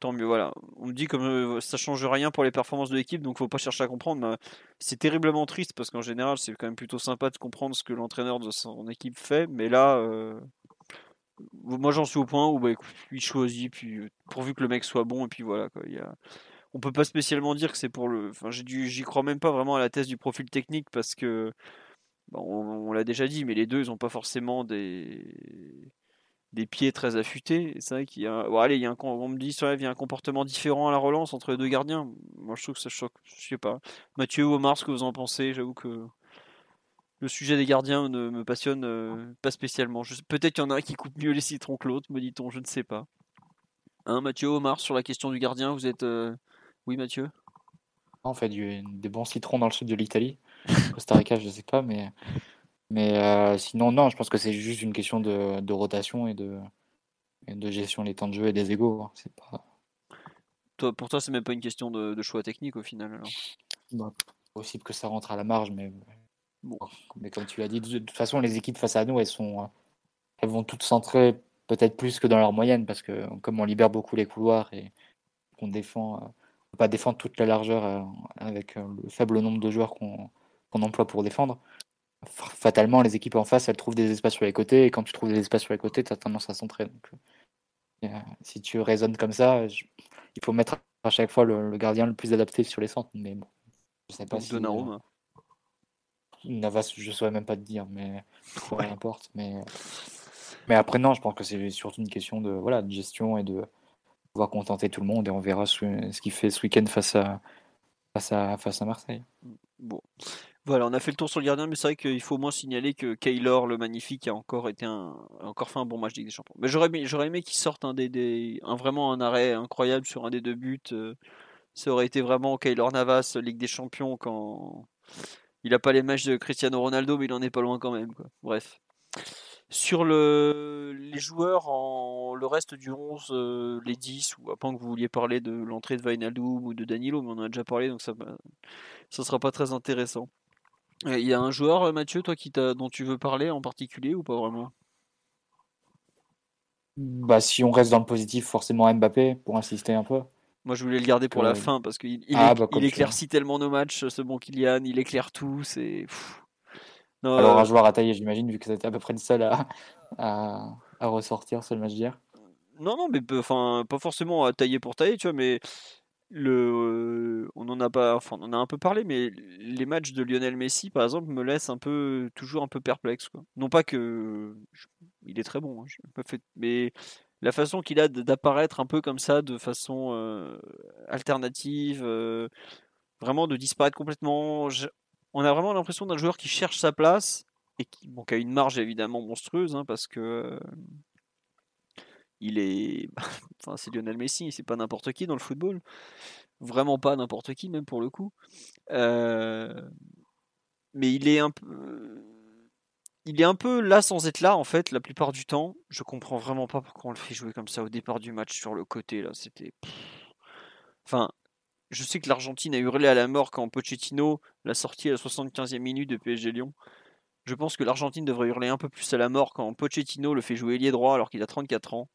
tant mieux. Voilà. On me dit que ça change rien pour les performances de l'équipe, donc faut pas chercher à comprendre. C'est terriblement triste parce qu'en général, c'est quand même plutôt sympa de comprendre ce que l'entraîneur de son équipe fait. Mais là, moi j'en suis au point où bah, il choisit, puis pourvu que le mec soit bon, et puis voilà. Quoi. Il y a... On peut pas spécialement dire que c'est pour le. Enfin, j'y crois même pas vraiment à la thèse du profil technique parce que. on, l'a déjà dit, mais les deux ils ont pas forcément des des pieds très affûtés. C'est vrai qu'il y a, allez, il y a un, on me dit sur il y a un comportement différent à la relance entre les deux gardiens. Moi, je trouve que ça choque. Je sais pas. Mathieu ou Omar, ce que vous en pensez? J'avoue que le sujet des gardiens ne me passionne euh, pas spécialement. Peut-être qu'il y en a un qui coupe mieux les citrons que l'autre, me dit-on, je ne sais pas. Hein, Mathieu, Omar, sur la question du gardien, vous êtes. Euh, oui, Mathieu? On fait des bons citrons dans le sud de l'Italie. Costa Rica, je ne sais pas, mais. Mais euh, sinon, non, je pense que c'est juste une question de, rotation et de, de gestion des temps de jeu et des égaux. Hein. C'est pas. Toi, pour toi, c'est même pas une question de, choix technique au final alors? Bah, possible que ça rentre à la marge, mais Bon, mais comme tu l'as dit, de toute façon, les équipes face à nous, elles sont, euh, elles vont toutes centrer peut-être plus que dans leur moyenne parce que comme on libère beaucoup les couloirs et qu'on défend, euh, peut pas défendre toute la largeur euh, avec le faible nombre de joueurs qu'on emploie pour défendre. Fatalement, les équipes en face, elles trouvent des espaces sur les côtés et quand tu trouves des espaces sur les côtés, tu as tendance à centrer. Donc, si tu raisonnes comme ça, il faut mettre à chaque fois le, gardien le plus adapté sur les centres. Mais bon, je sais pas si. Navas, je ne saurais même pas te dire, mais peu importe. Mais, mais après, non, je pense que c'est surtout une question de, voilà, de gestion et de pouvoir contenter tout le monde et on verra ce, qu'il fait ce week-end face à, face, à, face à Marseille. Bon. Voilà, on a fait le tour sur le gardien, mais c'est vrai qu'il faut au moins signaler que Kaylor, le magnifique, a encore, été un, encore fait un bon match de Ligue des Champions. Mais j'aurais aimé, aimé qu'il sorte un, des, un, vraiment un arrêt incroyable sur un des deux buts. Euh, ça aurait été vraiment Kaylor Navas, Ligue des Champions, quand, il n'a pas les matchs de Cristiano Ronaldo, mais il en est pas loin quand même. Bref. Sur le, les joueurs, le reste du 11, euh, les 10, ou à que vous vouliez parler de l'entrée de Vainaldoum ou de Danilo, mais on en a déjà parlé, donc ça ne sera pas très intéressant. Il y a un joueur, euh, Mathieu, toi, qui dont tu veux parler en particulier ou pas vraiment? Bah, Si on reste dans le positif, forcément Mbappé, pour insister un peu. Moi, je voulais le garder pour la fin parce qu'il il, ah, bah, éclaircit tellement nos matchs, ce bon Kylian. Il éclaire tout. C'est. Alors, un euh, joueur à tailler, j'imagine, vu que c'était à peu près le seul à, à, ressortir, ce match d'hier. Non, non, mais enfin, pas forcément à tailler pour tailler, tu vois, mais le, on en a pas, enfin, on en a un peu parlé, mais les matchs de Lionel Messi, par exemple, me laissent un peu, toujours un peu perplexe, quoi. Non pas que, il est très bon, hein, mais la façon qu'il a d'apparaître un peu comme ça, de façon euh, alternative, euh, vraiment de disparaître complètement. on a vraiment l'impression d'un joueur qui cherche sa place et qui, a une marge évidemment monstrueuse hein, parce que euh, il est, enfin c'est Lionel Messi, c'est pas n'importe qui dans le football, vraiment pas n'importe qui même pour le coup. mais il est un peu il est un peu là sans être là en fait la plupart du temps. Je comprends vraiment pas pourquoi on le fait jouer comme ça au départ du match sur le côté là. C'était. Enfin, je sais que l'Argentine a hurlé à la mort quand Pochettino l'a sorti à la 75e minute de PSG Lyon. Je pense que l'Argentine devrait hurler un peu plus à la mort quand Pochettino le fait jouer ailier droit alors qu'il a 34 ans.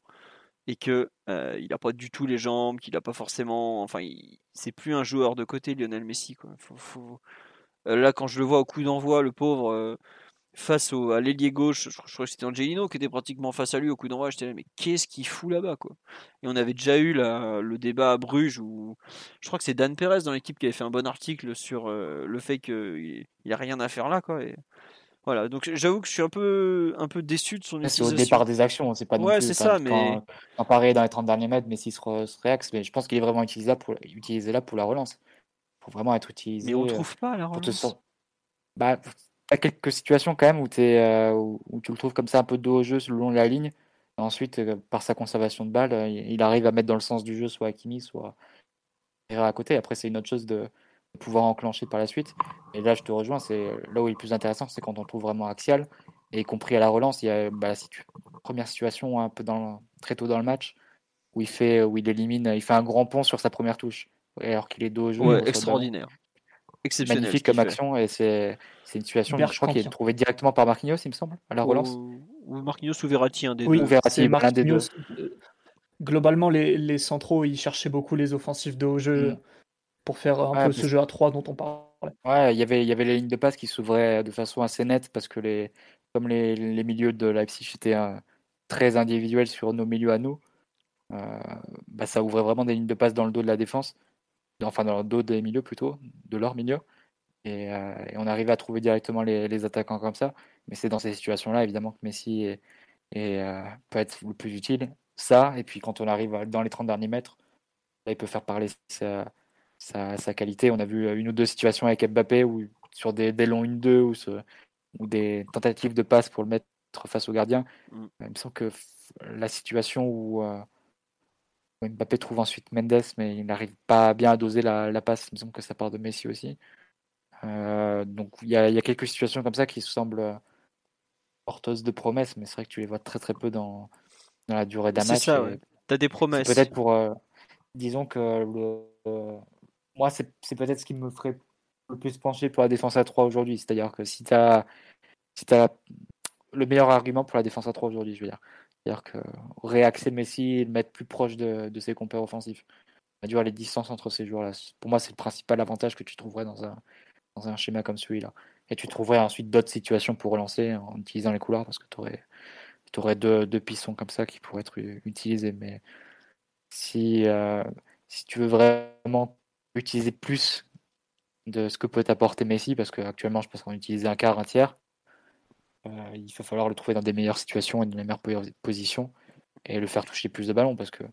et que euh, il n'a pas du tout les jambes, qu'il n'a pas forcément, enfin, c'est plus un joueur de côté Lionel Messi. Quoi. Euh, là, quand je le vois au coup d'envoi, le pauvre, euh, face au, à l'ailier gauche, je, crois que c'était Angelino qui était pratiquement face à lui au coup d'envoi. J'étais là, mais qu'est-ce qu'il fout là-bas quoi? Et on avait déjà eu le débat à Bruges où je crois que c'est Dan Perez dans l'équipe qui avait fait un bon article sur le fait qu'il n'a rien à faire là. Quoi, et, voilà, donc j'avoue que je suis un peu, un peu déçu de son C'est au départ des actions, c'est pas ouais, c'est ça, mais quand, pareil dans les 30 derniers mètres, Messi se, se réaxe, mais je pense qu'il est vraiment utilisé là pour, utilisé là pour la relance. Il faut vraiment être utilisé. Mais on trouve pas la relance. Bah, as quelques situations quand même où, es, euh, où, tu le trouves comme ça un peu dos au jeu le long de la ligne. Et ensuite, euh, par sa conservation de balle, euh, il arrive à mettre dans le sens du jeu soit Hakimi, soit à côté. Après, c'est une autre chose de, pouvoir enclencher par la suite. Et là, je te rejoins, c'est là où il est plus intéressant, c'est quand on trouve vraiment axial, et compris à la relance, il y a bah, la première situation un peu dans, très tôt dans le match, où il fait, où il élimine, il fait un grand pont sur sa première touche, alors qu'il est dos au jeu. extraordinaire. Exceptionnel. Magnifique comme action, et c'est une situation, je crois, qui est trouvée directement par Marquinhos, il me semble, à la relance. Ou, Marquinhos ou Verratti, un des oui, deux. Verratti, des deux. Globalement, les, les, centraux, ils cherchaient beaucoup les offensifs de haut jeu. Mm pour faire un peu ce jeu à 3 dont on parlait. Ouais, y il y avait les lignes de passe qui s'ouvraient de façon assez nette parce que les, comme les, les milieux de Leipzig étaient euh, très individuels sur nos milieux à nous, euh, bah, ça ouvrait vraiment des lignes de passe dans le dos de la défense, enfin dans le dos des milieux plutôt, de leur milieu. Et, euh, on arrivait à trouver directement les, les attaquants comme ça. Mais c'est dans ces situations-là, évidemment, que Messi est, peut être le plus utile. Ça, et puis quand on arrive dans les 30 derniers mètres, là, il peut faire parler sa, qualité. On a vu une ou deux situations avec Mbappé où, sur des, des longs 1-2 ou, ou, des tentatives de passe pour le mettre face au gardien. Mm. Il me semble que la situation euh, où, Mbappé trouve ensuite Mendes, mais il n'arrive pas bien à doser la, passe, il me semble que ça part de Messi aussi. Euh, donc il y, a, quelques situations comme ça qui semblent porteuses de promesses, mais c'est vrai que tu les vois très très peu dans, dans la durée d'un match. C'est ça, Tu as des promesses. Peut-être pour. Euh, disons que le, moi, c'est peut-être ce qui me ferait le plus pencher pour la défense à 3 aujourd'hui. C'est-à-dire que si tu as, si as le meilleur argument pour la défense à 3 aujourd'hui, je veux dire. C'est-à-dire que réaxer Messi et le mettre plus proche de, de ses compères offensifs. Réduire les distances entre ces joueurs-là. Pour moi, c'est le principal avantage que tu trouverais dans un, dans un schéma comme celui-là. Et tu trouverais ensuite d'autres situations pour relancer en utilisant les couloirs parce que tu aurais, aurais deux, deux, pistons comme ça qui pourraient être utilisés. Mais si, euh, si tu veux vraiment utiliser plus de ce que peut apporter Messi, parce qu'actuellement, je pense qu'on utilise un quart, un tiers. Euh, il va falloir le trouver dans des meilleures situations et dans les meilleures positions et le faire toucher plus de ballons parce que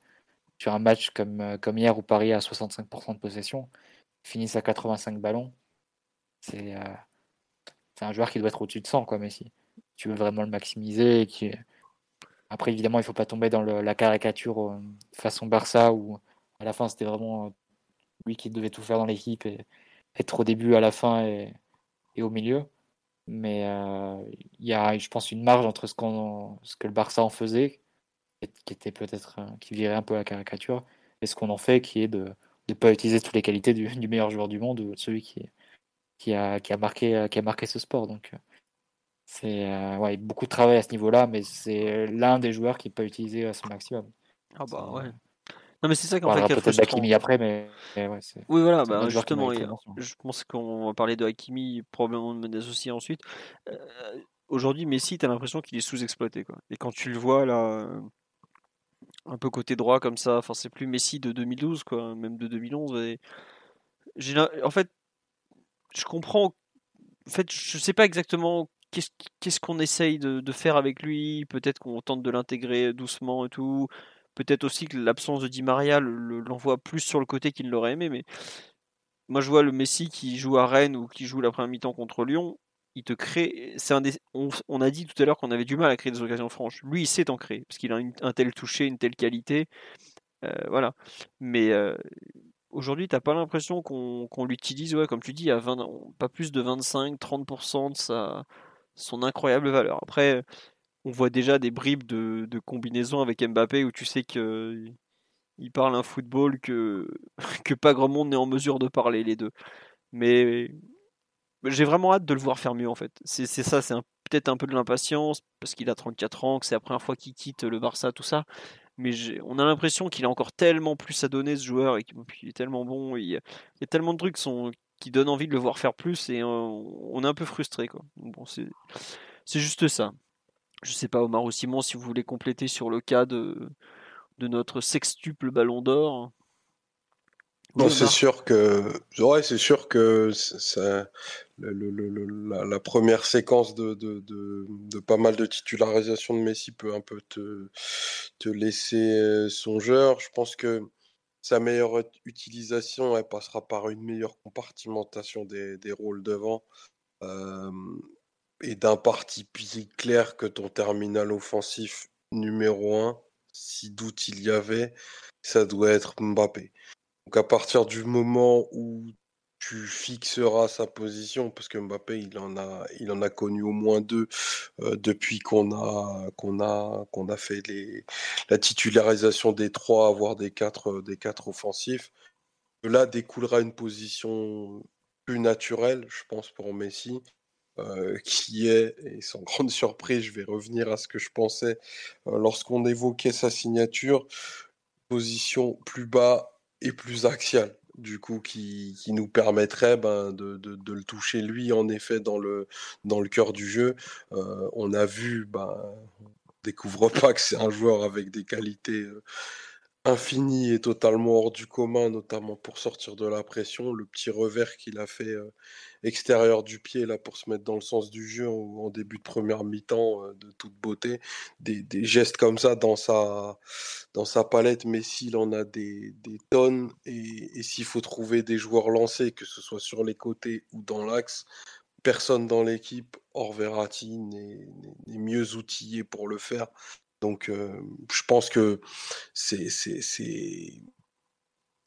sur un match comme, euh, comme hier où Paris a 65% de possession, finissent à 85 ballons, c'est euh, un joueur qui doit être au-dessus de 100, quoi, Messi. Tu veux vraiment le maximiser. Après, évidemment, il ne faut pas tomber dans la caricature façon Barça où à la fin c'était vraiment lui qui devait tout faire dans l'équipe et être au début, à la fin et, au milieu. Mais euh, il y a, je pense, une marge entre ce, qu'on, ce que le Barça en faisait, qui était peut-être euh, qui virait un peu la caricature, et ce qu'on en fait, qui est de ne pas utiliser toutes les qualités du, meilleur joueur du monde, ou de celui qui, qui, a, qui, a marqué, qui a marqué ce sport. Donc, euh, c'est ouais, beaucoup de travail à ce niveau-là, mais c'est l'un des joueurs qui peut utiliser à son maximum. Ah bah ouais. Non, mais c'est ça qu'en fait. peut-être d'Hakimi après, mais. ouais, oui, voilà, bah, justement, je pense qu'on va parler de Hakimi, probablement de Mendes aussi ensuite. Euh, aujourd'hui, Messi, tu as l'impression qu'il est sous-exploité. Quoi. Et quand tu le vois là, un peu côté droit comme ça, enfin, c'est plus Messi de 2012, quoi, même de 2011. Et... En fait, je comprends. En fait, je sais pas exactement qu'est-ce qu'on essaye de, de, faire avec lui. Peut-être qu'on tente de l'intégrer doucement et tout. Peut-être aussi que l'absence de Di Maria l'envoie plus sur le côté qu'il l'aurait aimé, mais moi je vois le Messi qui joue à Rennes ou qui joue la première mi-temps contre Lyon, il te crée. Un on, a dit tout à l'heure qu'on avait du mal à créer des occasions franches. Lui, il sait en créer parce qu'il a un tel toucher, une telle qualité, euh, voilà. Mais euh, aujourd'hui, t'as pas l'impression qu'on l'utilise, ouais, comme tu dis, à 20, pas plus de 25-30% de sa son incroyable valeur. Après, on voit déjà des bribes de, de combinaison avec Mbappé où tu sais que il parle un football que, que pas grand monde n'est en mesure de parler les deux. Mais j'ai vraiment hâte de le voir faire mieux en fait. C'est ça, c'est peut-être un peu de l'impatience parce qu'il a 34 ans, que c'est la première fois qu'il quitte le Barça, tout ça. mais on a l'impression qu'il a encore tellement plus à donner ce joueur et qu'il est tellement bon. Il y, a, tellement de trucs qui donnent envie de le voir faire plus et on, est un peu frustré. Quoi. Bon, c'est juste ça. Je sais pas, Omar ou Simon, si vous voulez compléter sur le cas de, de notre sextuple ballon d'or. Non, c'est sûr que, ouais, c'est sûr que ça, la, première séquence de, de, pas mal de titularisation de Messi peut un peu te, te laisser euh, songeur. Je pense que sa meilleure utilisation, elle passera par une meilleure compartimentation des, rôles devant euh, et d'un parti clair que ton terminal offensif numéro 1, si doute il y avait, ça doit être Mbappé. Donc à partir du moment où tu fixeras sa position, parce que Mbappé, il en a, il en a connu au moins deux euh, depuis qu'on a, qu'on a, qu'on a fait la titularisation des trois, voire des quatre, des quatre offensifs. là découlera une position plus naturelle, je pense, pour Messi, euh, qui est, et sans grande surprise, je vais revenir à ce que je pensais euh, lorsqu'on évoquait sa signature, position plus bas et plus axiale du coup, qui, qui nous permettrait ben, de, de, de, le toucher lui, en effet, dans le, dans le cœur du jeu. Euh, on a vu, ben, on découvre pas que c'est un joueur avec des qualités infini et totalement hors du commun, notamment pour sortir de la pression. Le petit revers qu'il a fait extérieur du pied là pour se mettre dans le sens du jeu en, début de première mi-temps euh, de toute beauté. Des, gestes comme ça dans sa, dans sa palette, mais s'il en a des, tonnes et, s'il faut trouver des joueurs lancés, que ce soit sur les côtés ou dans l'axe, personne dans l'équipe, hors Verratti, n'est mieux outillé pour le faire. Donc, je pense que c'est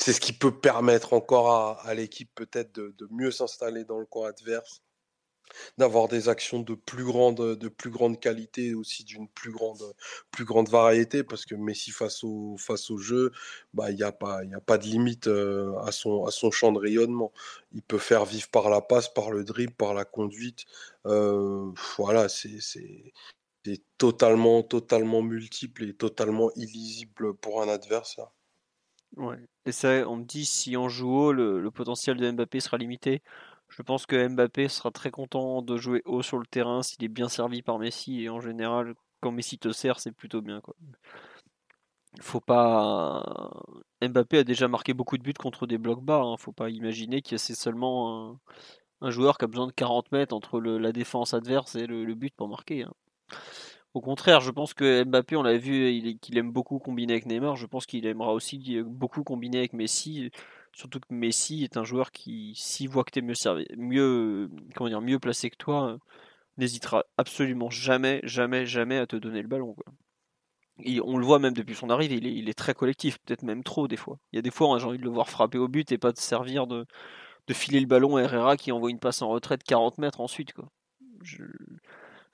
c'est ce qui peut permettre encore à, l'équipe peut-être de, mieux s'installer dans le camp adverse, d'avoir des actions de plus grande, de plus grande qualité, aussi d'une plus grande, plus grande variété, parce que Messi face au, face au jeu, bah, il n'y a, pas, a pas de limite à, son, à son champ de rayonnement. Il peut faire vivre par la passe, par le dribble, par la conduite. voilà, c'est c'est totalement, totalement multiple et totalement illisible pour un adversaire. Ouais. Et ça, on me dit si on joue haut, le, potentiel de Mbappé sera limité. Je pense que Mbappé sera très content de jouer haut sur le terrain s'il est bien servi par Messi. Et en général, quand Messi te sert, c'est plutôt bien. Quoi. Faut pas. Mbappé a déjà marqué beaucoup de buts contre des blocs bas. Hein. Faut pas imaginer que c'est seulement un, joueur qui a besoin de 40 mètres entre la défense adverse et le, but pour marquer. Hein. Au contraire, je pense que Mbappé, on l'a vu, qu'il aime beaucoup combiner avec Neymar. Je pense qu'il aimera aussi beaucoup combiner avec Messi. Surtout que Messi est un joueur qui, s'il voit que tu es mieux, servi, mieux, comment dire, mieux placé que toi, n'hésitera absolument jamais, jamais, jamais à te donner le ballon. Et on le voit même depuis son arrivée, il est, très collectif, peut-être même trop des fois. Il y a des fois, j'ai envie de le voir frapper au but et pas de servir de, filer le ballon à Herrera qui envoie une passe en retraite 40 mètres ensuite.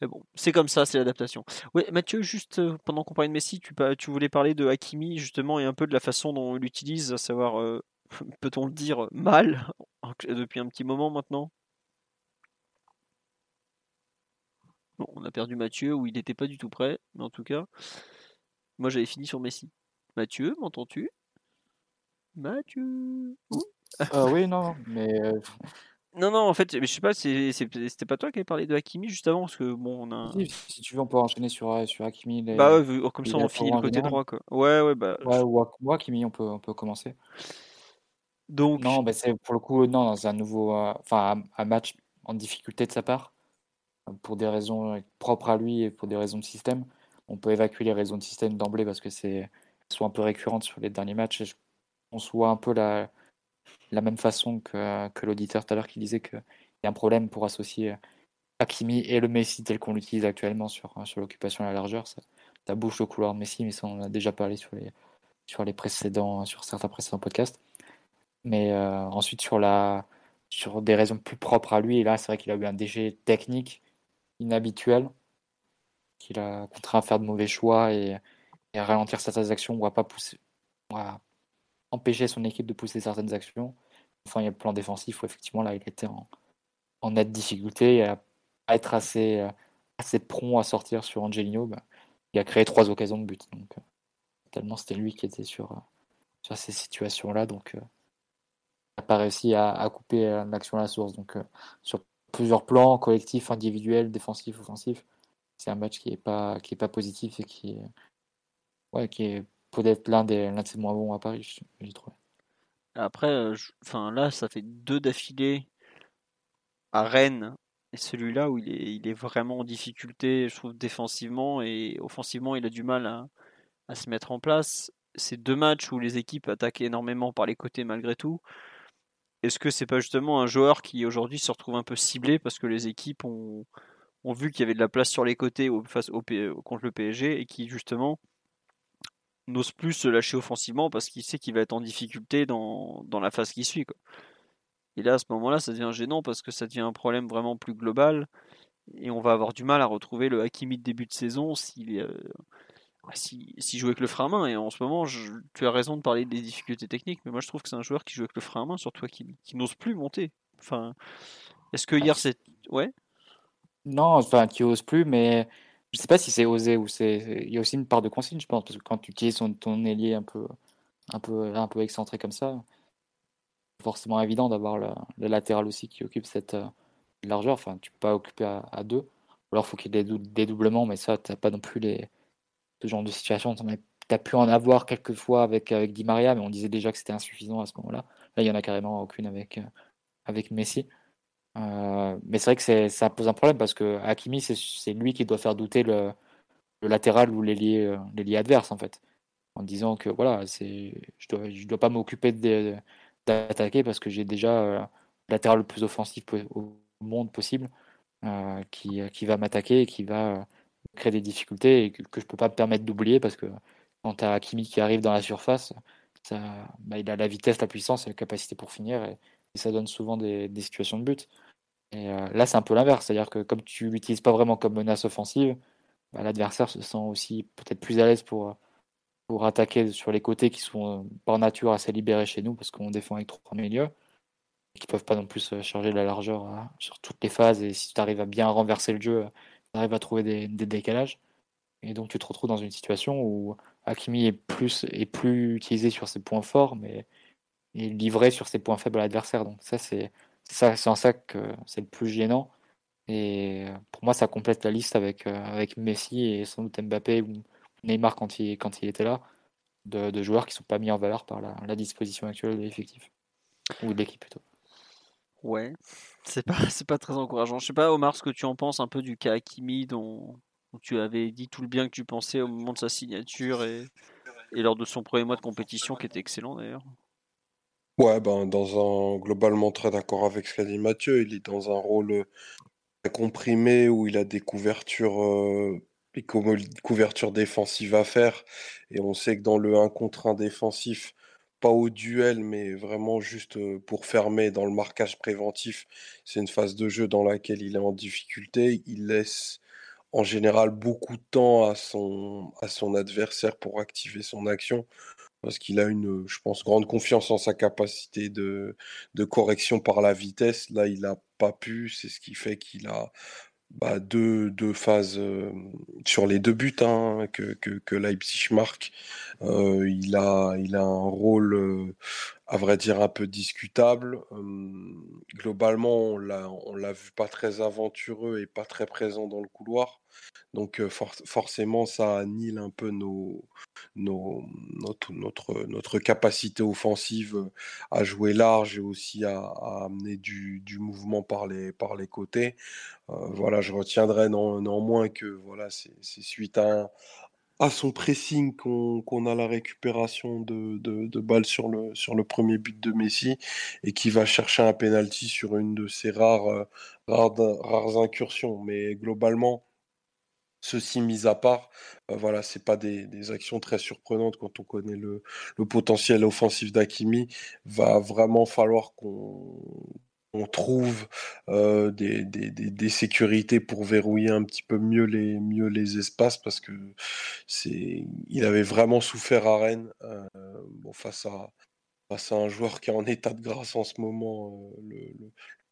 Mais bon, c'est comme ça, c'est l'adaptation. Ouais, Mathieu, juste euh, pendant qu'on parlait de Messi, tu, tu, voulais parler de Hakimi justement et un peu de la façon dont on l'utilise, à savoir, euh, peut-on le dire, mal depuis un petit moment maintenant? Bon, on a perdu Mathieu où il n'était pas du tout prêt, mais en tout cas, moi j'avais fini sur Messi. Mathieu, m'entends-tu? Mathieu Ah Oui, non, mais euh, non, non, en fait, je sais pas, c'était pas toi qui avais parlé de Hakimi juste avant, parce que bon, on a. Si, tu veux, on peut enchaîner sur, euh, sur Hakimi. Bah ouais, comme ça on finit le côté droit, quoi. Ouais, ouais, bah. Ouais, ou Hakimi, on peut, on peut commencer. Donc. Non, bah c'est pour le coup, non, c'est un nouveau. Euh, enfin, un, match en difficulté de sa part, pour des raisons propres à lui et pour des raisons de système. On peut évacuer les raisons de système d'emblée parce que c'est soit un peu récurrentes sur les derniers matchs. Et on se voit un peu la la même façon que, que l'auditeur tout à l'heure qui disait qu'il y a un problème pour associer Hakimi et le Messi tel qu'on l'utilise actuellement sur, sur l'occupation à la largeur. Ça, ça, bouge le couloir Messi, mais ça on en a déjà parlé sur les, sur les précédents, sur certains précédents podcasts. Mais euh, ensuite sur la sur des raisons plus propres à lui, et là c'est vrai qu'il a eu un DG technique inhabituel, qu'il a contraint à faire de mauvais choix et, à ralentir certaines actions ou à pas pousser, empêcher son équipe de pousser certaines actions. Enfin, il y a le plan défensif où effectivement là il était en, en nette difficulté et à, être assez, euh, assez prompt à sortir sur Angelino, bah, il a créé trois occasions de but. Donc, euh, tellement c'était lui qui était sur, sur ces situations-là. Donc, il n'a pas réussi à, couper l'action à la source. Donc, sur plusieurs plans, collectifs, individuels, défensifs, offensifs, c'est un match qui n'est pas, pas positif et qui, ouais, qui est peut-être l'un des, l'un de ses moins bons à Paris, j'ai trouvé. Après, enfin là, ça fait deux d'affilée à Rennes et celui-là où il est, il est vraiment en difficulté, je trouve, défensivement et offensivement, il a du mal à, à se mettre en place. C'est deux matchs où les équipes attaquent énormément par les côtés malgré tout. Est-ce que c'est pas justement un joueur qui aujourd'hui se retrouve un peu ciblé parce que les équipes ont, ont vu qu'il y avait de la place sur les côtés face au, contre le PSG et qui justement n'ose plus se lâcher offensivement parce qu'il sait qu'il va être en difficulté dans, dans la phase qui suit. Quoi. Et là, à ce moment-là, ça devient gênant parce que ça devient un problème vraiment plus global. Et on va avoir du mal à retrouver le Hakimi de début de saison s'il euh, si, si joue avec le frein à main. Et en ce moment, tu as raison de parler des difficultés techniques, mais moi je trouve que c'est un joueur qui joue avec le frein à main, surtout Hakimi, qui n'ose plus monter. Enfin, est-ce que hier c'est. Ouais? Non, enfin, qui ose plus, mais je sais pas si c'est osé ou c'est. Il y a aussi une part de consigne, je pense, parce que quand tu utilises ton, ailier un peu, un peu, un peu excentré comme ça, c'est forcément évident d'avoir le, latéral aussi qui occupe cette euh, largeur. Enfin, tu peux pas occuper à, deux. Ou alors, faut qu'il y ait des dédoublements, mais ça, tu n'as pas non plus les, ce genre de situation. Tu as pu en avoir quelques fois avec, avec Di Maria, mais on disait déjà que c'était insuffisant à ce moment-là. Là, il y en a carrément aucune avec, euh, avec Messi. Euh, mais c'est vrai que ça pose un problème parce que Hakimi, c'est lui qui doit faire douter le, latéral ou l'ailier euh, adverse en fait. En disant que voilà, je dois, je dois pas m'occuper d'attaquer parce que j'ai déjà euh, le latéral le plus offensif au monde possible qui, va m'attaquer et qui va créer des difficultés et que, je je peux pas me permettre d'oublier parce que quand tu as Hakimi qui arrive dans la surface, bah, il a la vitesse, la puissance et la capacité pour finir. Et ça donne souvent des, situations de but. Et euh, là, c'est un peu l'inverse, c'est-à-dire que comme tu l'utilises pas vraiment comme menace offensive, bah, l'adversaire se sent aussi peut-être plus à l'aise pour, pour attaquer sur les côtés qui sont euh, par nature assez libérés chez nous, parce qu'on défend avec trois milieux, qui peuvent pas non plus charger la largeur euh, sur toutes les phases, et si tu arrives à bien renverser le jeu, tu arrives à trouver des, décalages. Et donc tu te retrouves dans une situation où Hakimi est plus, est plus utilisé sur ses points forts, mais et livré sur ses points faibles à l'adversaire. Donc ça, c'est ça, c'est en ça que c'est le plus gênant. Et pour moi, ça complète la liste avec, euh, avec Messi et sans doute Mbappé ou Neymar quand il, quand il était là, de, joueurs qui ne sont pas mis en valeur par la, disposition actuelle de l'effectif. Ou de l'équipe plutôt. Ouais, c'est pas, pas très encourageant. Je sais pas, Omar, ce que tu en penses un peu du cas Hakimi dont, dont tu avais dit tout le bien que tu pensais au moment de sa signature et, et lors de son premier mois de compétition qui était excellent d'ailleurs. Ouais, ben, dans un globalement très d'accord avec ce qu'a dit Mathieu. Il est dans un rôle très comprimé où il a des couvertures, couvertures défensives à faire. Et on sait que dans le 1 contre 1 défensif, pas au duel, mais vraiment juste pour fermer dans le marquage préventif, c'est une phase de jeu dans laquelle il est en difficulté. Il laisse en général beaucoup de temps à son, à son adversaire pour activer son action parce qu'il a une, je pense, grande confiance en sa capacité de, correction par la vitesse. Là, il n'a pas pu, c'est ce qui fait qu'il a bah, deux, phases euh, sur les deux buts hein, que, que, Leipzig marque. Euh, il, a, il a un rôle, euh, à vrai dire, un peu discutable. Hum, globalement, on l'a vu pas très aventureux et pas très présent dans le couloir. Donc forcément, ça annule un peu nos, notre, notre, capacité offensive à jouer large et aussi à, amener du, du, mouvement par les, par les côtés. voilà, je retiendrai néanmoins que voilà, c'est suite à, à son pressing qu'on a la récupération de, de, de, balles sur le, sur le premier but de Messi et qui va chercher un penalty sur une de ses rares, rares, rares incursions. Mais globalement, Ceci mis à part, euh, voilà, c'est pas des, actions très surprenantes quand on connaît le, potentiel offensif d'Akimi. Va vraiment falloir qu'on trouve euh, des, sécurités pour verrouiller un petit peu mieux les, espaces parce que c'est, il avait vraiment souffert à Rennes euh, face à, c'est un joueur qui est en état de grâce en ce moment, le,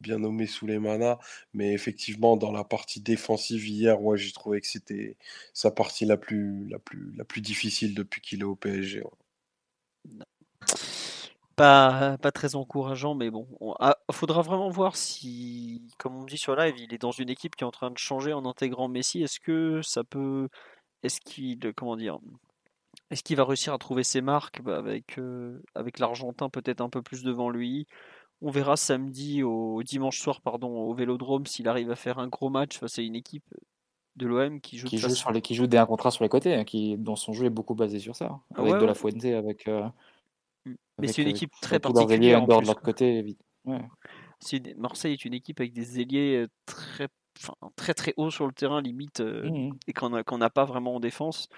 bien nommé Souleymana. Mais effectivement, dans la partie défensive hier, ouais, j'ai trouvé que c'était sa partie la plus, la plus, la plus difficile depuis qu'il est au PSG. Pas, pas très encourageant, mais bon, il ah, faudra vraiment voir si, comme on dit sur live, il est dans une équipe qui est en train de changer en intégrant Messi. Est-ce que ça peut, est-ce qu'il, comment dire, est-ce qu'il va réussir à trouver ses marques bah, avec, euh, avec l'Argentin peut-être un peu plus devant lui? On verra samedi au dimanche soir pardon au Vélodrome s'il arrive à faire un gros match face à une équipe de l'OM qui joue qui joue, sur les, qui joue des contrats sur les côtés, hein, qui dont son jeu est beaucoup basé sur ça, ah avec de la Fuente, avec. Euh. Mais c'est une équipe très particulière. de l'autre côté. Marseille est une équipe avec des ailiers très, très très hauts sur le terrain limite mmh et qu'on n'a pas vraiment en défense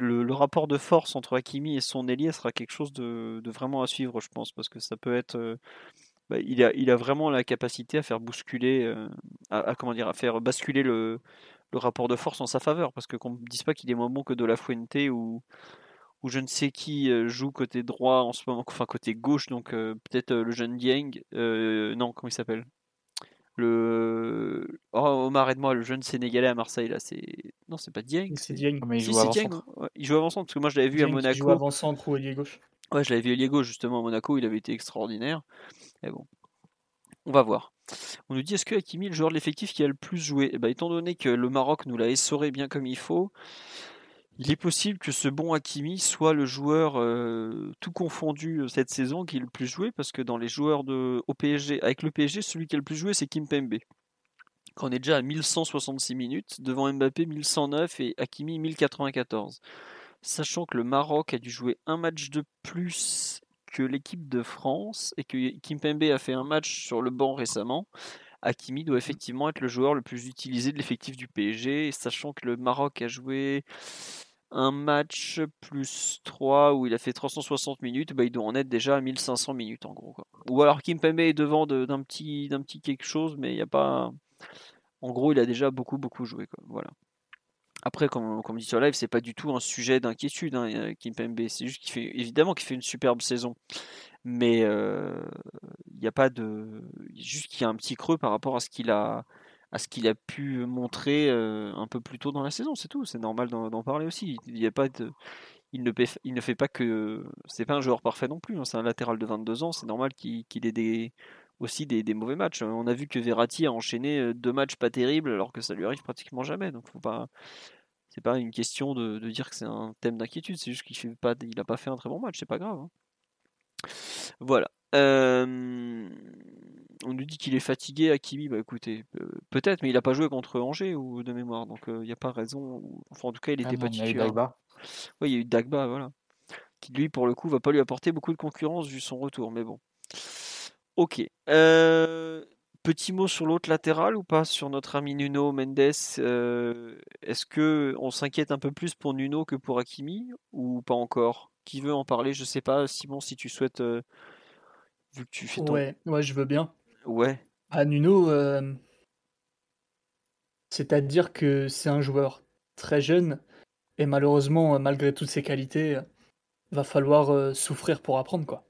le, rapport de force entre Hakimi et son ailier sera quelque chose de, vraiment à suivre, je pense, parce que ça peut être. Euh, bah, il, a, vraiment la capacité à faire bousculer, euh, à, comment dire, à faire basculer le, rapport de force en sa faveur, parce que qu'on ne dise pas qu'il est moins bon que de la Fuente ou, ou je ne sais qui euh, joue côté droit en ce moment, enfin côté gauche, donc peut-être le jeune Dieng, non, comment il s'appelle? Le oh, Omar aide-moi le jeune sénégalais à Marseille là c'est non c'est pas Dieng. C'est Dieng. Mais il joue avant centre il joue avant centre parce que moi je l'avais vu à Monaco. il joue avant centre ou ailier gauche. Ouais je l'avais vu ailier gauche justement à Monaco il avait été extraordinaire. Mais bon on va voir. On nous dit est-ce que Hakimi est le joueur de l'effectif qui a le plus joué? Eh ben, étant donné que le Maroc nous l'a essoré bien comme il faut il est possible que ce bon Hakimi soit le joueur euh, tout confondu euh, cette saison qui est le plus joué parce que dans les joueurs de, au PSG, avec le PSG, celui qui a le plus joué c'est Kim Pembe. On est déjà à 1166 minutes, devant Mbappé 1109 et Hakimi 1094. Sachant que le Maroc a dû jouer un match de plus que l'équipe de France et que Kim Pembe a fait un match sur le banc récemment, Hakimi doit effectivement être le joueur le plus utilisé de l'effectif du PSG, sachant que le Maroc a joué un match plus 3 où il a fait 360 minutes, bah, il doit en être déjà à 1500 minutes en gros. Ou alors Kim Pembe est devant d'un petit, petit quelque chose, mais il n'y a pas. En gros, il a déjà beaucoup beaucoup joué. Voilà. Après, comme, comme dit sur live, c'est pas du tout un sujet d'inquiétude, hein, Kim Pembe. C'est juste qu'il fait évidemment qu'il fait une superbe saison mais il n'y a pas de juste qu'il y a un petit creux par rapport à ce qu'il a à ce qu'il a pu montrer un peu plus tôt dans la saison, c'est tout. C'est normal d'en parler aussi. Il a pas il ne, fait pas que c'est pas un joueur parfait non plus. Hein. C'est un latéral de 22 ans. C'est normal qu'il ait aussi des, mauvais matchs. On a vu que Verratti a enchaîné deux matchs pas terribles alors que ça lui arrive pratiquement jamais. Donc faut pas c'est pas une question de, dire que c'est un thème d'inquiétude. C'est juste qu'il fait pas il a pas fait un très bon match. C'est pas grave. Hein. Voilà. On nous dit qu'il est fatigué, Akimi. Bah écoutez, peut-être, mais il n'a pas joué contre Angers ou de mémoire, donc il n'y a pas raison. Enfin, en tout cas, il était pas titulaire. Oui, il y a eu Dagba, voilà. Qui lui, pour le coup, va pas lui apporter beaucoup de concurrence vu son retour, mais bon. Ok. petit mot sur l'autre latéral ou pas sur notre ami Nuno Mendes. Est-ce que on s'inquiète un peu plus pour Nuno que pour Akimi ou pas encore? Qui veut en parler? Je sais pas, Simon, si tu souhaites. Euh, vu que tu fais ton. Ouais, ouais, je veux bien. Ouais. À Nuno, euh, c'est-à-dire que c'est un joueur très jeune et malheureusement, malgré toutes ses qualités, va falloir euh, souffrir pour apprendre quoi.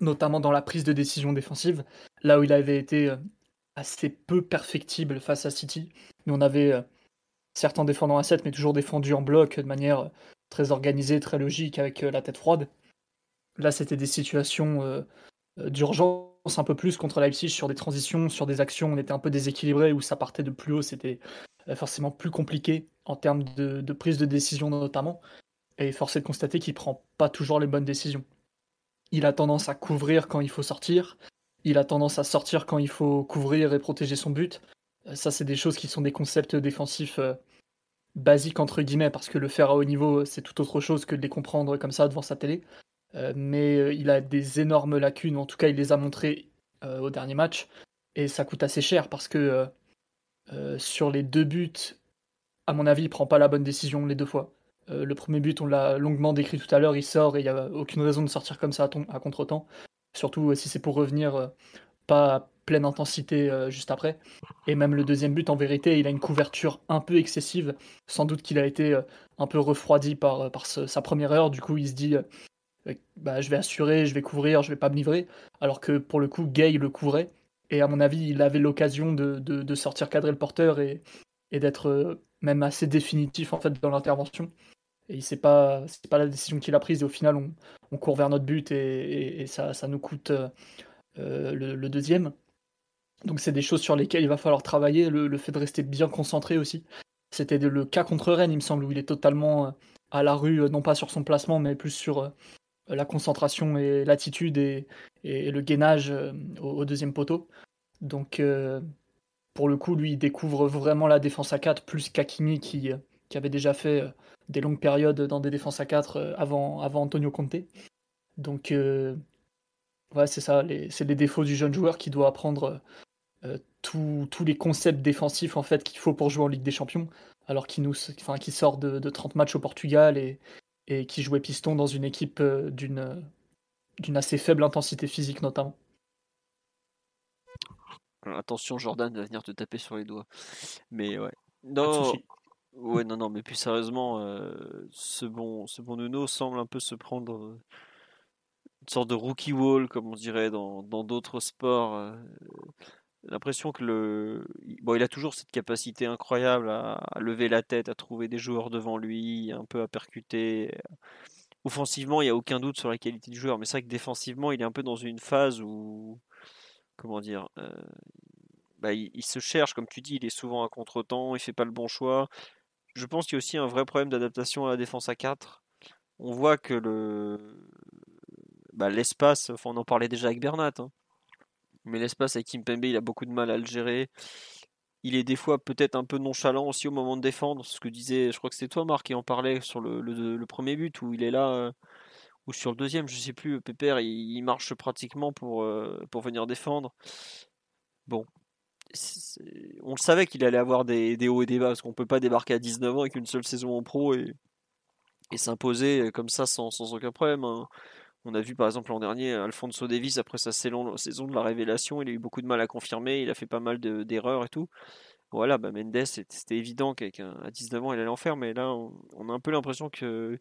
Notamment dans la prise de décision défensive, là où il avait été assez peu perfectible face à City. Mais on avait certains défendant à 7, mais toujours défendu en bloc de manière très organisé, très logique, avec euh, la tête froide. Là, c'était des situations euh, euh, d'urgence un peu plus contre Leipzig sur des transitions, sur des actions. On était un peu déséquilibré où ça partait de plus haut. C'était forcément plus compliqué en termes de, prise de décision notamment. Et force est de constater qu'il prend pas toujours les bonnes décisions. Il a tendance à couvrir quand il faut sortir. Il a tendance à sortir quand il faut couvrir et protéger son but. Ça, c'est des choses qui sont des concepts défensifs basique entre guillemets, parce que le faire à haut niveau, c'est tout autre chose que de les comprendre comme ça devant sa télé. Euh, mais euh, il a des énormes lacunes, en tout cas il les a montrées euh, au dernier match, et ça coûte assez cher parce que sur les deux buts, à mon avis, il prend pas la bonne décision les deux fois. le premier but, on l'a longuement décrit tout à l'heure, il sort et il n'y a aucune raison de sortir comme ça à, à contre-temps. Surtout si c'est pour revenir pas pleine intensité juste après. Et même le deuxième but, en vérité, il a une couverture un peu excessive. Sans doute qu'il a été un peu refroidi par sa première heure. Du coup, il se dit bah, je vais assurer, je vais couvrir, je vais pas me livrer. Alors que pour le coup, Gay le couvrait. Et à mon avis, il avait l'occasion de, de, sortir cadrer le porteur et, et d'être même assez définitif en fait dans l'intervention. Et c'est pas c'est pas la décision qu'il a prise et au final on, on court vers notre but et, et, ça, ça, nous coûte le, le, deuxième. Donc c'est des choses sur lesquelles il va falloir travailler, le, le fait de rester bien concentré aussi. C'était le cas contre Rennes, il me semble, où il est totalement à la rue, non pas sur son placement, mais plus sur la concentration et l'attitude et, le gainage euh, au, deuxième poteau. Donc, euh, pour le coup, lui, découvre vraiment la défense à 4 plus qu'Akimi qui, euh, avait déjà fait des longues périodes dans des défenses à 4 avant, Antonio Conte. Donc, c'est ça, c'est les défauts du jeune joueur qui doit apprendre tous les concepts défensifs en fait qu'il faut pour jouer en Ligue des Champions, alors qu'il nous, sort de, de, 30 matchs au Portugal et, et qui jouait piston dans une équipe euh, d'une d'une assez faible intensité physique notamment. Attention, Jordan va venir te taper sur les doigts. Mais ouais. Non, ouais, non, non, mais plus sérieusement, euh, ce bon, ce bon Nuno semble un peu se prendre euh, une sorte de rookie wall, comme on dirait dans d'autres sports l'impression que le bon il a toujours cette capacité incroyable à, lever la tête à trouver des joueurs devant lui un peu à percuter offensivement il n'y a aucun doute sur la qualité du joueur mais c'est vrai que défensivement il est un peu dans une phase où comment dire euh, bah, il, se cherche comme tu dis il est souvent à contre-temps il fait pas le bon choix je pense qu'il y a aussi un vrai problème d'adaptation à la défense à 4 on voit que le bah, l'espace on en parlait déjà avec Bernat hein. Mais l'espace avec Kimpembe, il a beaucoup de mal à le gérer. Il est des fois peut-être un peu nonchalant aussi au moment de défendre. Ce que disait, je crois que c'était toi, Marc, qui en parlait sur le, premier but où il est là, euh, ou sur le deuxième, je sais plus. Pépère, il, marche pratiquement pour, euh, pour venir défendre. Bon, on le savait qu'il allait avoir des, hauts et des bas parce qu'on peut pas débarquer à 19 ans avec une seule saison en pro et, et s'imposer comme ça sans, sans aucun problème. Hein. On a vu par exemple l'an dernier Alfonso Davis après sa saison de la révélation, il a eu beaucoup de mal à confirmer, il a fait pas mal d'erreurs et tout. Voilà, bah Mendes, c'était évident qu'à 19 ans il allait en faire, mais là on, a un peu l'impression que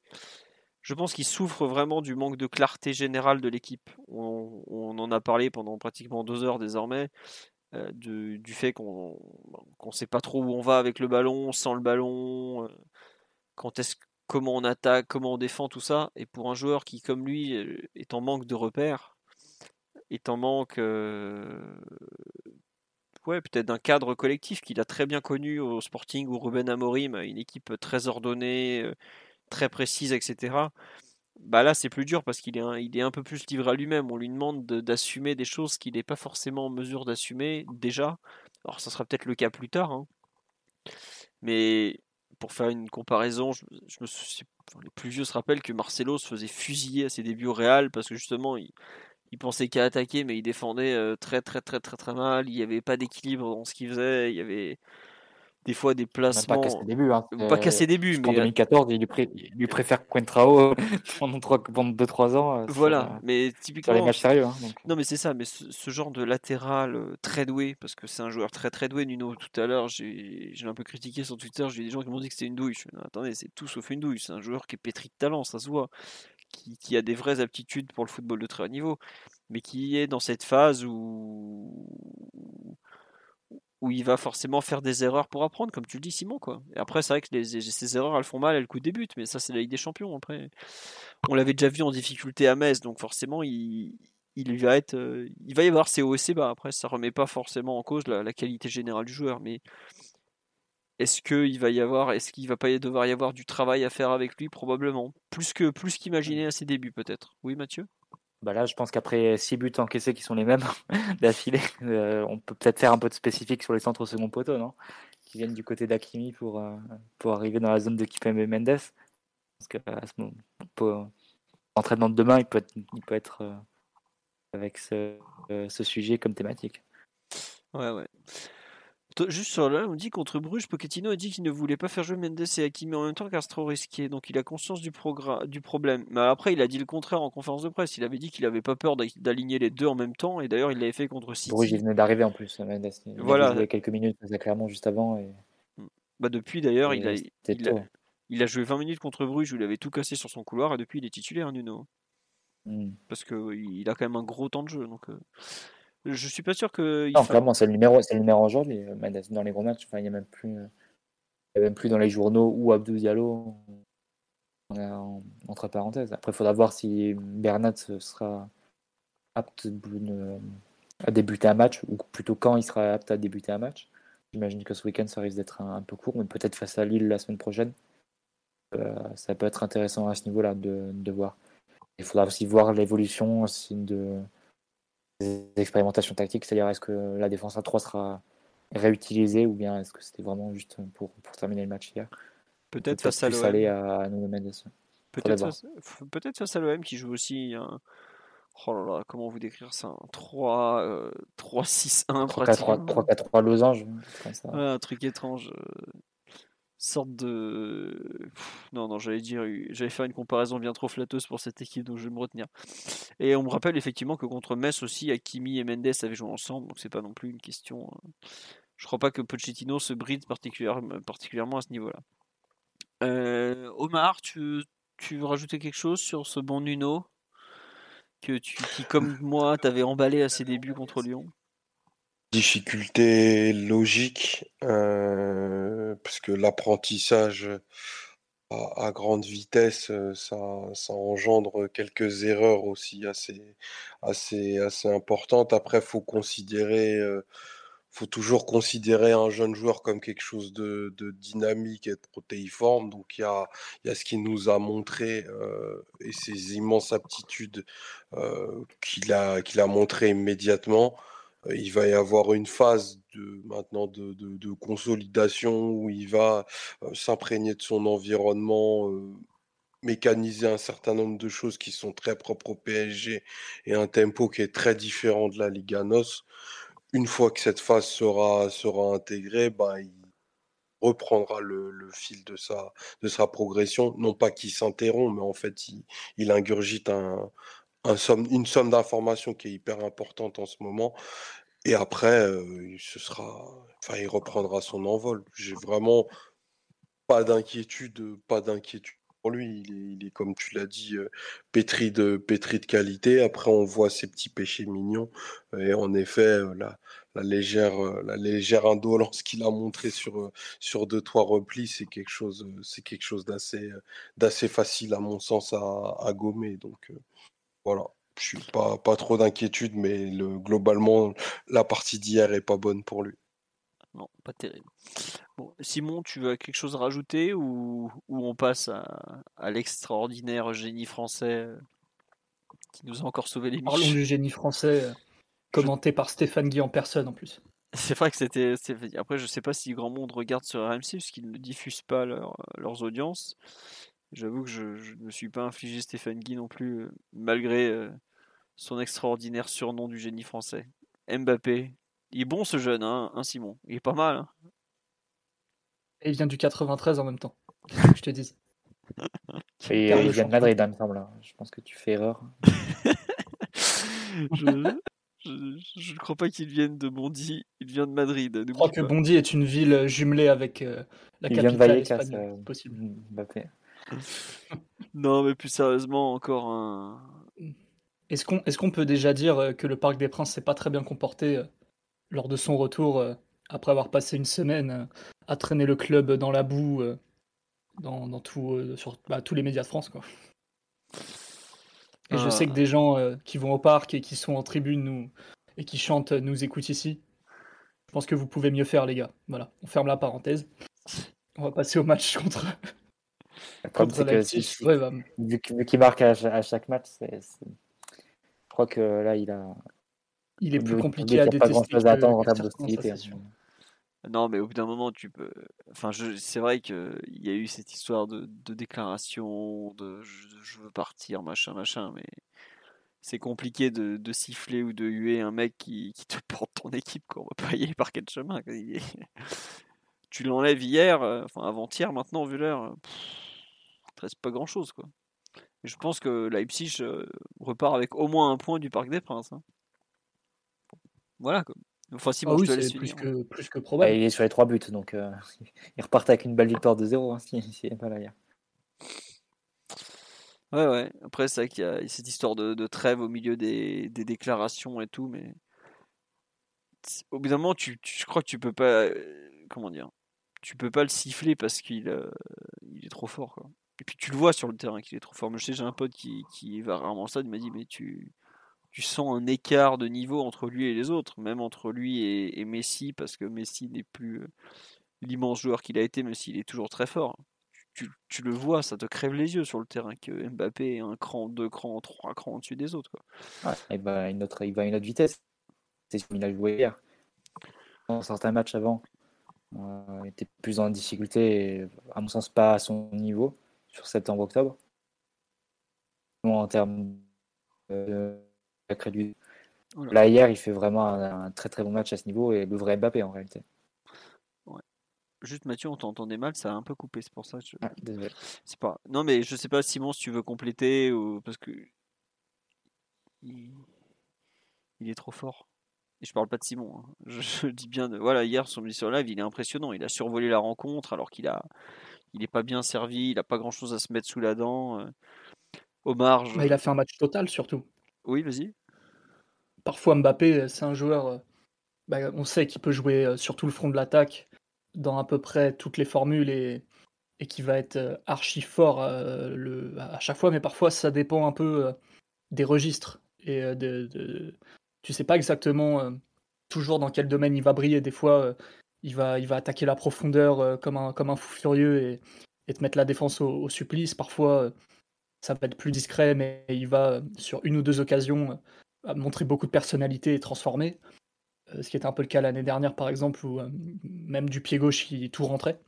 je pense qu'il souffre vraiment du manque de clarté générale de l'équipe. On, en a parlé pendant pratiquement deux heures désormais. Euh, du, fait qu'on ne sait pas trop où on va avec le ballon, sans le ballon, euh, quand est-ce comment on attaque, comment on défend, tout ça. Et pour un joueur qui, comme lui, euh, est en manque de repères, est en manque euh, ouais, peut-être d'un cadre collectif qu'il a très bien connu au Sporting ou Ruben Amorim, une équipe très ordonnée, euh, très précise, etc. Bah là, c'est plus dur parce qu'il est, un, est un peu plus livré à lui-même. On lui demande d'assumer des choses qu'il n'est pas forcément en mesure d'assumer déjà. Alors, ça sera peut-être le cas plus tard. Hein. Mais pour faire une comparaison, je, me les plus vieux se rappellent que Marcelo se faisait fusiller à ses débuts au Real parce que justement il, pensait qu'à attaquer mais il défendait euh, très très très très très mal, il n'y avait pas d'équilibre dans ce qu'il faisait, il y avait des fois des placements. Pas qu'à ses débuts. Hein. Pas qu'à ses débuts. Mais... En 2014, il lui, préfère Quentrao pendant 2-3 ans. Euh, voilà, mais typiquement. les matchs sérieux. Hein, non, mais c'est ça, mais ce, genre de latéral euh, très doué, parce que c'est un joueur très très doué, Nuno. Tout à l'heure, j'ai un peu critiqué sur Twitter, j'ai des gens qui m'ont dit que c'était une douille. attendez, c'est tout sauf une douille. C'est un joueur qui est pétri de talent, ça se voit. Qui, qui, a des vraies aptitudes pour le football de très haut niveau, mais qui est dans cette phase où où il va forcément faire des erreurs pour apprendre, comme tu le dis, Simon. Quoi. Et après, c'est vrai que les, ces erreurs, elles font mal, elles coûtent des buts, mais ça, c'est la Ligue des Champions. Après, on l'avait déjà vu en difficulté à Metz, donc forcément, il, il va être, euh, il va y avoir ses hauts et ses bas. Après, ça remet pas forcément en cause la, qualité générale du joueur, mais est-ce qu'il va y avoir, est-ce qu'il va pas devoir y avoir du travail à faire avec lui? Probablement, plus que plus qu'imaginer à ses débuts, peut-être. Oui, Mathieu? Bah là, je pense qu'après six buts encaissés qui sont les mêmes d'affilée, euh, on peut peut-être faire un peu de spécifique sur les centres au second poteau, non? Qui viennent du côté d'Akimi pour, euh, pour arriver dans la zone de Kipembe Mendes. Parce que à ce moment, de demain, il peut être, il peut être euh, avec ce, ce sujet comme thématique. Ouais, ouais. Juste sur là, on dit contre Bruges, Pochettino a dit qu'il ne voulait pas faire jouer Mendes et Hakimi en même temps car c'est trop risqué. Donc il a conscience du, du problème. Mais après, il a dit le contraire en conférence de presse. Il avait dit qu'il n'avait pas peur d'aligner les deux en même temps. Et d'ailleurs, il l'avait fait contre City. Bruges, il venait d'arriver en plus, Mendes. Il voilà. a quelques minutes, clairement, juste avant. Et... Bah depuis, d'ailleurs, il, a, il, a, joué 20 minutes contre Bruges où il avait tout cassé sur son couloir. Et depuis, il est titulaire, Nuno. Hmm. Parce qu'il a quand même un gros temps de jeu. Donc, euh, je suis pas sûr que. Non, clairement, c'est le numéro, c'est le numéro aujourd'hui. Mendes dans les gros matchs, enfin, il n'y a même plus, il y a même plus dans les journaux où Abdou Diallo. Entre parenthèses. Après, il faudra voir si Bernat sera apte à débuter un match, ou plutôt quand il sera apte à débuter un match. J'imagine que ce week-end, ça risque d'être un, un peu court, mais peut-être face à Lille la semaine prochaine. Euh, ça peut être intéressant à ce niveau-là de, de voir. Il faudra aussi voir l'évolution de des expérimentations tactiques, c'est-à-dire est-ce que la défense à 3 sera réutilisée ou bien est-ce que c'était vraiment juste pour, pour terminer le match hier? Peut-être face à l'OM. à. Peut-être face, à l'OM qui joue aussi un. Oh là là, comment vous décrire ça Un 3, euh, 3-6-1 pratiquement. 3-4-3 losange, comme ça. Ouais, un truc étrange. Sorte de. Non, non, j'allais dire, j'allais faire une comparaison bien trop flatteuse pour cette équipe, donc je vais me retenir. Et on me rappelle effectivement que contre Metz aussi, Hakimi et Mendes avaient joué ensemble, donc c'est pas non plus une question. Je crois pas que Pochettino se bride particulièrement, particulièrement à ce niveau-là. Euh, Omar, tu, tu veux rajouter quelque chose sur ce bon Nuno que tu, qui, comme moi, t'avais emballé à ses débuts contre Lyon? Difficulté logique, euh, parce que l'apprentissage à, grande vitesse, euh, ça, engendre quelques erreurs aussi assez, assez, assez importantes. Après, faut considérer, euh, faut toujours considérer un jeune joueur comme quelque chose de, dynamique et de protéiforme. Donc il y a, ce qu'il nous a montré et ses immenses aptitudes qu'il a, qu'il a montré immédiatement. Il va y avoir une phase de, maintenant de, de- consolidation où il va euh, s'imprégner de son environnement, euh, mécaniser un certain nombre de choses qui sont très propres au PSG et un tempo qui est très différent de la Liga NOS. Une fois que cette phase sera, sera intégrée, bah, il reprendra le, le fil de sa, de sa progression. Non pas qu'il s'interrompt, mais en fait, il ingurgite un, une somme d'informations qui est hyper importante en ce moment. Et après, euh, ce sera, enfin, il reprendra son envol. J'ai vraiment pas d'inquiétude, pas d'inquiétude pour lui. Il est, comme tu l'as dit, euh, pétri de, pétri de qualité. Après, on voit ses petits péchés mignons. Et en effet, euh, la, la légère, euh, la légère indolence qu'il a montré sur, sur deux, trois replis, c'est quelque chose, c'est quelque chose d'assez, d'assez facile, à mon sens, à, à gommer. Donc, voilà. Je suis pas, pas trop d'inquiétude, mais le, globalement, la partie d'hier est pas bonne pour lui. Non, pas terrible. Bon, Simon, tu as quelque chose à rajouter ou, ou on passe à, à l'extraordinaire génie français euh, qui nous a encore sauvé les Parlons du génie français, euh, commenté par Stéphane Guy en personne en plus. C'est vrai que c'était. Après, je sais pas si grand monde regarde sur RMC puisqu'ils ne diffusent pas leur- leurs audiences. J'avoue que je, ne me suis pas infligé Stéphane Guy non plus, euh, malgré euh, son extraordinaire surnom du génie français. Mbappé. Il est bon ce jeune, hein, hein, Simon. Il est pas mal. hein. Et il vient du 93 en même temps. Je te dis. Et il vient de. Madrid, hein, il me semble. Je pense que tu fais erreur. je, ne crois pas qu'il vienne de Bondy. Il vient de Madrid. Je crois que Bondy est une ville jumelée avec euh, la Il vient de capitale Vallecas, espagnole. euh, c'est possible. Mbappé. Non, mais plus sérieusement, encore un. Est-ce qu'on est peut déjà dire euh, que le Parc des Princes s'est pas très bien comporté euh, lors de son retour euh, après avoir passé une semaine à traîner le club dans la boue dans, dans tout, sur bah, tous les médias de France quoi? Et je Ah. sais que des gens qui vont au parc et qui sont en tribune nous, et qui chantent nous écoutent ici. Je pense que vous pouvez mieux faire les gars. Voilà, on ferme la parenthèse. On va passer au match contre, Le problème, contre c'est que Leipzig. si- Ouais, bah, vu qu'- vu qu'il marque à, cha- à chaque match, je crois que là, il a. il est plus compliqué il a à pas détester grand-chose que- à attendre en termes d'hostilité. hein. Non, mais au bout d'un moment, tu peux. Enfin, je... c'est vrai qu'il y a eu cette histoire de, de déclaration, de je, je veux partir, machin, machin, mais c'est compliqué de, de siffler ou de huer un mec qui, qui te porte ton équipe, quoi. On va pas y aller par quel chemin. tu l'enlèves hier, euh, enfin avant-hier maintenant, vu l'heure, euh, pff, il te reste pas grand-chose, quoi. Et je pense que Leipzig euh, repart avec au moins un point du Parc des Princes. hein. Voilà, quoi. Enfin, Simon, Ah oui, je te laisse c'est plus finir. que, plus que Bah, probable. il est sur les trois buts, donc euh, il repart avec une belle victoire de 0 hein, s'il s'il n'est pas là hier. Ouais, ouais. Après, c'est vrai qu'il y a cette histoire de, trêve au milieu des, déclarations et tout, mais au bout d'un moment, tu, je crois que tu peux pas, euh, comment dire, tu peux pas le siffler parce qu'il euh, il est trop fort. Quoi. Et puis tu le vois sur le terrain qu'il est trop fort. Je sais, j'ai un pote qui, qui va rarement ça, il m'a dit, mais tu, tu sens un écart de niveau entre lui et les autres, même entre lui et, Messi, parce que Messi n'est plus euh, l'immense joueur qu'il a été, même s'il est toujours très fort. Tu, tu, le vois, ça te crève les yeux sur le terrain que Mbappé est un cran, deux crans, trois crans au-dessus des autres. Quoi. Il, va une autre, il va à une autre vitesse. C'est ce qu'il a joué hier. Dans certains matchs avant, euh, il était plus en difficulté, à mon sens pas à son niveau sur septembre-octobre. En termes de Là, hier, il fait vraiment un, très très bon match à ce niveau et le vrai Mbappé en réalité. Juste Mathieu, on t'entendait mal, ça a un peu coupé, c'est pour ça. Je... Ah, désolé. C'est pas. Non, mais je sais pas, Simon, si tu veux compléter ou parce que il, est trop fort. Et je parle pas de Simon. Hein. Je, dis bien de. Voilà, hier son sur live, il est impressionnant. Il a survolé la rencontre alors qu'il a, il est pas bien servi, il a pas grand chose à se mettre sous la dent. Euh. Omar. Bah, il a fait un match total surtout. Oui, vas-y parfois Mbappé, c'est un joueur, euh, bah, on sait qu'il peut jouer euh, sur tout le front de l'attaque, dans à peu près toutes les formules et, et qui va être euh, archi fort le, à chaque fois, mais parfois ça dépend un peu des registres et de, de, tu sais pas exactement toujours dans quel domaine il va briller. Des fois, il va, il va attaquer la profondeur comme un, comme un fou furieux et, et te mettre la défense au, supplice. Parfois, ça va être plus discret, mais il va sur une ou deux occasions a montré beaucoup de personnalité et transformé. Euh, ce qui était un peu le cas l'année dernière, par exemple, où euh, même du pied gauche, il tout rentrait.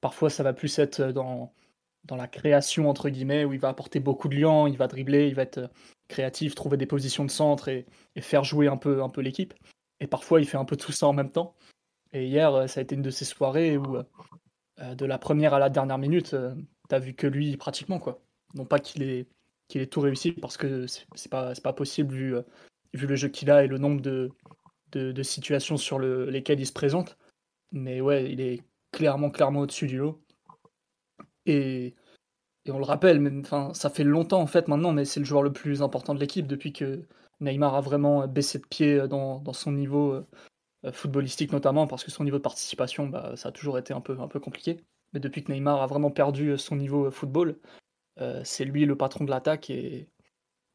Parfois, ça va plus être dans, dans la création, entre guillemets, où il va apporter beaucoup de liens, il va dribbler, il va être créatif, trouver des positions de centre et, faire jouer un peu, un peu l'équipe. Et parfois, il fait un peu tout ça en même temps. Et hier, euh, ça a été une de ces soirées où, de la première à la dernière minute, t'as vu que lui pratiquement, quoi. Non pas qu'il ait tout réussi parce que c'est pas, pas possible vu, euh, vu le jeu qu'il a et le nombre de, de, situations sur le, lesquelles il se présente. Mais ouais, il est clairement, clairement au-dessus du lot. Et, et, on le rappelle, mais, ça fait longtemps en fait maintenant, mais c'est le joueur le plus important de l'équipe depuis que Neymar a vraiment baissé de pied dans, son niveau euh, footballistique notamment, parce que son niveau de participation, bah, ça a toujours été un peu, un peu compliqué. Mais depuis que Neymar a vraiment perdu son niveau football, euh, c'est lui le patron de l'attaque et,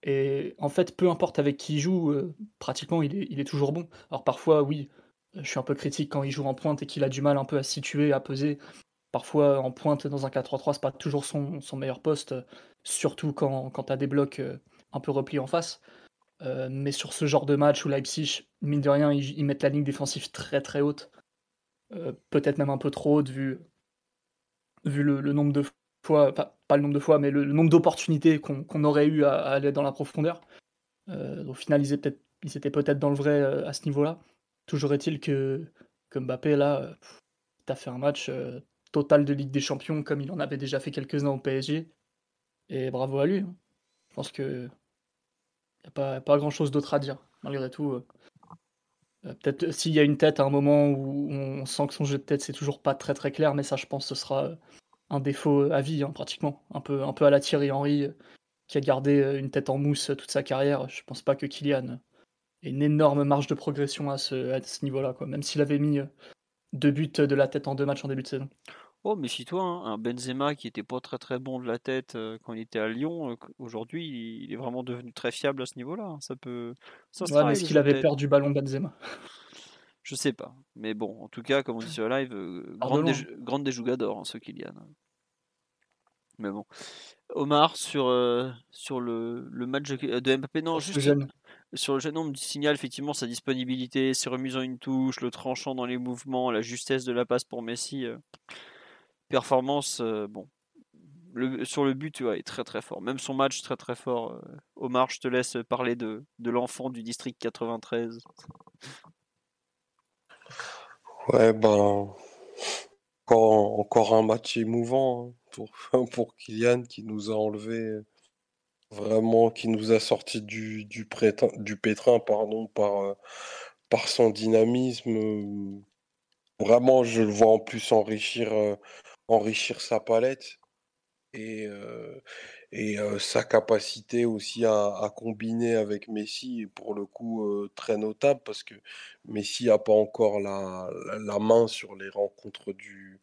et en fait, peu importe avec qui il joue, euh, pratiquement il est, il est, toujours bon. Alors parfois, oui, je suis un peu critique quand il joue en pointe et qu'il a du mal un peu à situer, à peser. Parfois, en pointe dans un 4-3-3, c'est pas toujours son, son, meilleur poste, surtout quand, quand tu as des blocs euh, un peu repliés en face. Mais sur ce genre de match où Leipzig, mine de rien, ils, mettent la ligne défensive très très haute, peut-être même un peu trop haute vu, vu le, nombre de fois, pas, le nombre de fois, mais le, nombre d'opportunités qu'on aurait eu à, aller dans la profondeur. Euh, au final, ils étaient, peut-être dans le vrai euh, à ce niveau-là. Toujours est-il que, que Mbappé, là, tu as fait un match euh, total de Ligue des Champions comme il en avait déjà fait quelques-uns au PSG. Et bravo à lui. Hein. Je pense que n'y a pas, pas grand-chose d'autre à dire, malgré tout. Peut-être s'il y a une tête à un moment où on sent que son jeu de tête c'est toujours pas très très clair, mais ça je pense ce sera un défaut à vie, hein, pratiquement. Un peu, à la Thierry Henry, euh, qui a gardé euh, une tête en mousse toute sa carrière. Je pense pas que Kylian ait une énorme marge de progression à ce, ce niveau-là, quoi. même s'il avait mis euh, deux buts de la tête en deux matchs en début de saison. Oh, méfie-toi, hein. un Benzema qui était pas très très bon de la tête quand il était à Lyon, aujourd'hui il est vraiment devenu très fiable à ce niveau-là. Hein. Ça peut. Ça ouais, mais est-ce qu'il avait perdu ballon Benzema Je sais pas. Mais bon, en tout cas, comme on dit sur live, grande, des, grande des hein, ce Kylian. Mais bon. Omar, sur, euh, sur le, le, match de Mbappé, non, juste sur le jeune homme du signal, effectivement, sa disponibilité, ses remises en une touche, le tranchant dans les mouvements, la justesse de la passe pour Messi. Euh, performance, euh, bon. Le, sur le but, ouais, est très très fort. Même son match, très très fort. Omar, je te laisse parler de, de l'enfant du district 93. Ouais, ben. Encore, encore un match émouvant. Hein pour, pour Kylian qui nous a enlevé vraiment, qui nous a sorti du, du, du pétrin pardon, par, euh, par son dynamisme. Vraiment, je le vois en plus enrichir, euh, enrichir sa palette. et, et sa capacité aussi à, combiner avec Messi est pour le coup très notable parce que Messi n'a pas encore la, main sur les rencontres du,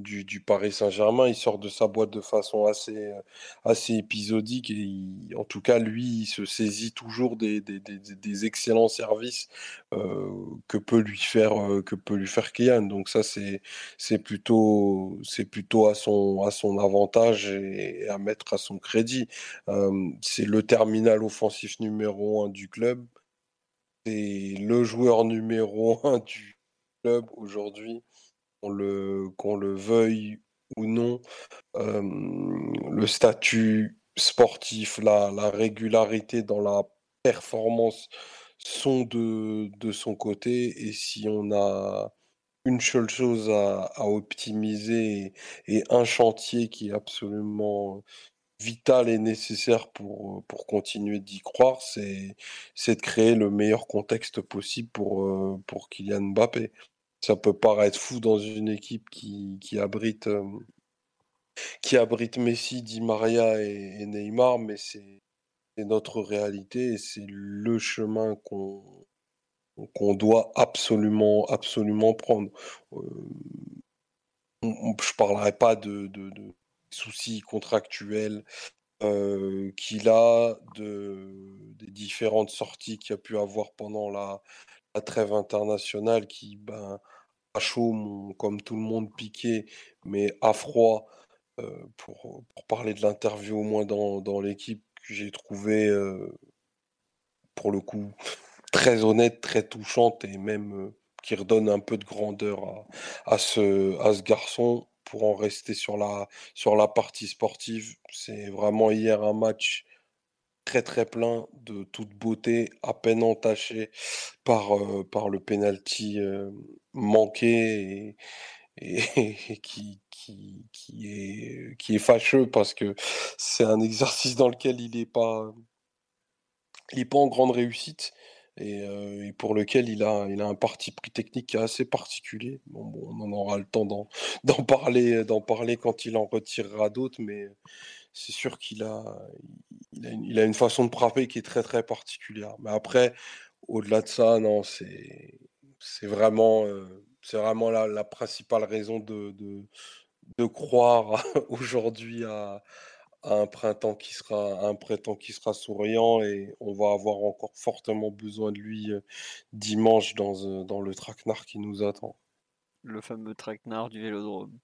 du, Paris Saint-Germain. Il sort de sa boîte de façon assez, euh, assez épisodique et en tout cas, lui, il se saisit toujours des, des, excellents services euh, que peut lui faire euh, que peut lui faire. Donc ça, c'est c'est plutôt c'est plutôt à son à son avantage et, à mettre à son crédit. c'est le terminal offensif numéro un du club. C'est le joueur numéro un du club aujourd'hui qu'on le, veuille ou non, le statut sportif, la, la, régularité dans la performance sont de, son côté. Et si on a une seule chose à, optimiser et, un chantier qui est absolument vital et nécessaire pour, continuer d'y croire, c'est, c'est de créer le meilleur contexte possible pour, pour Kylian Mbappé ça peut paraître fou dans une équipe qui, qui abrite qui abrite Messi, Di Maria et, Neymar, mais c'est notre réalité et c'est le chemin qu'on qu'on doit absolument absolument prendre. Euh, je parlerai pas de, soucis contractuels qu'il a, de, des différentes sorties qu'il a pu avoir pendant la, la trêve internationale qui, ben, à chaud, comme tout le monde, piqué, mais à froid, euh, pour, pour, parler de l'interview au moins dans, dans l'équipe que j'ai trouvé, euh, pour le coup, très honnête, très touchante et même euh, qui redonne un peu de grandeur à, à, ce, à ce garçon pour en rester sur la, sur la partie sportive. C'est vraiment hier un match très très plein de toute beauté, à peine entaché par, euh, par le penalty euh, manqué et, qui, qui, qui, est, qui est fâcheux parce que c'est un exercice dans lequel il n'est pas, pas en grande réussite. Et, euh, et, pour lequel il a, il a un parti pris technique assez particulier. Bon, on en aura le temps d'en parler, parler quand il en retirera d'autres, mais c'est sûr qu'il a, il a, une, façon de frapper qui est très très particulière. Mais après, au-delà de ça, non, c'est, c'est vraiment, euh, c'est vraiment la, la, principale raison de, de, croire aujourd'hui à, à, un printemps qui sera un printemps qui sera souriant et on va avoir encore fortement besoin de lui euh, dimanche dans, euh, dans le traquenard qui nous attend. Le fameux traquenard du Vélodrome.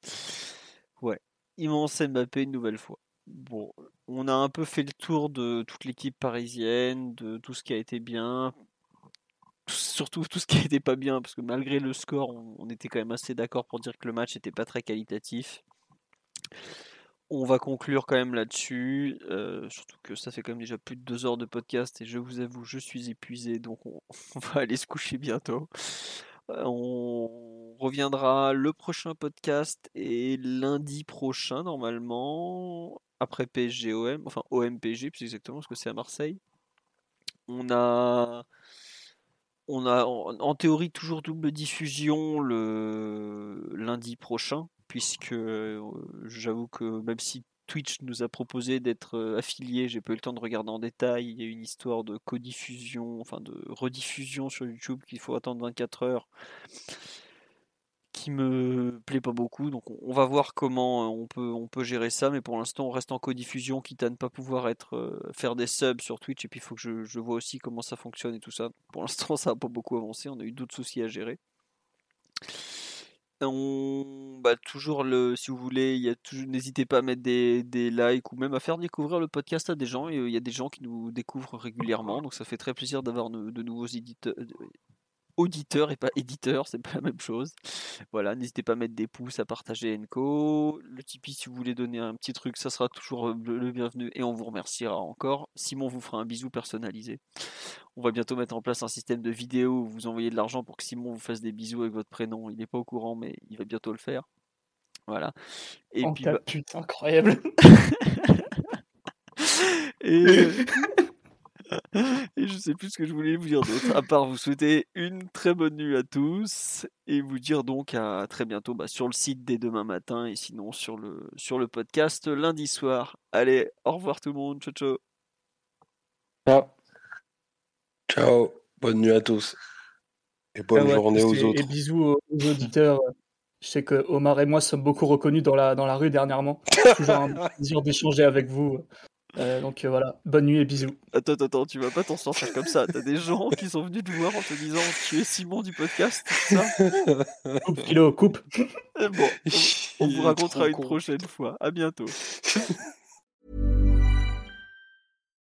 Ouais, immense Mbappé une nouvelle fois. Bon, on a un peu fait le tour de toute l'équipe parisienne, de tout ce qui a été bien, surtout tout ce qui n'était pas bien, parce que malgré le score, on, était quand même assez d'accord pour dire que le match n'était pas très qualitatif. On va conclure quand même là-dessus, euh, surtout que ça fait quand même déjà plus de deux heures de podcast et je vous avoue, je suis épuisé, donc on va aller se coucher bientôt. Euh, on reviendra le prochain podcast et lundi prochain normalement après PSG OM, enfin OM PSG plus exactement parce que c'est à Marseille. On a on a en, théorie toujours double diffusion le lundi prochain puisque euh, j'avoue que même si Twitch nous a proposé d'être euh, affilié, j'ai pas eu le temps de regarder en détail, il y a une histoire de codiffusion, enfin de rediffusion sur YouTube qu'il faut attendre 24 heures qui me plaît pas beaucoup. Donc on va voir comment euh, on peut, on peut gérer ça, mais pour l'instant on reste en codiffusion, quitte à ne pas pouvoir être euh, faire des subs sur Twitch. Et puis il faut que je, vois aussi comment ça fonctionne et tout ça. Pour l'instant ça n'a pas beaucoup avancé, on a eu d'autres soucis à gérer. On, bah, toujours le, si vous voulez, n'hésitez pas à mettre des, des, likes ou même à faire découvrir le podcast à des gens. Il y a des gens qui nous découvrent régulièrement, donc ça fait très plaisir d'avoir de nouveaux éditeurs, auditeur et pas éditeur, c'est pas la même chose. Voilà, n'hésitez pas à mettre des pouces, à partager Enco. Le Tipeee, si vous voulez donner un petit truc, ça sera toujours euh, le bienvenu et on vous remerciera encore. Simon vous fera un bisou personnalisé. On va bientôt mettre en place un système de vidéo où vous envoyez de l'argent pour que Simon vous fasse des bisous avec votre prénom. Il n'est pas au courant, mais il va bientôt le faire. Voilà. Et oh, puis, bah putain, incroyable. et. Et je sais plus ce que je voulais vous dire d'autre, à part vous souhaiter une très bonne nuit à tous et vous dire donc à très bientôt bah, sur le site dès demain matin et sinon sur le, sur le podcast lundi soir. Allez, au revoir tout le monde, ciao ciao. Ciao. Ciao, bonne nuit à tous. Et bonne Ah ouais, journée aux et- autres. Et bisous aux, aux auditeurs. Je sais que Omar et moi sommes beaucoup reconnus dans la, dans la rue dernièrement. Toujours un plaisir d'échanger avec vous. Euh, donc euh, voilà, bonne nuit et bisous. Attends, attends, attends, tu vas pas t'en sortir comme ça. T'as des gens qui sont venus te voir en te disant tu es Simon du podcast, ça? Coupe, Philo, coupe. Eh Bon, on, vous racontera une con. prochaine fois. À bientôt.